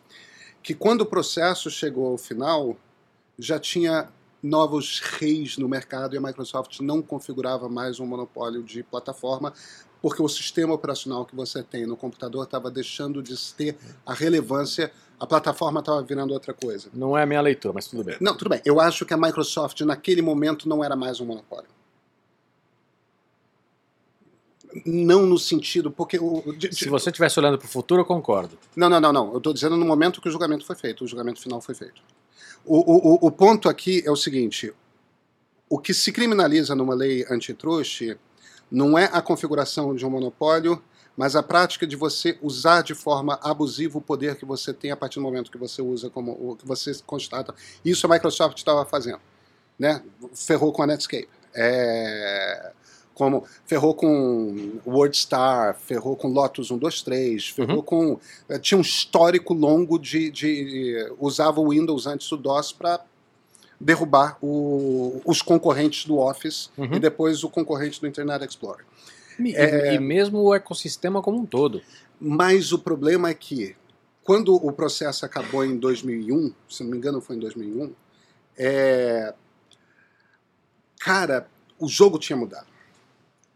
que quando o processo chegou ao final, já tinha novos reis no mercado e a Microsoft não configurava mais um monopólio de plataforma, porque o sistema operacional que você tem no computador estava deixando de ter a relevância, a plataforma estava virando outra coisa. Não é a minha leitura, mas tudo bem. Não, tudo bem. Eu acho que a Microsoft naquele momento não era mais um monopólio. Não no sentido, porque o. de- de- Se você estivesse olhando para o futuro, eu concordo. Não, não, não, não. Eu estou dizendo no momento que o julgamento foi feito, o julgamento final foi feito. O, o, o- o ponto aqui é o seguinte: o que se criminaliza numa lei antitruste não é a configuração de um monopólio, mas a prática de você usar de forma abusiva o poder que você tem a partir do momento que você usa como o que você constata. Isso a Microsoft estava fazendo, né? Ferrou com a Netscape. É, Como ferrou com WordStar, ferrou com Lotus 123, ferrou Uhum. com. eh, Tinha um histórico longo de. de usava o Windows antes do DOS para derrubar o- os concorrentes do Office Uhum. e depois o concorrente do Internet Explorer. E, É- e mesmo o ecossistema como um todo. Mas o problema é que, quando o processo acabou em 2001, se não me engano foi em 2001, é... cara, o jogo tinha mudado.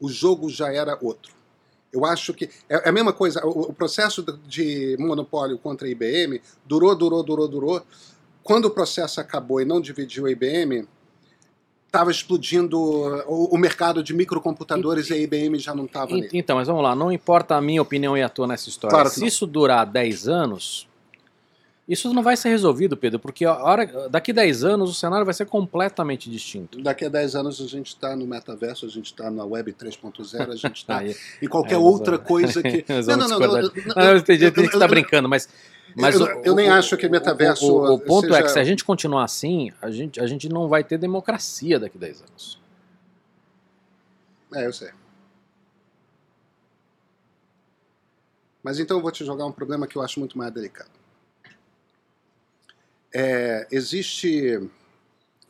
O jogo já era outro. Eu acho que é é a mesma coisa. O, o processo de monopólio contra a IBM durou, durou, durou, durou. Quando o processo acabou e não dividiu a IBM, estava explodindo o, o mercado de microcomputadores e, a IBM já não estava. Então, mas vamos lá, não importa a minha opinião e a tua nessa história. Claro Se não. isso durar 10 anos, isso não vai ser resolvido, Pedro, porque a hora, daqui 10 anos o cenário vai ser completamente distinto. Daqui a 10 anos a gente está no metaverso, a gente está na web 3.0, a gente está em qualquer nós outra vamos- coisa que. Não, não, não, não, não, Não, eu entendi, entendi que está brincando, mas. mas eu- o- eu nem o- acho que metaverso O, o- ponto é seja- que se a gente continuar assim, a gente, a gente não vai ter democracia daqui a 10 anos. É, eu sei. Mas então eu vou te jogar um problema que eu acho muito mais delicado. É, existe,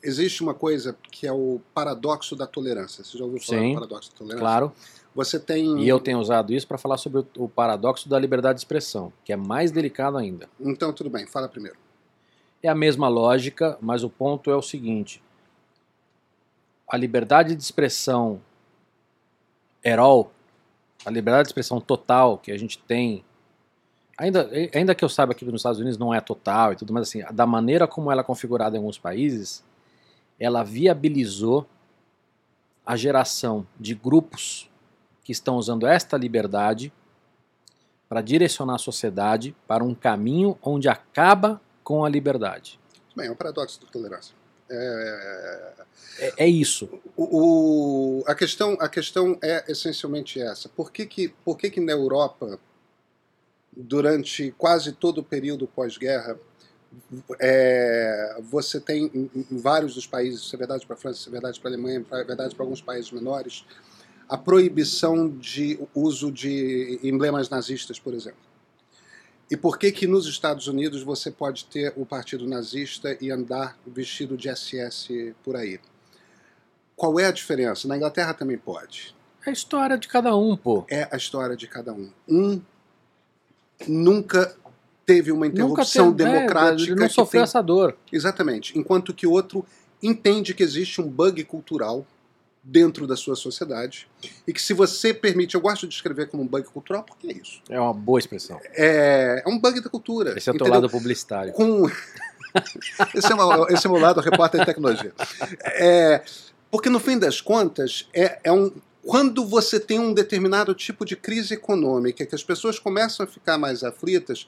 existe uma coisa que é o paradoxo da tolerância. Você já ouviu falar Sim, do paradoxo da tolerância? Claro. Você tem. E eu tenho usado isso para falar sobre o, paradoxo da liberdade de expressão, que é mais delicado ainda. Então, tudo bem, fala primeiro. É a mesma lógica, mas o ponto é o seguinte: a liberdade de expressão herol, a liberdade de expressão total que a gente tem, ainda, ainda que eu saiba que nos Estados Unidos não é total e tudo, mas assim, da maneira como ela é configurada em alguns países, ela viabilizou a geração de grupos que estão usando esta liberdade para direcionar a sociedade para um caminho onde acaba com a liberdade. Bem, é um paradoxo da tolerância. É, É, é isso. O, o- a, questão, a questão é essencialmente essa. Por que, que, por que, que na Europa, durante quase todo o período pós-guerra, é, você tem em, em vários dos países, isso é verdade para a França, isso é verdade para a Alemanha, é verdade para alguns países menores, a proibição de uso de emblemas nazistas, por exemplo. E por que que nos Estados Unidos você pode ter o partido nazista e andar vestido de SS por aí? Qual é a diferença? Na Inglaterra também pode. É a história de cada um, pô. É a história de cada um. Um nunca teve uma Nunca interrupção teve, né, democrática. Ele não que sofreu tem- essa dor. Exatamente. Enquanto que o outro entende que existe um bug cultural dentro da sua sociedade e que se você permite, eu gosto de escrever como um bug cultural porque é isso. É uma boa expressão. É, é um bug da cultura. Esse é o teu lado publicitário. com. esse, é o, esse é o meu lado repórter de tecnologia. É, porque, no fim das contas, é, é um. Quando você tem um determinado tipo de crise econômica, que as pessoas começam a ficar mais aflitas,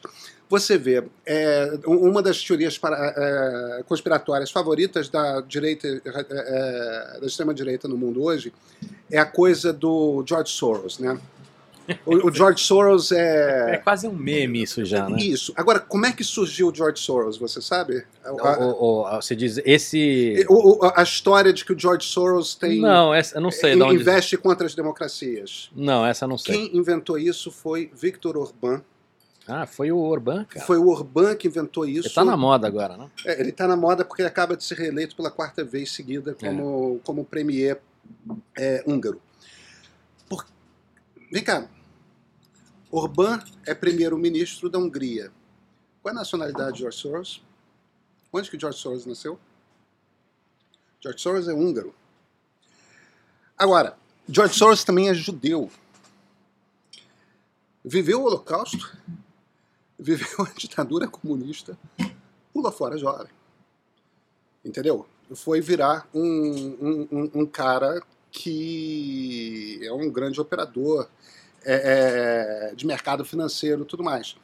você vê é, uma das teorias para, é, conspiratórias favoritas da direita, é, da extrema direita no mundo hoje é a coisa do George Soros, né? O, o George Soros É é, quase um meme isso já, né? isso. Agora, como é que surgiu o George Soros, você sabe? O- a- você diz, esse... a história de que o George Soros tem Não, essa, eu não sei onde... investe contra as democracias. Não, essa eu não sei. Quem inventou isso foi Victor Orbán. Ah, foi o Orbán, cara. Foi o Orbán que inventou isso. Ele tá na moda agora, né? É, ele está na moda porque ele acaba de ser reeleito pela quarta vez seguida como, como premier é, húngaro. Por- Vem cá. Orbán é primeiro-ministro da Hungria. Qual é a nacionalidade de George Soros? Onde que George Soros nasceu? George Soros é húngaro. Agora, George Soros também é judeu. Viveu o Holocausto, viveu a ditadura comunista, pula fora jovem. Entendeu? Foi virar um, um, um- um cara que é um grande operador é, é, de mercado financeiro tudo mais.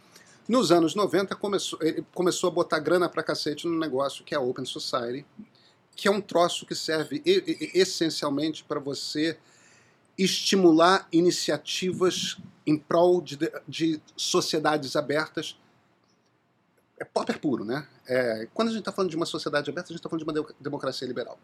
Nos anos 90, começou, ele começou a botar grana pra cacete num negócio que é a Open Society, que é um troço que serve essencialmente para você estimular iniciativas em prol de, de sociedades abertas. É popper puro, né? É, quando a gente está falando de uma sociedade aberta, a gente está falando de uma de- democracia liberal.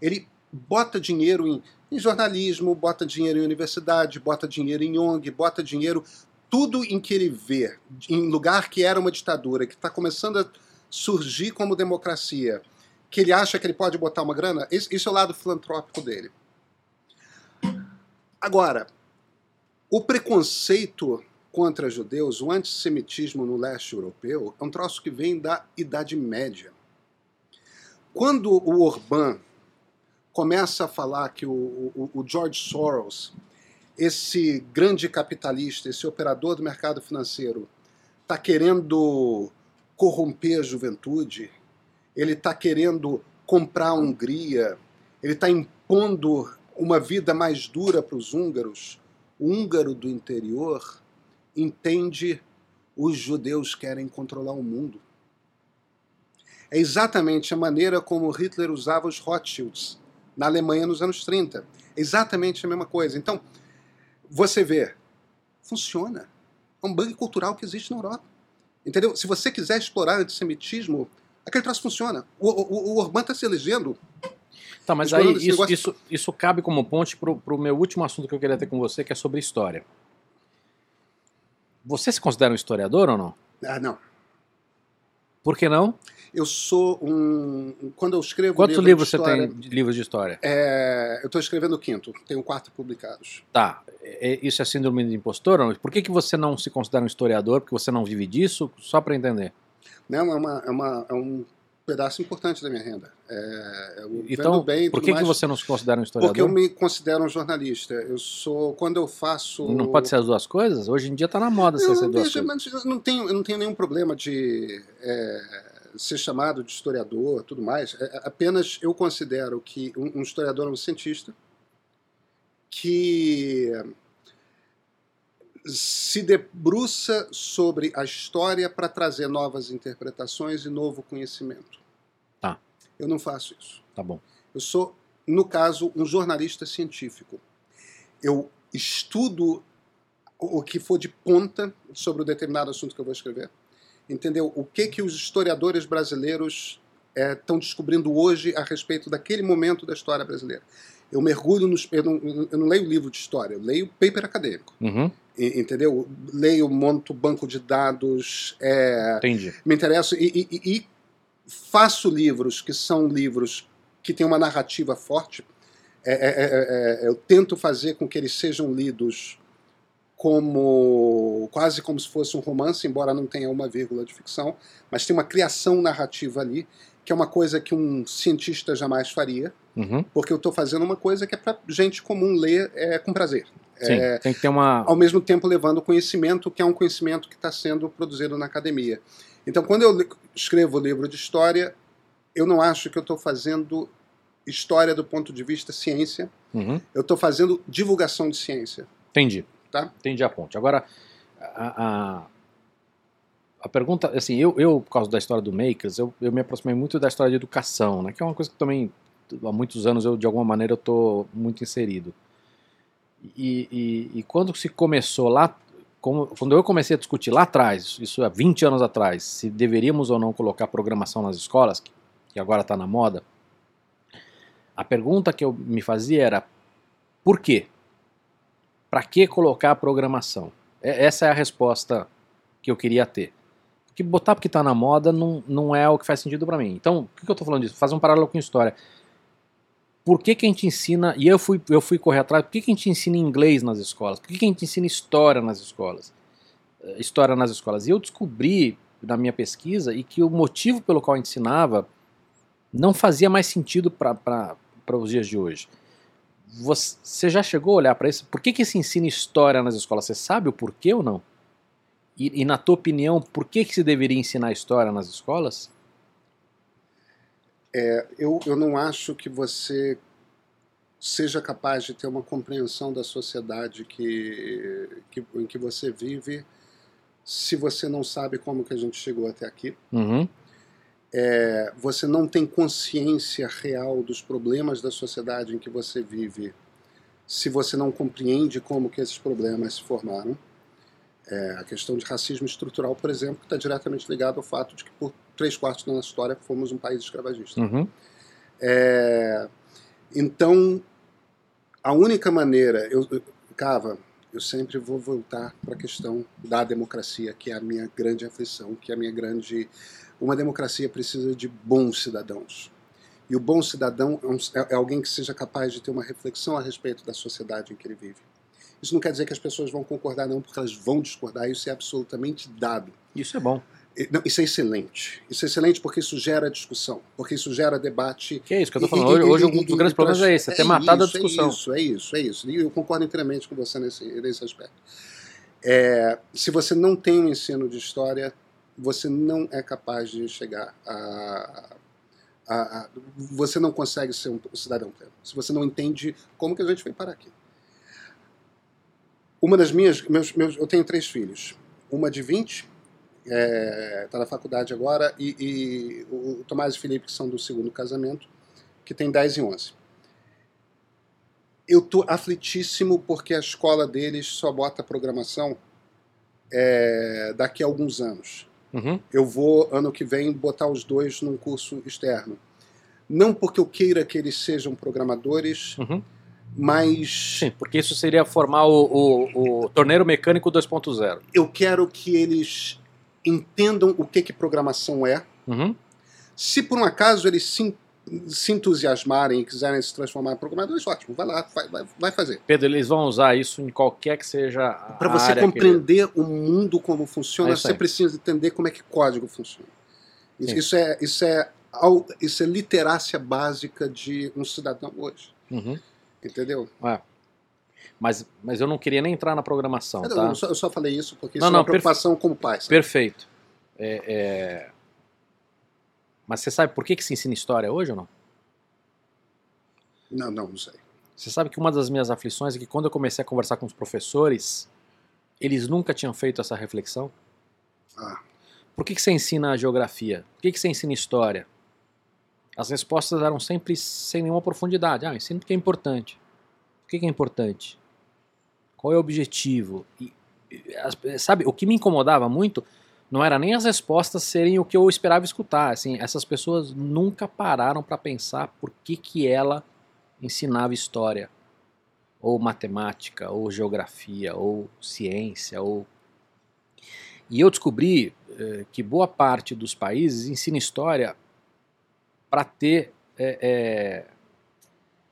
Ele bota dinheiro em em jornalismo, bota dinheiro em universidade, bota dinheiro em ONG, bota dinheiro tudo em que ele vê, em lugar que era uma ditadura, que está começando a surgir como democracia, que ele acha que ele pode botar uma grana, esse, esse é o lado filantrópico dele. Agora, o preconceito contra judeus, o antissemitismo no leste europeu, é um troço que vem da Idade Média. Quando o Orbán começa a falar que o, o, o George Soros, esse grande capitalista, esse operador do mercado financeiro, está querendo corromper a juventude, ele está querendo comprar a Hungria, ele está impondo uma vida mais dura para os húngaros. O húngaro do interior entende os judeus querem controlar o mundo. É exatamente a maneira como Hitler usava os Rothschilds na Alemanha nos anos 30. É exatamente a mesma coisa. Então, você vê, funciona. É um bug cultural que existe na Europa. Entendeu? Se você quiser explorar antissemitismo, aquele troço funciona. O, o, o Orbán está se elegendo. Tá, mas aí isso, negócio... isso, isso cabe como ponte para o meu último assunto que eu queria ter com você, que é sobre história. Você se considera um historiador ou não? Ah, não. Por que não? Eu sou um. Quando eu escrevo. Quantos livro livros história, você tem de livros de história? É, eu estou escrevendo o quinto, tenho quatro publicados. Tá. É, isso é síndrome de impostor? Por que, que você não se considera um historiador? Porque você não vive disso? Só para entender. Não, é, uma, é, uma, é um pedaço importante da minha renda. É, então, bem, por que, mais, que você não se considera um historiador? Porque eu me considero um jornalista. Eu sou, quando eu faço... Não pode ser as duas coisas? Hoje em dia está na moda ser, ser duas coisas. Não tenho, eu não tenho nenhum problema de é, ser chamado de historiador, tudo mais. É, apenas eu considero que um, um historiador é um cientista que se debruça sobre a história para trazer novas interpretações e novo conhecimento. Tá. Eu não faço isso. Tá bom. Eu sou, no caso, um jornalista científico. Eu estudo o que for de ponta sobre o determinado assunto que eu vou escrever. Entendeu? O que que os historiadores brasileiros estão é, descobrindo hoje a respeito daquele momento da história brasileira. Eu mergulho nos. Eu não, eu não leio livro de história, eu leio paper acadêmico. Uhum. entendeu? Leio, monto banco de dados. É, Entendi. Me interesso e, e, e, faço livros que são livros que têm uma narrativa forte. É, é, é, é, eu tento fazer com que eles sejam lidos como quase como se fosse um romance, embora não tenha uma vírgula de ficção, mas tem uma criação narrativa ali que é uma coisa que um cientista jamais faria, uhum. porque eu estou fazendo uma coisa que é para gente comum ler é, com prazer. Sim, é, tem que ter uma. Ao mesmo tempo levando conhecimento, que é um conhecimento que está sendo produzido na academia. Então, quando eu escrevo livro de história, eu não acho que eu estou fazendo história do ponto de vista ciência. Uhum. Eu estou fazendo divulgação de ciência. Entendi. Tá? Entendi a ponte. Agora, a, a a pergunta, assim, eu, eu, por causa da história do Makers, eu, eu me aproximei muito da história de educação, né? Que é uma coisa que também, há muitos anos, eu, de alguma maneira, eu estou muito inserido. E, e, e, quando se começou lá, como, quando eu comecei a discutir lá atrás, isso há 20 anos atrás, se deveríamos ou não colocar programação nas escolas, que, que agora está na moda, a pergunta que eu me fazia era, por quê? Para que colocar a programação? Essa é a resposta que eu queria ter que botar porque tá na moda não, não é o que faz sentido para mim. Então, por que, eu tô falando disso? Fazer um paralelo com história. Por que, que a gente ensina, e eu fui, eu fui correr atrás, por que, que a gente ensina inglês nas escolas? Por que, que a gente ensina história nas escolas? Eh, história nas escolas. E eu descobri na minha pesquisa e que o motivo pelo qual eu ensinava não fazia mais sentido para os dias de hoje. Você já chegou a olhar para isso? Por que, que se ensina história nas escolas? Você sabe o porquê ou não? E, e, na tua opinião, por que, que se deveria ensinar história nas escolas? É, eu, eu não acho que você seja capaz de ter uma compreensão da sociedade que, que, em que você vive se você não sabe como que a gente chegou até aqui. Uhum. É, você não tem consciência real dos problemas da sociedade em que você vive se você não compreende como que esses problemas se formaram. É, a questão de racismo estrutural, por exemplo, está diretamente ligado ao fato de que por três quartos da nossa história fomos um país escravagista. Uhum. É, então, a única maneira, eu, eu, Cava, eu sempre vou voltar para a questão da democracia, que é a minha grande aflição, que é a minha grande. Uma democracia precisa de bons cidadãos. E o bom cidadão é, um, é, é alguém que seja capaz de ter uma reflexão a respeito da sociedade em que ele vive. Isso não quer dizer que as pessoas vão concordar, não, porque elas vão discordar, isso é absolutamente dado. Isso é bom. Não, isso é excelente. Isso é excelente porque isso gera discussão, porque isso gera debate. Que é isso que eu estou falando. Hoje, hoje um dos grandes problemas é esse, é ter é matado isso, a discussão. É isso, é isso, é isso. E eu concordo inteiramente com você nesse, nesse aspecto. É, se você não tem um ensino de história, você não é capaz de chegar a, a, a você não consegue ser um cidadão pleno. Se você não entende como que a gente veio parar aqui. Uma das minhas, meus, meus, eu tenho três filhos. Uma de 20 está é, tá na faculdade agora, e, e, o Tomás e Felipe, que são do segundo casamento, que tem 10 e 11. Eu tô aflitíssimo porque a escola deles só bota programação é, daqui a alguns anos. Uhum. Eu vou, ano que vem, botar os dois num curso externo. Não porque eu queira que eles sejam programadores, uhum. mas. Sim, porque isso seria formar o, o, o torneiro mecânico 2.0. Eu quero que eles entendam o que, que programação é. Uhum. Se por um acaso eles se, se entusiasmarem e quiserem se transformar em programadores, ótimo, vai lá, vai, vai, vai fazer. Pedro, eles vão usar isso em qualquer que seja a Para você área compreender o mundo como funciona, É isso você precisa entender como é que código funciona. Isso, isso é, isso, é, isso é literácia básica de um cidadão hoje. que Uhum. Entendeu? É. Mas, mas eu não queria nem entrar na programação, Eu, tá? eu só, eu só falei isso porque isso Não, é não, uma preocupação como pai. sabe? Perfeito. É, é, Mas você sabe por que, que se ensina história hoje ou não? Não, não, não sei. Você sabe que uma das minhas aflições é que quando eu comecei a conversar com os professores, eles nunca tinham feito essa reflexão. Ah, Por que, que você ensina geografia? Por que, que você ensina história? As respostas eram sempre sem nenhuma profundidade. Ah, eu ensino porque é importante. Por que, que é importante? Qual é o objetivo? E, sabe, o que me incomodava muito não era nem as respostas serem o que eu esperava escutar. Assim, essas pessoas nunca pararam para pensar por que, que ela ensinava história, ou matemática, ou geografia, ou ciência, ou e eu descobri eh, que boa parte dos países ensina história para ter, é,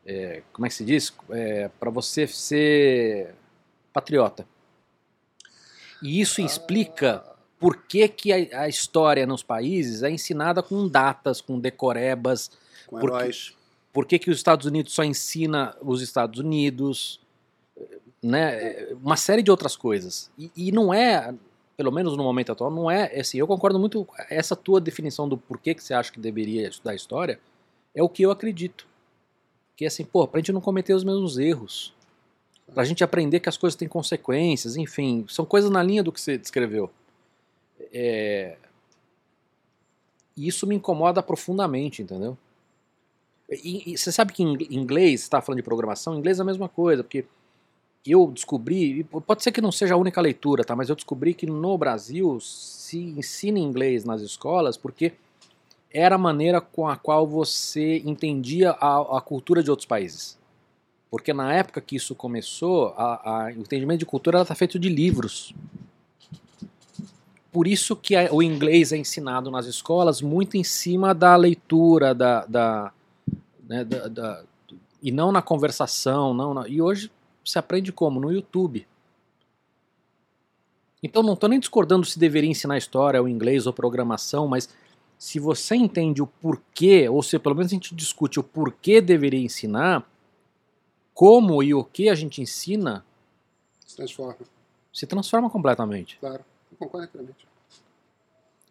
é, é, como é que se diz? para você ser patriota. E isso explica por que, que a, a história nos países é ensinada com datas, com decorebas, com Porque- heróis. por que, que os Estados Unidos só ensina os Estados Unidos, né? Uma série de outras coisas. E, e não é, pelo menos no momento atual, não é assim. Eu concordo muito. Essa tua definição do porquê que você acha que deveria estudar história é o que eu acredito. Que é assim, pô, pra gente não cometer os mesmos erros. Pra gente aprender que as coisas têm consequências, enfim, são coisas na linha do que você descreveu. É... Isso me incomoda profundamente, entendeu? E, você sabe que em inglês, está falando de programação, em inglês é a mesma coisa, porque eu descobri, pode ser que não seja a única leitura, tá? Mas eu descobri que no Brasil se ensina inglês nas escolas porque era a maneira com a qual você entendia a, a cultura de outros países. Porque na época que isso começou, o entendimento de cultura está feito de livros. Por isso que o inglês é ensinado nas escolas muito em cima da leitura, da, da, né, da- da- e não na conversação. Não, na- e hoje se aprende como? No YouTube. Então não estou nem discordando se deveria ensinar história, ou inglês, ou programação, mas se você entende o porquê, ou se pelo menos a gente discute o porquê deveria ensinar, como e o que a gente ensina, Se transforma, se transforma completamente. claro. Concordo inteiramente.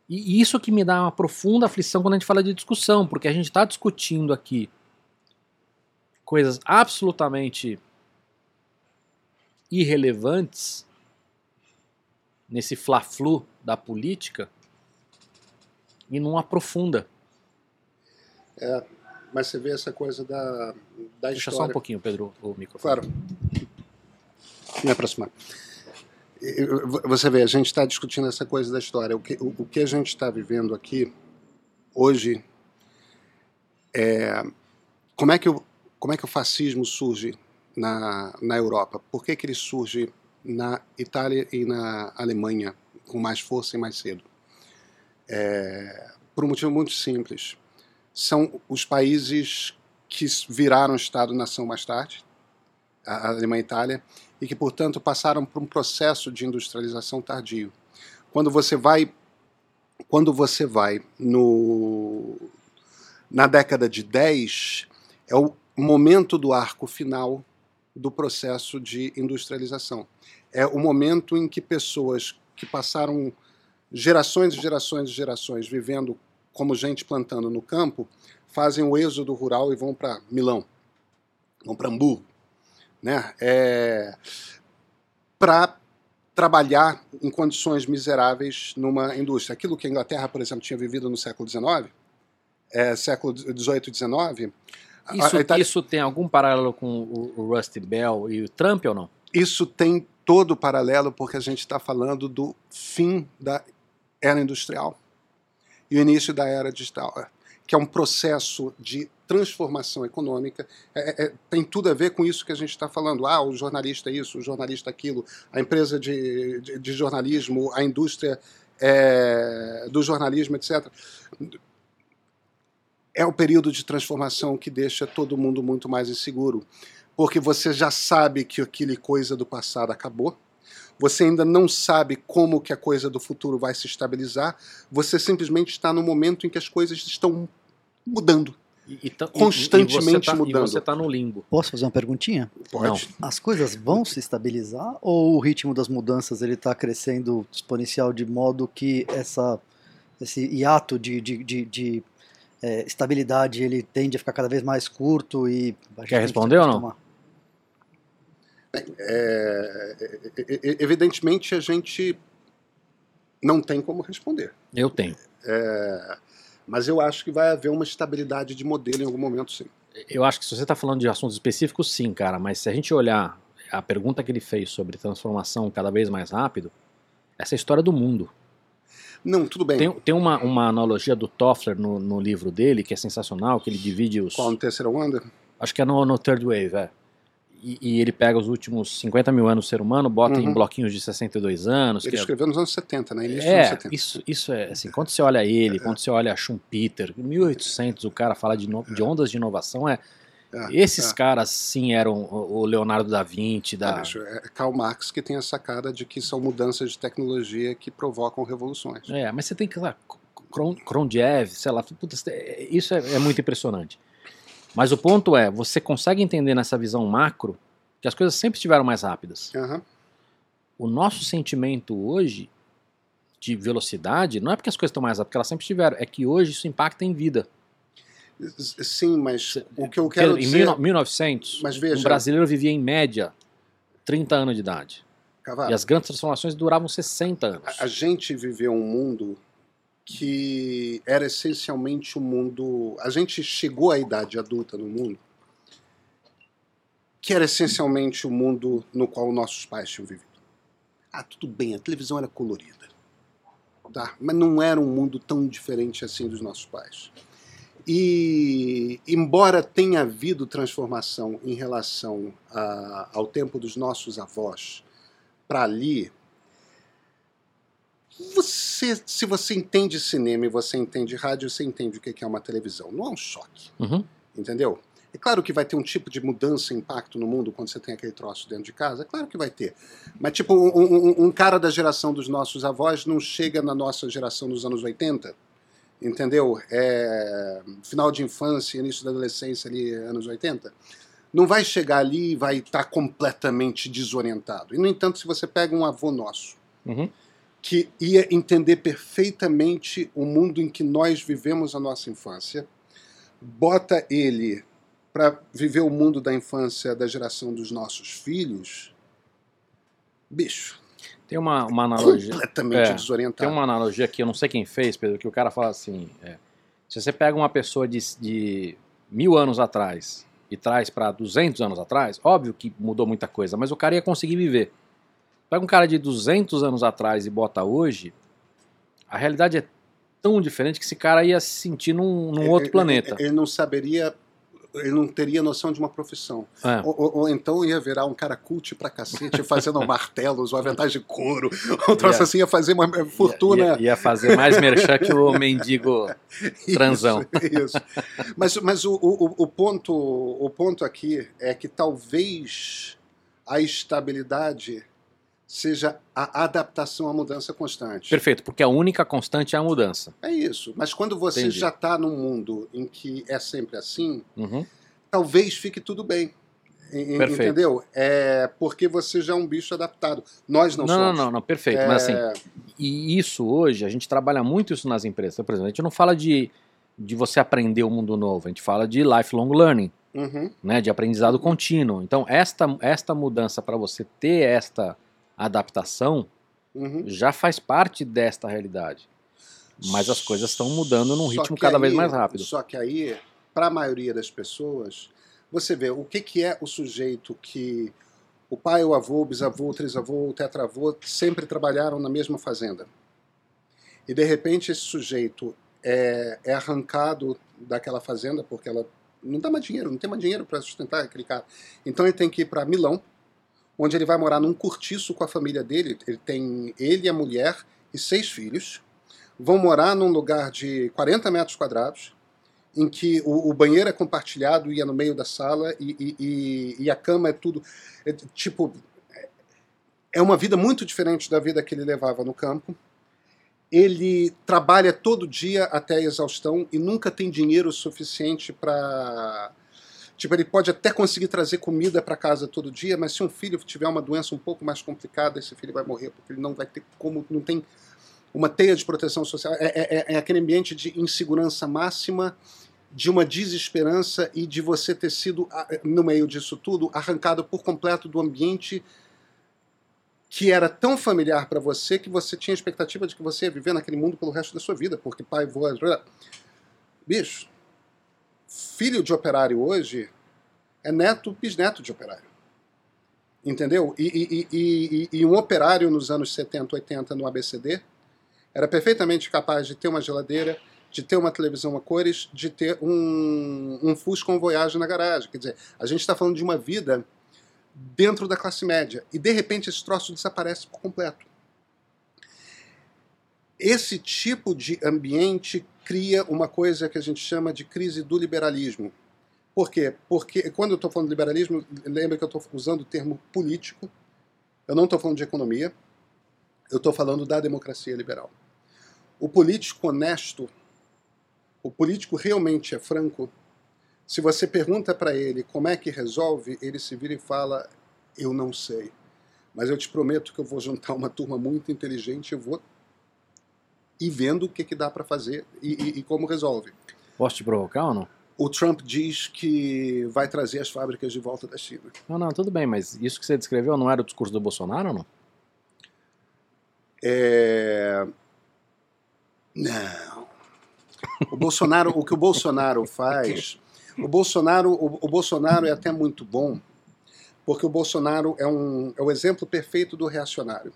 E isso que me dá uma profunda aflição quando a gente fala de discussão, porque a gente está discutindo aqui coisas absolutamente irrelevantes nesse fla-flu da política e não aprofunda. Mas você vê essa coisa da, da Deixa só um história. pouquinho, Pedro, o microfone. Claro. Me aproximar. Você vê, a gente está discutindo essa coisa da história. O que, o, o que a gente está vivendo aqui hoje é como é que o, como é que o fascismo surge na, na Europa? Por que, que ele surge na Itália e na Alemanha com mais força e mais cedo? É, por um motivo muito simples. São os países que viraram Estado-nação mais tarde, a Alemanha e a Itália, e que, portanto, passaram por um processo de industrialização tardio. Quando você vai, quando você vai no, na década de 10, é o momento do arco final do processo de industrialização. É o momento em que pessoas que passaram gerações e gerações e gerações vivendo como gente plantando no campo, fazem o êxodo rural e vão para Milão, vão para Hamburgo, né? É, para trabalhar em condições miseráveis numa indústria. Aquilo que a Inglaterra, por exemplo, tinha vivido no século XIX, é, século XVIII e XIX. Isso, Itália... isso tem algum paralelo com o, o Rusty Bell e o Trump ou não? Isso tem todo paralelo porque a gente está falando do fim da era industrial e o início da era digital, é, que é um processo de transformação econômica, é, é, tem tudo a ver com isso que a gente está falando. Ah, o jornalista isso, o jornalista aquilo, a empresa de, de, de jornalismo, a indústria é, do jornalismo, etc. É o período de transformação que deixa todo mundo muito mais inseguro, porque você já sabe que aquele coisa do passado acabou, você ainda não sabe como que a coisa do futuro vai se estabilizar, você simplesmente está no momento em que as coisas estão mudando. E, e, constantemente e, tá, mudando. E você está no limbo. Posso fazer uma perguntinha? Pode. Não. As coisas vão se estabilizar ou o ritmo das mudanças ele está crescendo exponencial de modo que essa, esse hiato de, de, de, de é, estabilidade ele tende a ficar cada vez mais curto e quer responder ou não? É, é, é, evidentemente a gente não tem como responder. Eu tenho. É, mas eu acho que vai haver uma estabilidade de modelo em algum momento, sim. Eu acho que se você está falando de assuntos específicos, sim, cara. Mas se a gente olhar a pergunta que ele fez sobre transformação cada vez mais rápido, essa é a história do mundo. Não, tudo bem. Tem, tem uma, uma analogia do Toffler no, no livro dele, que é sensacional, que ele divide os... Qual, no terceiro onda? Acho que é no, no Third Wave, é e, e, ele pega os últimos 50 mil anos do ser humano, bota uhum. em bloquinhos de 62 anos. Ele é escreveu é... nos anos 70, né? Início é, anos 70. Isso, isso é assim, quando você olha ele, é. quando você olha Schumpeter, 1800 o cara fala de, no, de ondas de inovação, é, é esses caras sim eram o Leonardo da Vinci, da... É, Karl Marx que tem a sacada de que são mudanças de tecnologia que provocam revoluções. É, mas você tem que, lá, Kronjev, sei lá, isso é muito impressionante. Mas o ponto é, você consegue entender nessa visão macro que as coisas sempre estiveram mais rápidas. Uhum. O nosso sentimento hoje de velocidade não é porque as coisas estão mais rápidas, porque elas sempre estiveram, é que hoje isso impacta em vida. Sim, mas o que eu quero em dizer... Em 1900, mas veja, um brasileiro vivia em média 30 anos de idade. Cavalo, e as grandes transformações duravam 60 anos. A, a gente viveu um mundo que era essencialmente um mundo. A gente chegou à idade adulta no mundo, que era essencialmente o mundo no qual nossos pais tinham vivido. Ah, tudo bem, a televisão era colorida, tá? Mas não era um mundo tão diferente assim dos nossos pais. E, embora tenha havido transformação em relação a, ao tempo dos nossos avós para ali, você, se você entende cinema e você entende rádio, você entende o que é uma televisão. Não é um choque. Uhum. Entendeu? É claro que vai ter um tipo de mudança, impacto no mundo quando você tem aquele troço dentro de casa. É claro que vai ter. Mas, tipo, um, um, um cara da geração dos nossos avós não chega na nossa geração dos anos 80. Entendeu? É, final de infância, início da adolescência, ali, anos 80 não vai chegar ali e vai estar completamente desorientado. E, no entanto, se você pega um avô nosso, uhum que ia entender perfeitamente o mundo em que nós vivemos a nossa infância, bota ele para viver o mundo da infância da geração dos nossos filhos, bicho. Tem uma, uma analogia. Completamente é, desorientado. Tem uma analogia que eu não sei quem fez, Pedro, que o cara fala assim: é, se você pega uma pessoa de, de mil anos atrás e traz para 200 anos atrás, óbvio que mudou muita coisa, mas o cara ia conseguir viver. Pega um cara de 200 anos atrás e bota hoje, a realidade é tão diferente que esse cara ia se sentir num, num ele, outro planeta. Ele, ele não saberia ele não teria noção de uma profissão. É. Ou, ou- ou então ia virar um cara cult pra cacete, fazendo martelos, ou aventais de couro, ou um troço Ia- assim, ia fazer uma fortuna. Ia, ia fazer mais merchan que o mendigo transão. Isso, isso. Mas, mas o, o, o ponto, o ponto aqui é que talvez a estabilidade seja a adaptação à mudança constante. Perfeito, porque a única constante é a mudança. É isso. Mas quando você Entendi. já está num mundo em que é sempre assim, Uhum. talvez fique tudo bem. Perfeito. Entendeu? É porque você já é um bicho adaptado. Nós não, Não, não, somos. não, não, perfeito. É, Mas assim, e isso hoje, a gente trabalha muito isso nas empresas. Por exemplo, a gente não fala de, de você aprender o mundo novo, a gente fala de lifelong learning, uhum, né, de aprendizado contínuo. Então, esta, esta mudança para você ter esta adaptação uhum. já faz parte desta realidade. Mas as coisas estão mudando num Só ritmo cada vez aí- mais rápido. Só que aí, para a maioria das pessoas, você vê o que, que é o sujeito que o pai, o avô, o bisavô, o trisavô, o tetravô sempre trabalharam na mesma fazenda. E de repente esse sujeito é, é arrancado daquela fazenda porque ela não dá mais dinheiro, não tem mais dinheiro para sustentar aquele cara. Então ele tem que ir para Milão, onde ele vai morar num cortiço com a família dele. Ele tem ele, a mulher e seis filhos. Vão morar num lugar de 40 metros quadrados, em que o, o banheiro é compartilhado e é no meio da sala e, e- e- a cama é tudo. é, tipo, é uma vida muito diferente da vida que ele levava no campo. Ele trabalha todo dia até a exaustão e nunca tem dinheiro suficiente para. Tipo, ele pode até conseguir trazer comida para casa todo dia, mas se um filho tiver uma doença um pouco mais complicada, esse filho vai morrer, porque ele não vai ter como. Não tem uma teia de proteção social. É, é- é aquele ambiente de insegurança máxima, de uma desesperança e de você ter sido, no meio disso tudo, arrancado por completo do ambiente que era tão familiar para você que você tinha a expectativa de que você ia viver naquele mundo pelo resto da sua vida, porque pai, avô. Bicho, filho de operário hoje é neto, bisneto de operário. Entendeu? E, e- e- e- um operário nos anos 70, 80 no ABCD era perfeitamente capaz de ter uma geladeira, de ter uma televisão a cores, de ter um, um Fusca com Voyage na garagem. Quer dizer, a gente está falando de uma vida dentro da classe média. E de repente esse troço desaparece por completo. Esse tipo de ambiente cria uma coisa que a gente chama de crise do liberalismo. Por quê? Porque quando eu estou falando de liberalismo, lembra que eu estou usando o termo político, eu não estou falando de economia, eu estou falando da democracia liberal. O político honesto, o político realmente é franco, se você pergunta para ele como é que resolve, ele se vira e fala: Eu não sei. Mas eu te prometo que eu vou juntar uma turma muito inteligente, eu vou ir vendo o que, que dá para fazer e, e- e como resolve. Posso te provocar ou não? O Trump diz que vai trazer as fábricas de volta da China. Não, não, tudo bem, mas isso que você descreveu não era o discurso do Bolsonaro ou não? É... Não. O Bolsonaro, o que o Bolsonaro faz, o Bolsonaro, o, o Bolsonaro é até muito bom, porque o Bolsonaro é um é o exemplo perfeito do reacionário.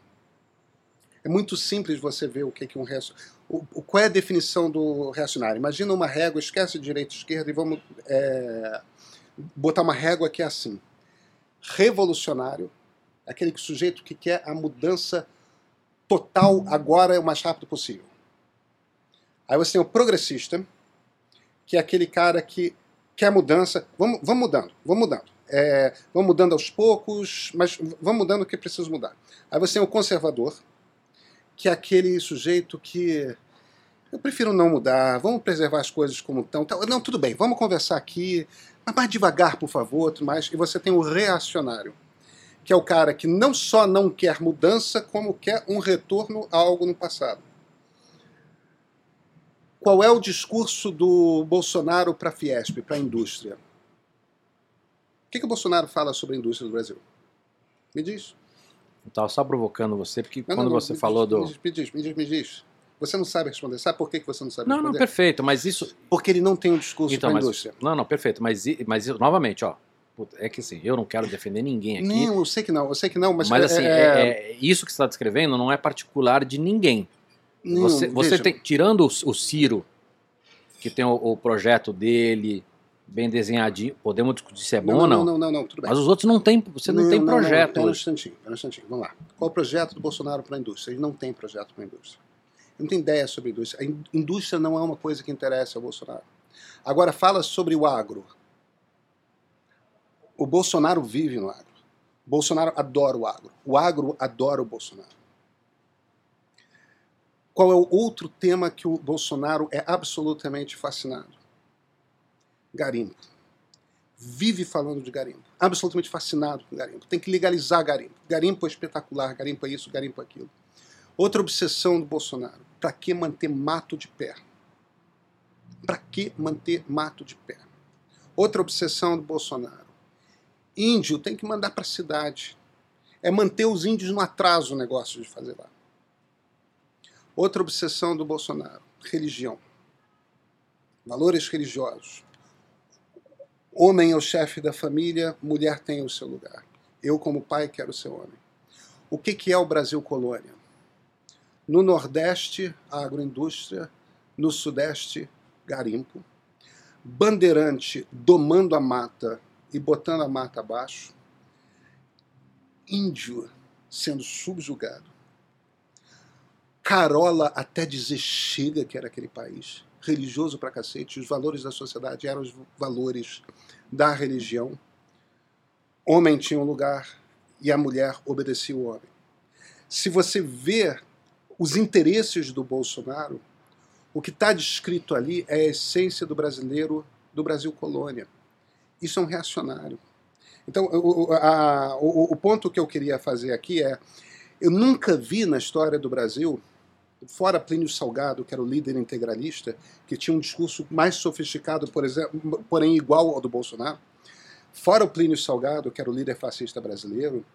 É muito simples você ver o que que um reacionário. O, qual é a definição do reacionário? Imagina uma régua, esquece direita e esquerda e vamos é, botar uma régua que é assim. Revolucionário, aquele sujeito que quer a mudança total agora o mais rápido possível. Aí você tem o progressista, que é aquele cara que quer mudança. Vamos, vamos mudando, vamos mudando. É, vamos mudando aos poucos, mas vamos mudando o que precisa mudar. Aí você tem o conservador, que é aquele sujeito que eu prefiro não mudar, vamos preservar as coisas como estão. Tal. Não, tudo bem, vamos conversar aqui, mas mais devagar, por favor, tudo mais. E você tem o reacionário, que é o cara que não só não quer mudança, como quer um retorno a algo no passado. Qual é o discurso do Bolsonaro para a Fiesp, para a indústria? O que, que o Bolsonaro fala sobre a indústria do Brasil? Me diz. Eu tava só provocando você, porque Não, quando não, não, você falou diz, do. Me diz, me diz, me diz. Você não sabe responder. Sabe por que você não sabe Não, não, responder? perfeito, mas isso. Porque ele não tem um discurso Então, para a indústria. não, não, perfeito, mas, mas novamente, ó. É que assim, eu não quero defender ninguém aqui. Não, eu sei que não, eu sei que não, mas, Mas, é- assim, é- é- é- isso que você está descrevendo não é particular de ninguém. não, você você tem, tirando o, o Ciro, que tem o, o projeto dele, bem desenhadinho. Podemos discutir se é bom não, ou não, não. não, não, não, tudo bem. Mas os outros não tem, você não, tem projeto Pera um instantinho, pera um instantinho. Vamos lá. Qual o projeto do Bolsonaro para a indústria? Ele não tem projeto para a indústria. Ele não tem ideia sobre a indústria. A in- indústria não é uma coisa que interessa ao Bolsonaro. Agora, fala sobre o agro. O Bolsonaro vive no agro. O Bolsonaro adora o agro. O agro adora o Bolsonaro. Qual é o outro tema que o Bolsonaro é absolutamente fascinado? Garimpo vive falando de garimpo. Absolutamente fascinado com garimpo. Tem que legalizar garimpo. Garimpo é espetacular, garimpo é isso, garimpo é aquilo. Outra obsessão do Bolsonaro. Para que manter mato de pé? Para que manter mato de pé? Outra obsessão do Bolsonaro. Índio tem que mandar para a cidade. É manter os índios no atraso o negócio de fazer lá. Outra obsessão do Bolsonaro. Religião. Valores religiosos. Homem é o chefe da família, mulher tem o seu lugar. Eu, como pai, quero ser homem. O que, que é o Brasil colônia? No Nordeste, agroindústria. No Sudeste, garimpo. Bandeirante domando a mata e botando a mata abaixo. Índio sendo subjugado. Carola até dizer chega que era aquele país religioso pra cacete, os valores da sociedade eram os valores da religião. Homem tinha um lugar e a mulher obedecia o homem. Se você vê os interesses do Bolsonaro, o que está descrito ali é a essência do brasileiro do Brasil colônia. Isso é um reacionário. Então, o- a- o- o ponto que eu queria fazer aqui é: eu nunca vi na história do Brasil fora Plínio Salgado, que era o líder integralista, que tinha um discurso mais sofisticado, por exemplo, porém igual ao do Bolsonaro, fora o Plínio Salgado, que era o líder fascista brasileiro,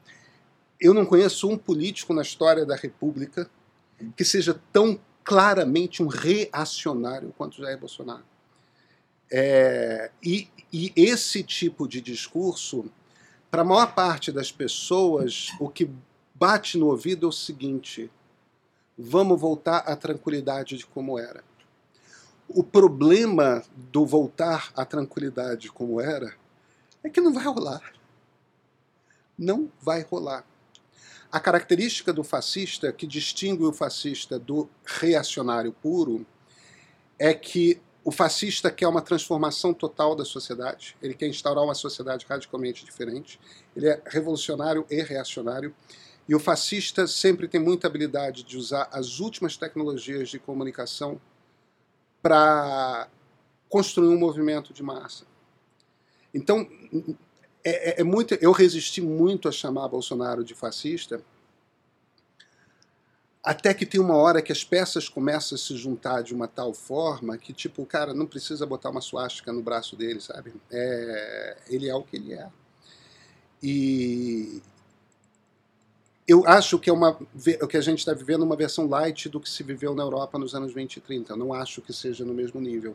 eu não conheço um político na história da República que seja tão claramente um reacionário quanto Jair Bolsonaro. É, e, e esse tipo de discurso, para a maior parte das pessoas, o que bate no ouvido é o seguinte: vamos voltar à tranquilidade de como era. O problema do voltar à tranquilidade como era é que não vai rolar. Não vai rolar. A característica do fascista que distingue o fascista do reacionário puro é que o fascista quer uma transformação total da sociedade, ele quer instaurar uma sociedade radicalmente diferente, ele é revolucionário e reacionário, e o fascista sempre tem muita habilidade de usar as últimas tecnologias de comunicação para construir um movimento de massa. Então, é, é- é muito. Eu resisti muito a chamar Bolsonaro de fascista, até que tem uma hora que as peças começam a se juntar de uma tal forma que, tipo, o cara não precisa botar uma suástica no braço dele, sabe? É, ele é o que ele é. E eu acho que é uma o que a gente está vivendo é uma versão light do que se viveu na Europa nos anos 20 e 30. Eu não acho que seja no mesmo nível,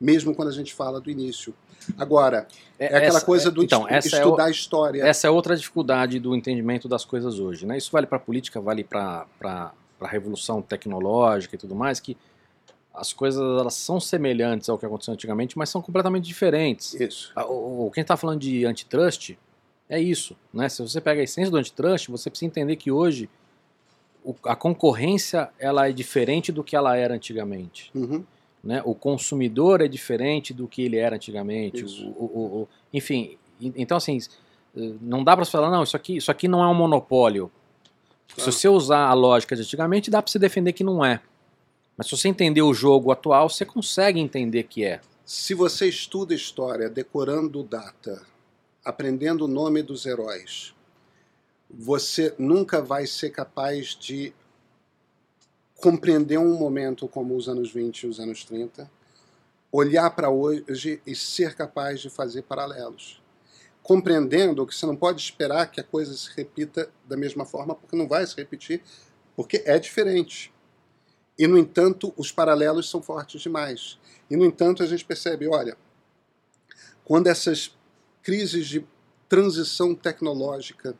mesmo quando a gente fala do início. Agora, é, aquela essa- coisa do então, estu- é, estudar o- a história. essa é outra dificuldade do entendimento das coisas hoje. Né? Isso vale para a política, vale para a revolução tecnológica e tudo mais, que as coisas elas são semelhantes ao que aconteceu antigamente, mas são completamente diferentes. Isso. O, o- quem está falando de antitrust é isso. Né? Se você pega a essência do antitrust, você precisa entender que hoje a concorrência ela é diferente do que ela era antigamente. Uhum. né? O consumidor é diferente do que ele era antigamente. O, o- o- enfim, en- então assim, eh, não dá para você falar, não, isso aqui, isso aqui não é um monopólio. Se Claro. você usar a lógica de antigamente, dá para você defender que não é. Mas se você entender o jogo atual, você consegue entender que é. Se você estuda história decorando data, aprendendo o nome dos heróis, você nunca vai ser capaz de compreender um momento como os anos 20 e os anos 30, olhar para hoje e ser capaz de fazer paralelos. Compreendendo que você não pode esperar que a coisa se repita da mesma forma, porque não vai se repetir, porque é diferente. E, no entanto, os paralelos são fortes demais. E, no entanto, a gente percebe, olha, quando essas crises de transição tecnológica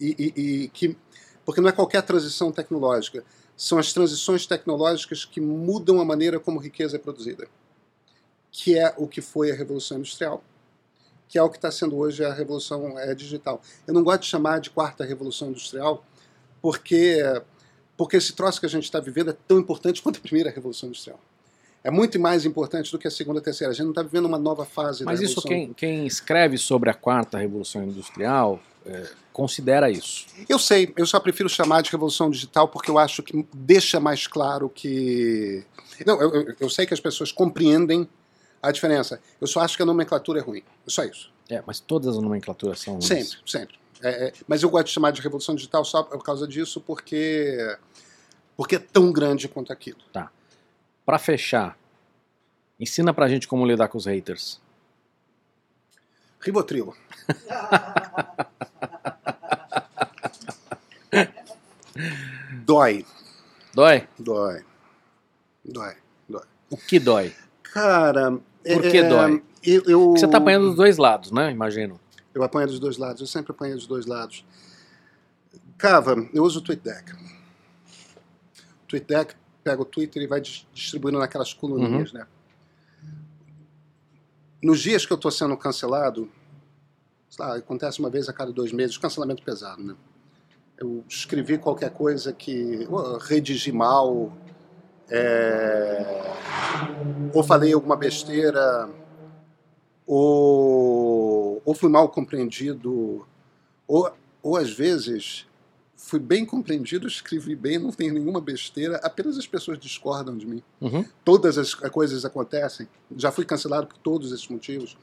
e, e- e que porque não é qualquer transição tecnológica, são as transições tecnológicas que mudam a maneira como riqueza é produzida. que é o que foi a Revolução Industrial, que é o que está sendo hoje a Revolução é, Digital. Eu não gosto de chamar de quarta Revolução Industrial, porque, porque esse troço que a gente está vivendo é tão importante quanto a primeira Revolução Industrial. É muito mais importante do que a segunda e a terceira. A gente não está vivendo uma nova fase Mas da isso, quem, quem escreve sobre a quarta revolução industrial é, considera isso. Eu sei, eu só prefiro chamar de revolução digital porque eu acho que deixa mais claro que. Não, eu, eu- eu sei que as pessoas compreendem a diferença. Eu só acho que a nomenclatura é ruim. É só isso. É, mas todas as nomenclaturas são ruins. Sempre, sempre. É, é, mas eu gosto de chamar de revolução digital só por causa disso, porque. Porque é tão grande quanto aquilo. Pra fechar, ensina pra gente como lidar com os haters. Ribotril. Dói, Dói? dói, dói. O que dói? Cara. Por que dói? Eu, eu, você tá apanhando dos dois lados, né? Imagino. Eu apanho dos dois lados, eu sempre apanho dos dois lados. Cava, eu uso o TweetDeck. O TweetDeck pega o Twitter e vai dis- distribuindo naquelas coluninhas, né? Nos dias que eu estou sendo cancelado, lá, acontece uma vez a cada dois meses, cancelamento pesado, né? Eu escrevi qualquer coisa que. redigi mal, é, ou falei alguma besteira, ou, ou fui mal compreendido, ou, ou às vezes fui bem compreendido, escrevi bem, não tem nenhuma besteira, apenas as pessoas discordam de mim. Uhum. Todas as coisas acontecem, já fui cancelado por todos esses motivos.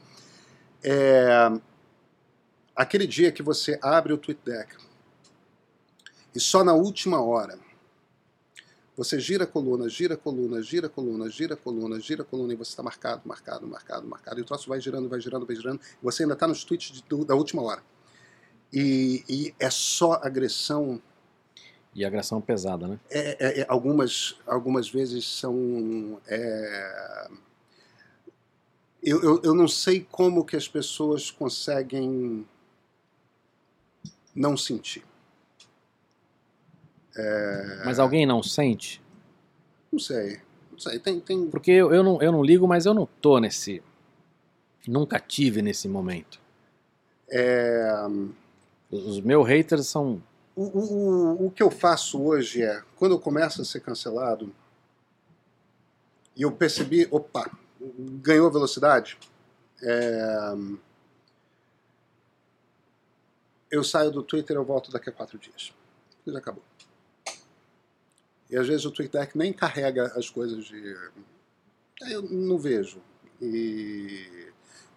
É, aquele dia que você abre o TweetDeck e só na última hora você gira a coluna, gira a coluna, gira a coluna, gira a coluna, gira a coluna e você está marcado, marcado, marcado, marcado. E o troço vai girando, vai girando, vai girando. E você ainda está nos tweets de- do- da última hora. E, e é só agressão. E agressão pesada, né? É- é- é- algumas, algumas vezes são. é, eu, eu, eu não sei como que as pessoas conseguem não sentir. Mas alguém não sente? Não sei. Não sei. Tem, tem, Porque eu, eu, não, eu não ligo, mas eu não tô nesse. Nunca tive nesse momento. é, Os meus haters são. O, o, o- que eu faço hoje é, quando eu começo a ser cancelado, e eu percebi, opa, ganhou velocidade, é, eu saio do Twitter eu volto daqui a quatro dias. Já acabou. E às vezes o Twitter nem carrega as coisas de. Eu não vejo. E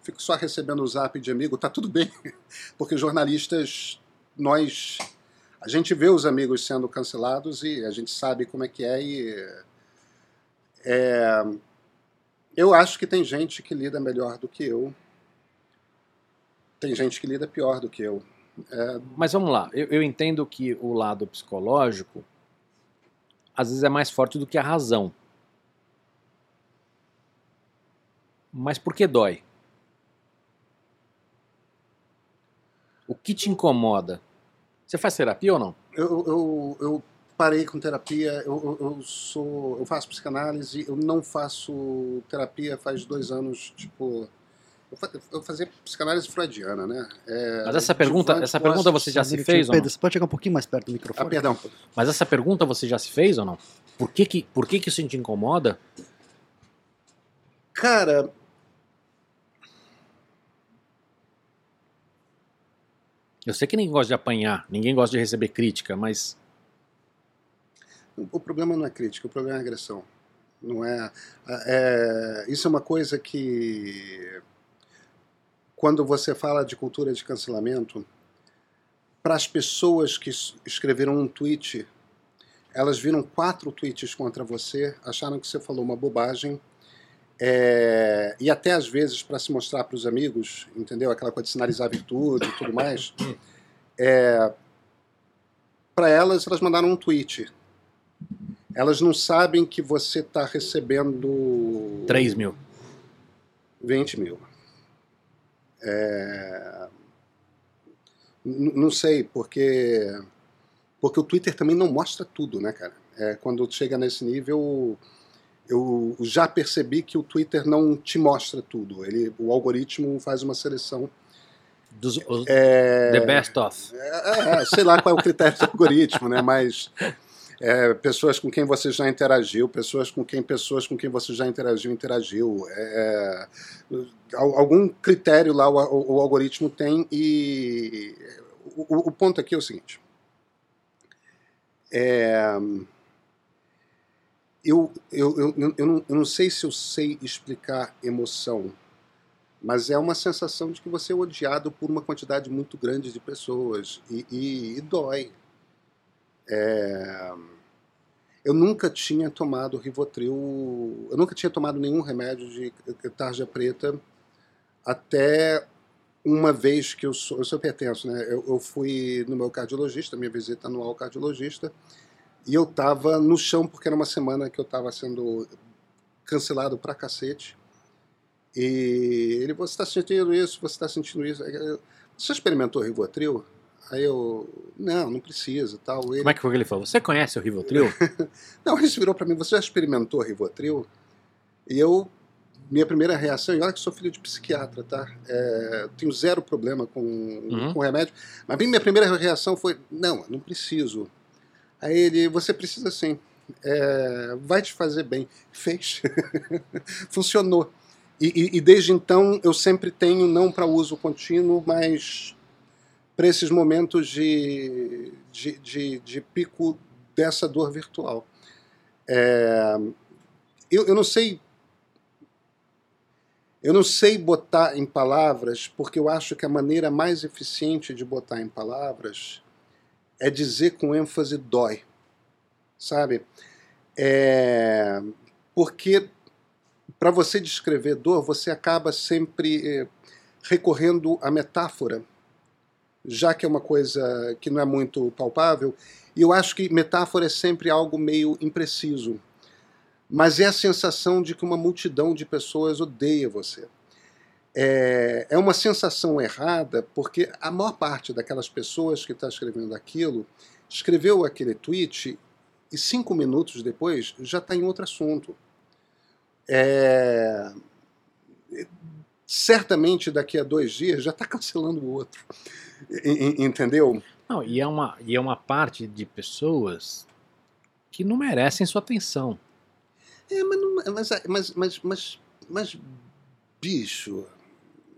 fico só recebendo o zap de amigo, tá tudo bem. Porque jornalistas, nós a gente vê os amigos sendo cancelados e a gente sabe como é que é e é, eu acho que tem gente que lida melhor do que eu tem gente que lida pior do que eu É, Mas vamos lá, eu, eu entendo que o lado psicológico às vezes é mais forte do que a razão. Mas por que dói? Que te incomoda? Você faz terapia ou não? eu, eu, eu parei com terapia eu, eu, eu sou eu faço psicanálise eu não faço terapia faz dois anos tipo eu fa- eu fazia psicanálise freudiana né É, Mas essa pergunta, essa pergunta você já se fez ou Pedro, não? você pode chegar um pouquinho mais perto do ah, microfone? perdão Mas essa pergunta você já se fez ou não? Por que que, por que, que isso te incomoda? Cara. Eu sei que ninguém gosta de apanhar, ninguém gosta de receber crítica, mas O problema não é crítica, o problema é agressão. Não é, é- isso é uma coisa que quando você fala de cultura de cancelamento, para as pessoas que es- escreveram um tweet, elas viram quatro tweets contra você, acharam que você falou uma bobagem, é, e até às vezes para se mostrar para os amigos, entendeu? Aquela coisa de sinalizar virtude e tudo mais. É, para elas, elas mandaram um tweet. Elas não sabem que você está recebendo 3 mil. 20 mil. É, Não sei, porque porque o Twitter também não mostra tudo, né, cara? É, quando chega nesse nível, eu já percebi que o Twitter não te mostra tudo. Ele, o algoritmo faz uma seleção. Dos, os- É, The best of. é, é, sei lá qual é o critério do algoritmo, né? Mas é, pessoas com quem você já interagiu, pessoas com quem pessoas com quem você já interagiu, interagiu. É, al- algum critério lá o, o- o algoritmo tem e o, o- o ponto aqui é o seguinte. É, eu, eu, eu, eu, não, eu não sei se eu sei explicar emoção, mas é uma sensação de que você é odiado por uma quantidade muito grande de pessoas e, e- e dói. É, eu nunca tinha tomado Rivotril, eu nunca tinha tomado nenhum remédio de tarja preta até uma vez que eu sou, eu sou hipertenso, né? Eu, eu fui no meu cardiologista, minha visita anual ao cardiologista, e eu tava no chão porque era uma semana que eu tava sendo cancelado pra cacete. E ele, você está sentindo isso, você está sentindo isso. Você experimentou Rivotril? Aí eu, não, não precisa, tal. Ele, Como é que foi que ele falou? Você conhece o Rivotril? não, ele virou para mim, você já experimentou Rivotril? E eu, minha primeira reação, e olha que sou filho de psiquiatra, tá? É, tenho zero problema com, Uhum. com remédio. Mas minha primeira reação foi, não, não preciso. Aí ele, você precisa sim. É, vai te fazer bem. Fez. Funcionou. E, e- e desde então eu sempre tenho, não para uso contínuo, mas para esses momentos de, de, de, de pico dessa dor virtual. É, eu, eu não sei. Eu não sei botar em palavras, porque eu acho que a maneira mais eficiente de botar em palavras é dizer com ênfase dói. Sabe? É, porque para você descrever dor, você acaba sempre eh, recorrendo à metáfora, já que é uma coisa que não é muito palpável. E eu acho que metáfora é sempre algo meio impreciso. Mas é a sensação de que uma multidão de pessoas odeia você. É, é uma sensação errada, porque a maior parte daquelas pessoas que está escrevendo aquilo escreveu aquele tweet e cinco minutos depois já está em outro assunto. É, certamente daqui a dois dias já está cancelando o outro. E- e- Entendeu? Não, e é, uma, e é uma parte de pessoas que não merecem sua atenção. É, mas, não- mas, mas, mas, mas, mas, bicho,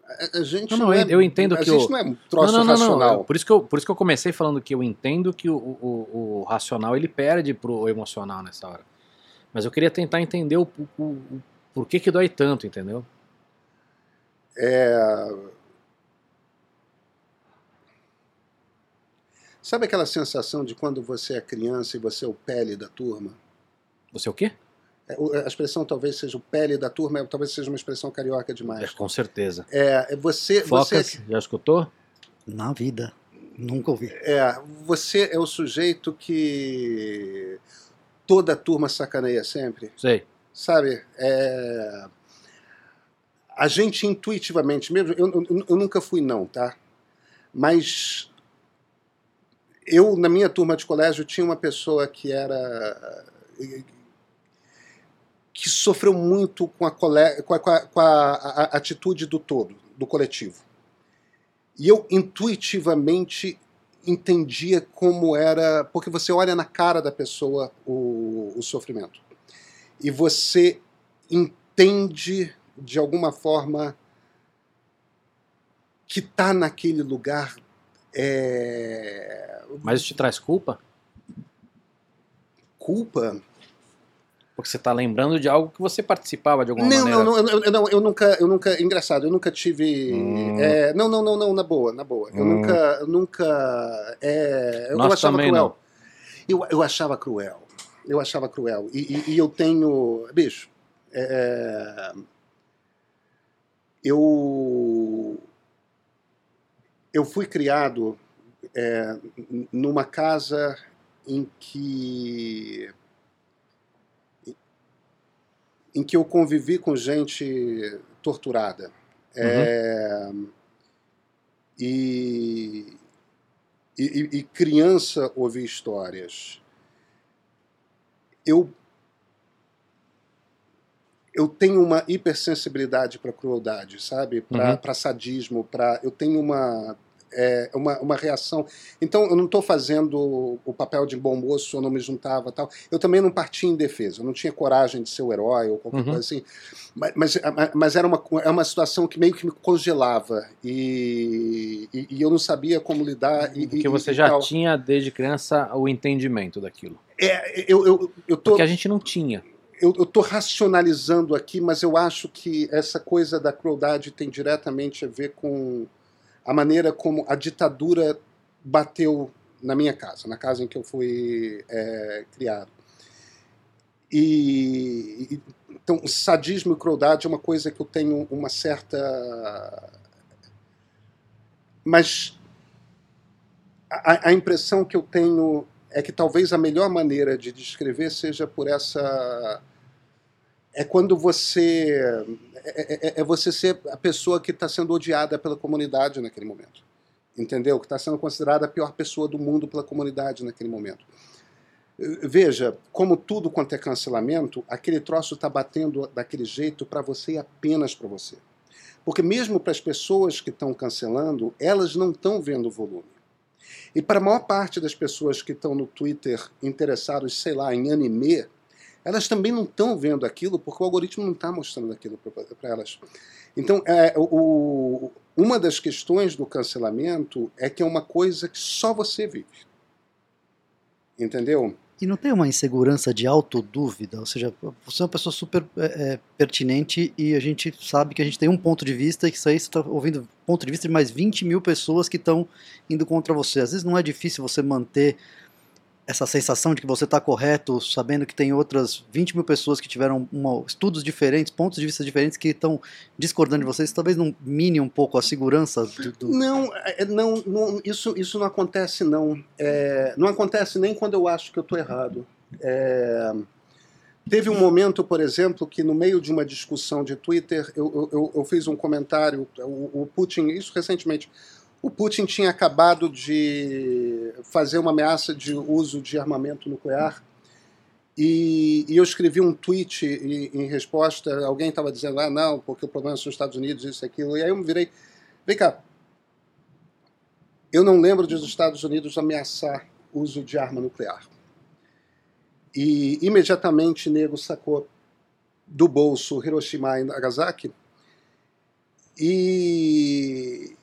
a, a gente Não, não, não é, eu entendo a que gente o- não é um troço não, não, racional. Por, isso que eu, por isso que eu comecei falando que eu entendo que o, o, o racional ele perde pro emocional nessa hora. Mas eu queria tentar entender o, o, o por que que dói tanto, entendeu? É... Sabe aquela sensação de quando você é criança e você é o pele da turma? Você o quê? É, A expressão talvez seja o pele da turma, talvez seja uma expressão carioca É, demais. com certeza. É, é você, você, Focas, já escutou? Na vida. Nunca ouvi. é, você é o sujeito que toda a turma sacaneia sempre. Sei. sabe? É... A gente intuitivamente, mesmo, eu, eu- eu nunca fui não, tá? Mas eu, na minha turma de colégio, tinha uma pessoa que era... que sofreu muito com a, cole... com a, com a- a- atitude do todo, do coletivo. E eu intuitivamente entendia como era, porque você olha na cara da pessoa o, o sofrimento e você entende de alguma forma que tá naquele lugar é, Mas isso te traz culpa? culpa Porque você tá lembrando de algo que você participava de alguma não, maneira. não, não, eu, não, eu nunca, eu nunca, engraçado, eu nunca tive, Hum. é, não, não, não, não, na boa, na boa, eu Hum. nunca, eu nunca, é, eu, eu achava cruel, eu, eu achava cruel, eu achava cruel, e, e- e eu tenho, bicho, é, eu, eu fui criado é, numa casa em que em que eu convivi com gente torturada É, e, e, e criança ouvir histórias eu eu tenho uma hipersensibilidade para crueldade, sabe? Para Uhum. sadismo, para eu tenho uma é, uma, uma reação. Então eu não estou fazendo o papel de bom moço, eu não me juntava tal. Eu também não partia em defesa, eu não tinha coragem de ser o herói ou qualquer Uhum. coisa assim. Mas, mas, mas era uma, é uma situação que meio que me congelava e, e, e eu não sabia como lidar. E, Porque você já tal. tinha desde criança o entendimento daquilo. É, eu, eu, eu tô Porque a gente não tinha. eu estou racionalizando aqui, mas eu acho que essa coisa da crueldade tem diretamente a ver com a maneira como a ditadura bateu na minha casa, na casa em que eu fui é, criado. E, então, sadismo e crueldade é uma coisa que eu tenho uma certa. Mas a, a impressão que eu tenho é que talvez a melhor maneira de descrever seja por essa. É quando você. É, é- é você ser a pessoa que está sendo odiada pela comunidade naquele momento. Entendeu? Que está sendo considerada a pior pessoa do mundo pela comunidade naquele momento. Veja, como tudo quanto é cancelamento, aquele troço está batendo daquele jeito para você e apenas para você. Porque mesmo para as pessoas que estão cancelando, elas não estão vendo o volume. E para a maior parte das pessoas que estão no Twitter interessados, sei lá, em anime, elas também não estão vendo aquilo porque o algoritmo não está mostrando aquilo para elas. Então, é, o, uma das questões do cancelamento é que é uma coisa que só você vive. Entendeu? E não tem uma insegurança de autodúvida? Ou seja, você é uma pessoa super é, é, pertinente e a gente sabe que a gente tem um ponto de vista e que isso aí você está ouvindo ponto de vista de mais 20 mil pessoas que estão indo contra você. Às vezes não é difícil você manter essa sensação de que você está correto, sabendo que tem outras 20 mil pessoas que tiveram uma, estudos diferentes, pontos de vista diferentes que estão discordando de vocês. Talvez não mine um pouco a segurança do. do... Não, é, não, não, isso, isso não acontece, não. É, não acontece nem quando eu acho que eu estou errado. É, teve um momento, por exemplo, que no meio de uma discussão de Twitter, eu, eu, eu fiz um comentário, o, o Putin, isso recentemente, o Putin tinha acabado de fazer uma ameaça de uso de armamento nuclear. E, e eu escrevi um tweet em, em resposta. Alguém estava dizendo, ah, não, porque o problema são os Estados Unidos, isso e aquilo. E aí eu me virei, vem cá. Eu não lembro de os Estados Unidos ameaçar uso de arma nuclear. E imediatamente nego sacou do bolso Hiroshima e Nagasaki e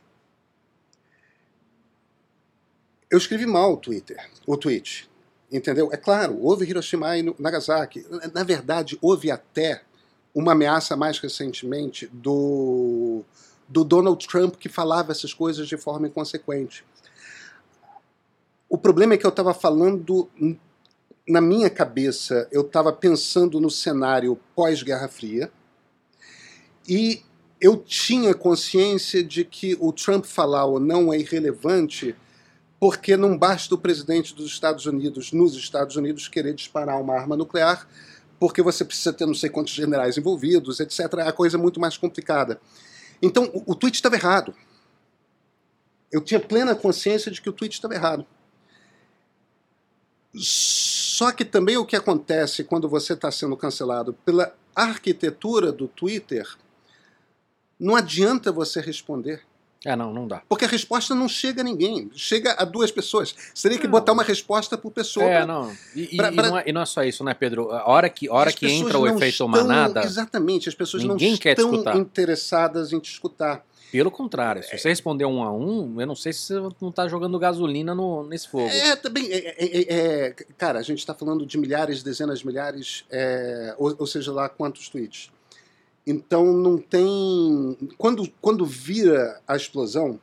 eu escrevi mal o Twitter, o tweet, entendeu? É claro, houve Hiroshima e Nagasaki. Na verdade, houve até uma ameaça mais recentemente do, do Donald Trump que falava essas coisas de forma inconsequente. O problema é que eu estava falando na minha cabeça, eu estava pensando no cenário pós-Guerra Fria e eu tinha consciência de que o Trump falar ou não é irrelevante porque não basta o presidente dos Estados Unidos, nos Estados Unidos, querer disparar uma arma nuclear, porque você precisa ter não sei quantos generais envolvidos, etc. É a coisa muito mais complicada. Então, o, o tweet estava errado. Eu tinha plena consciência de que o tweet estava errado. Só que também o que acontece quando você está sendo cancelado pela arquitetura do Twitter, não adianta você responder. É, não, não dá. Porque a resposta não chega a ninguém. Chega a duas pessoas. Você teria que botar uma resposta por pessoa. É, pra- não. E, pra- e pra- não é, e não é só isso, né, Pedro? A hora que, a hora As que entra o não efeito estão- manada, Exatamente, as pessoas não estão interessadas em te escutar. pelo contrário, se você responder um a um, eu não sei se você não tá jogando gasolina no, nesse fogo. É, também. É, é- é- é- cara, a gente está falando de milhares, dezenas de milhares, é, ou, ou seja lá quantos tweets. Então não tem. Quando, quando vira a explosão,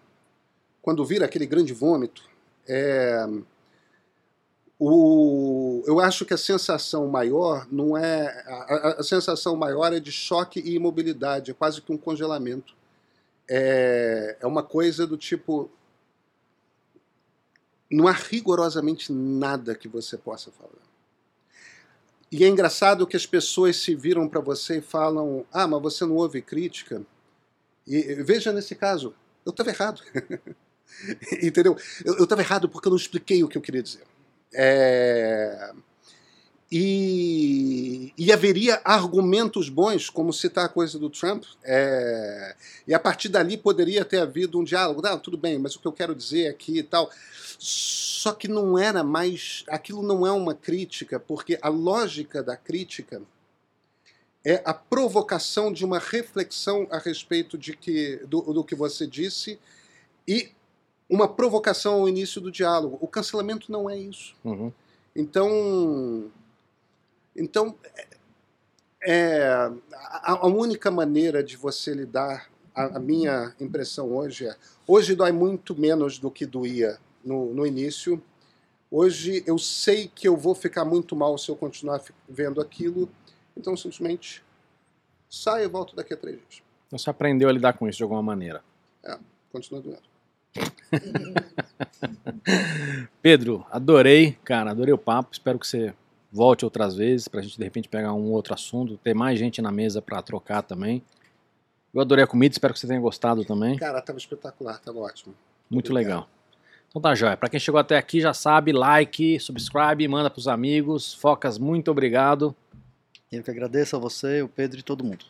quando vira aquele grande vômito, é, o, eu acho que a sensação maior não é. A, a- sensação maior é de choque e imobilidade, é quase que um congelamento. É, é uma coisa do tipo. Não há rigorosamente nada que você possa falar. E é engraçado que as pessoas se viram para você e falam: Ah, mas você não ouve crítica? E veja nesse caso, eu estava errado. Entendeu? Eu estava errado porque eu não expliquei o que eu queria dizer. É, e, e, haveria argumentos bons, como citar a coisa do Trump, é, e a partir dali poderia ter havido um diálogo. Não, tudo bem, mas o que eu quero dizer aqui e tal. Só que não era mais. Aquilo não é uma crítica, porque a lógica da crítica é a provocação de uma reflexão a respeito de que, do, do que você disse e uma provocação ao início do diálogo. O cancelamento não é isso. Uhum. Então então, é, a, a, única maneira de você lidar, a, a, minha impressão hoje é: hoje dói muito menos do que doía no, no início. Hoje eu sei que eu vou ficar muito mal se eu continuar vendo aquilo, então simplesmente saio e volto daqui a três dias. Então você aprendeu a lidar com isso de alguma maneira? É, continua doendo. Pedro, adorei, cara, adorei o papo. Espero que você volte outras vezes para a gente de repente pegar um outro assunto, ter mais gente na mesa para trocar também. Eu adorei a comida, espero que você tenha gostado também. Cara, tava espetacular, tava ótimo. Muito Obrigado. legal. Então tá jóia. Para quem chegou até aqui já sabe, like, subscribe, manda pros amigos. Focas, muito obrigado. Eu que agradeço a você, o Pedro e todo mundo.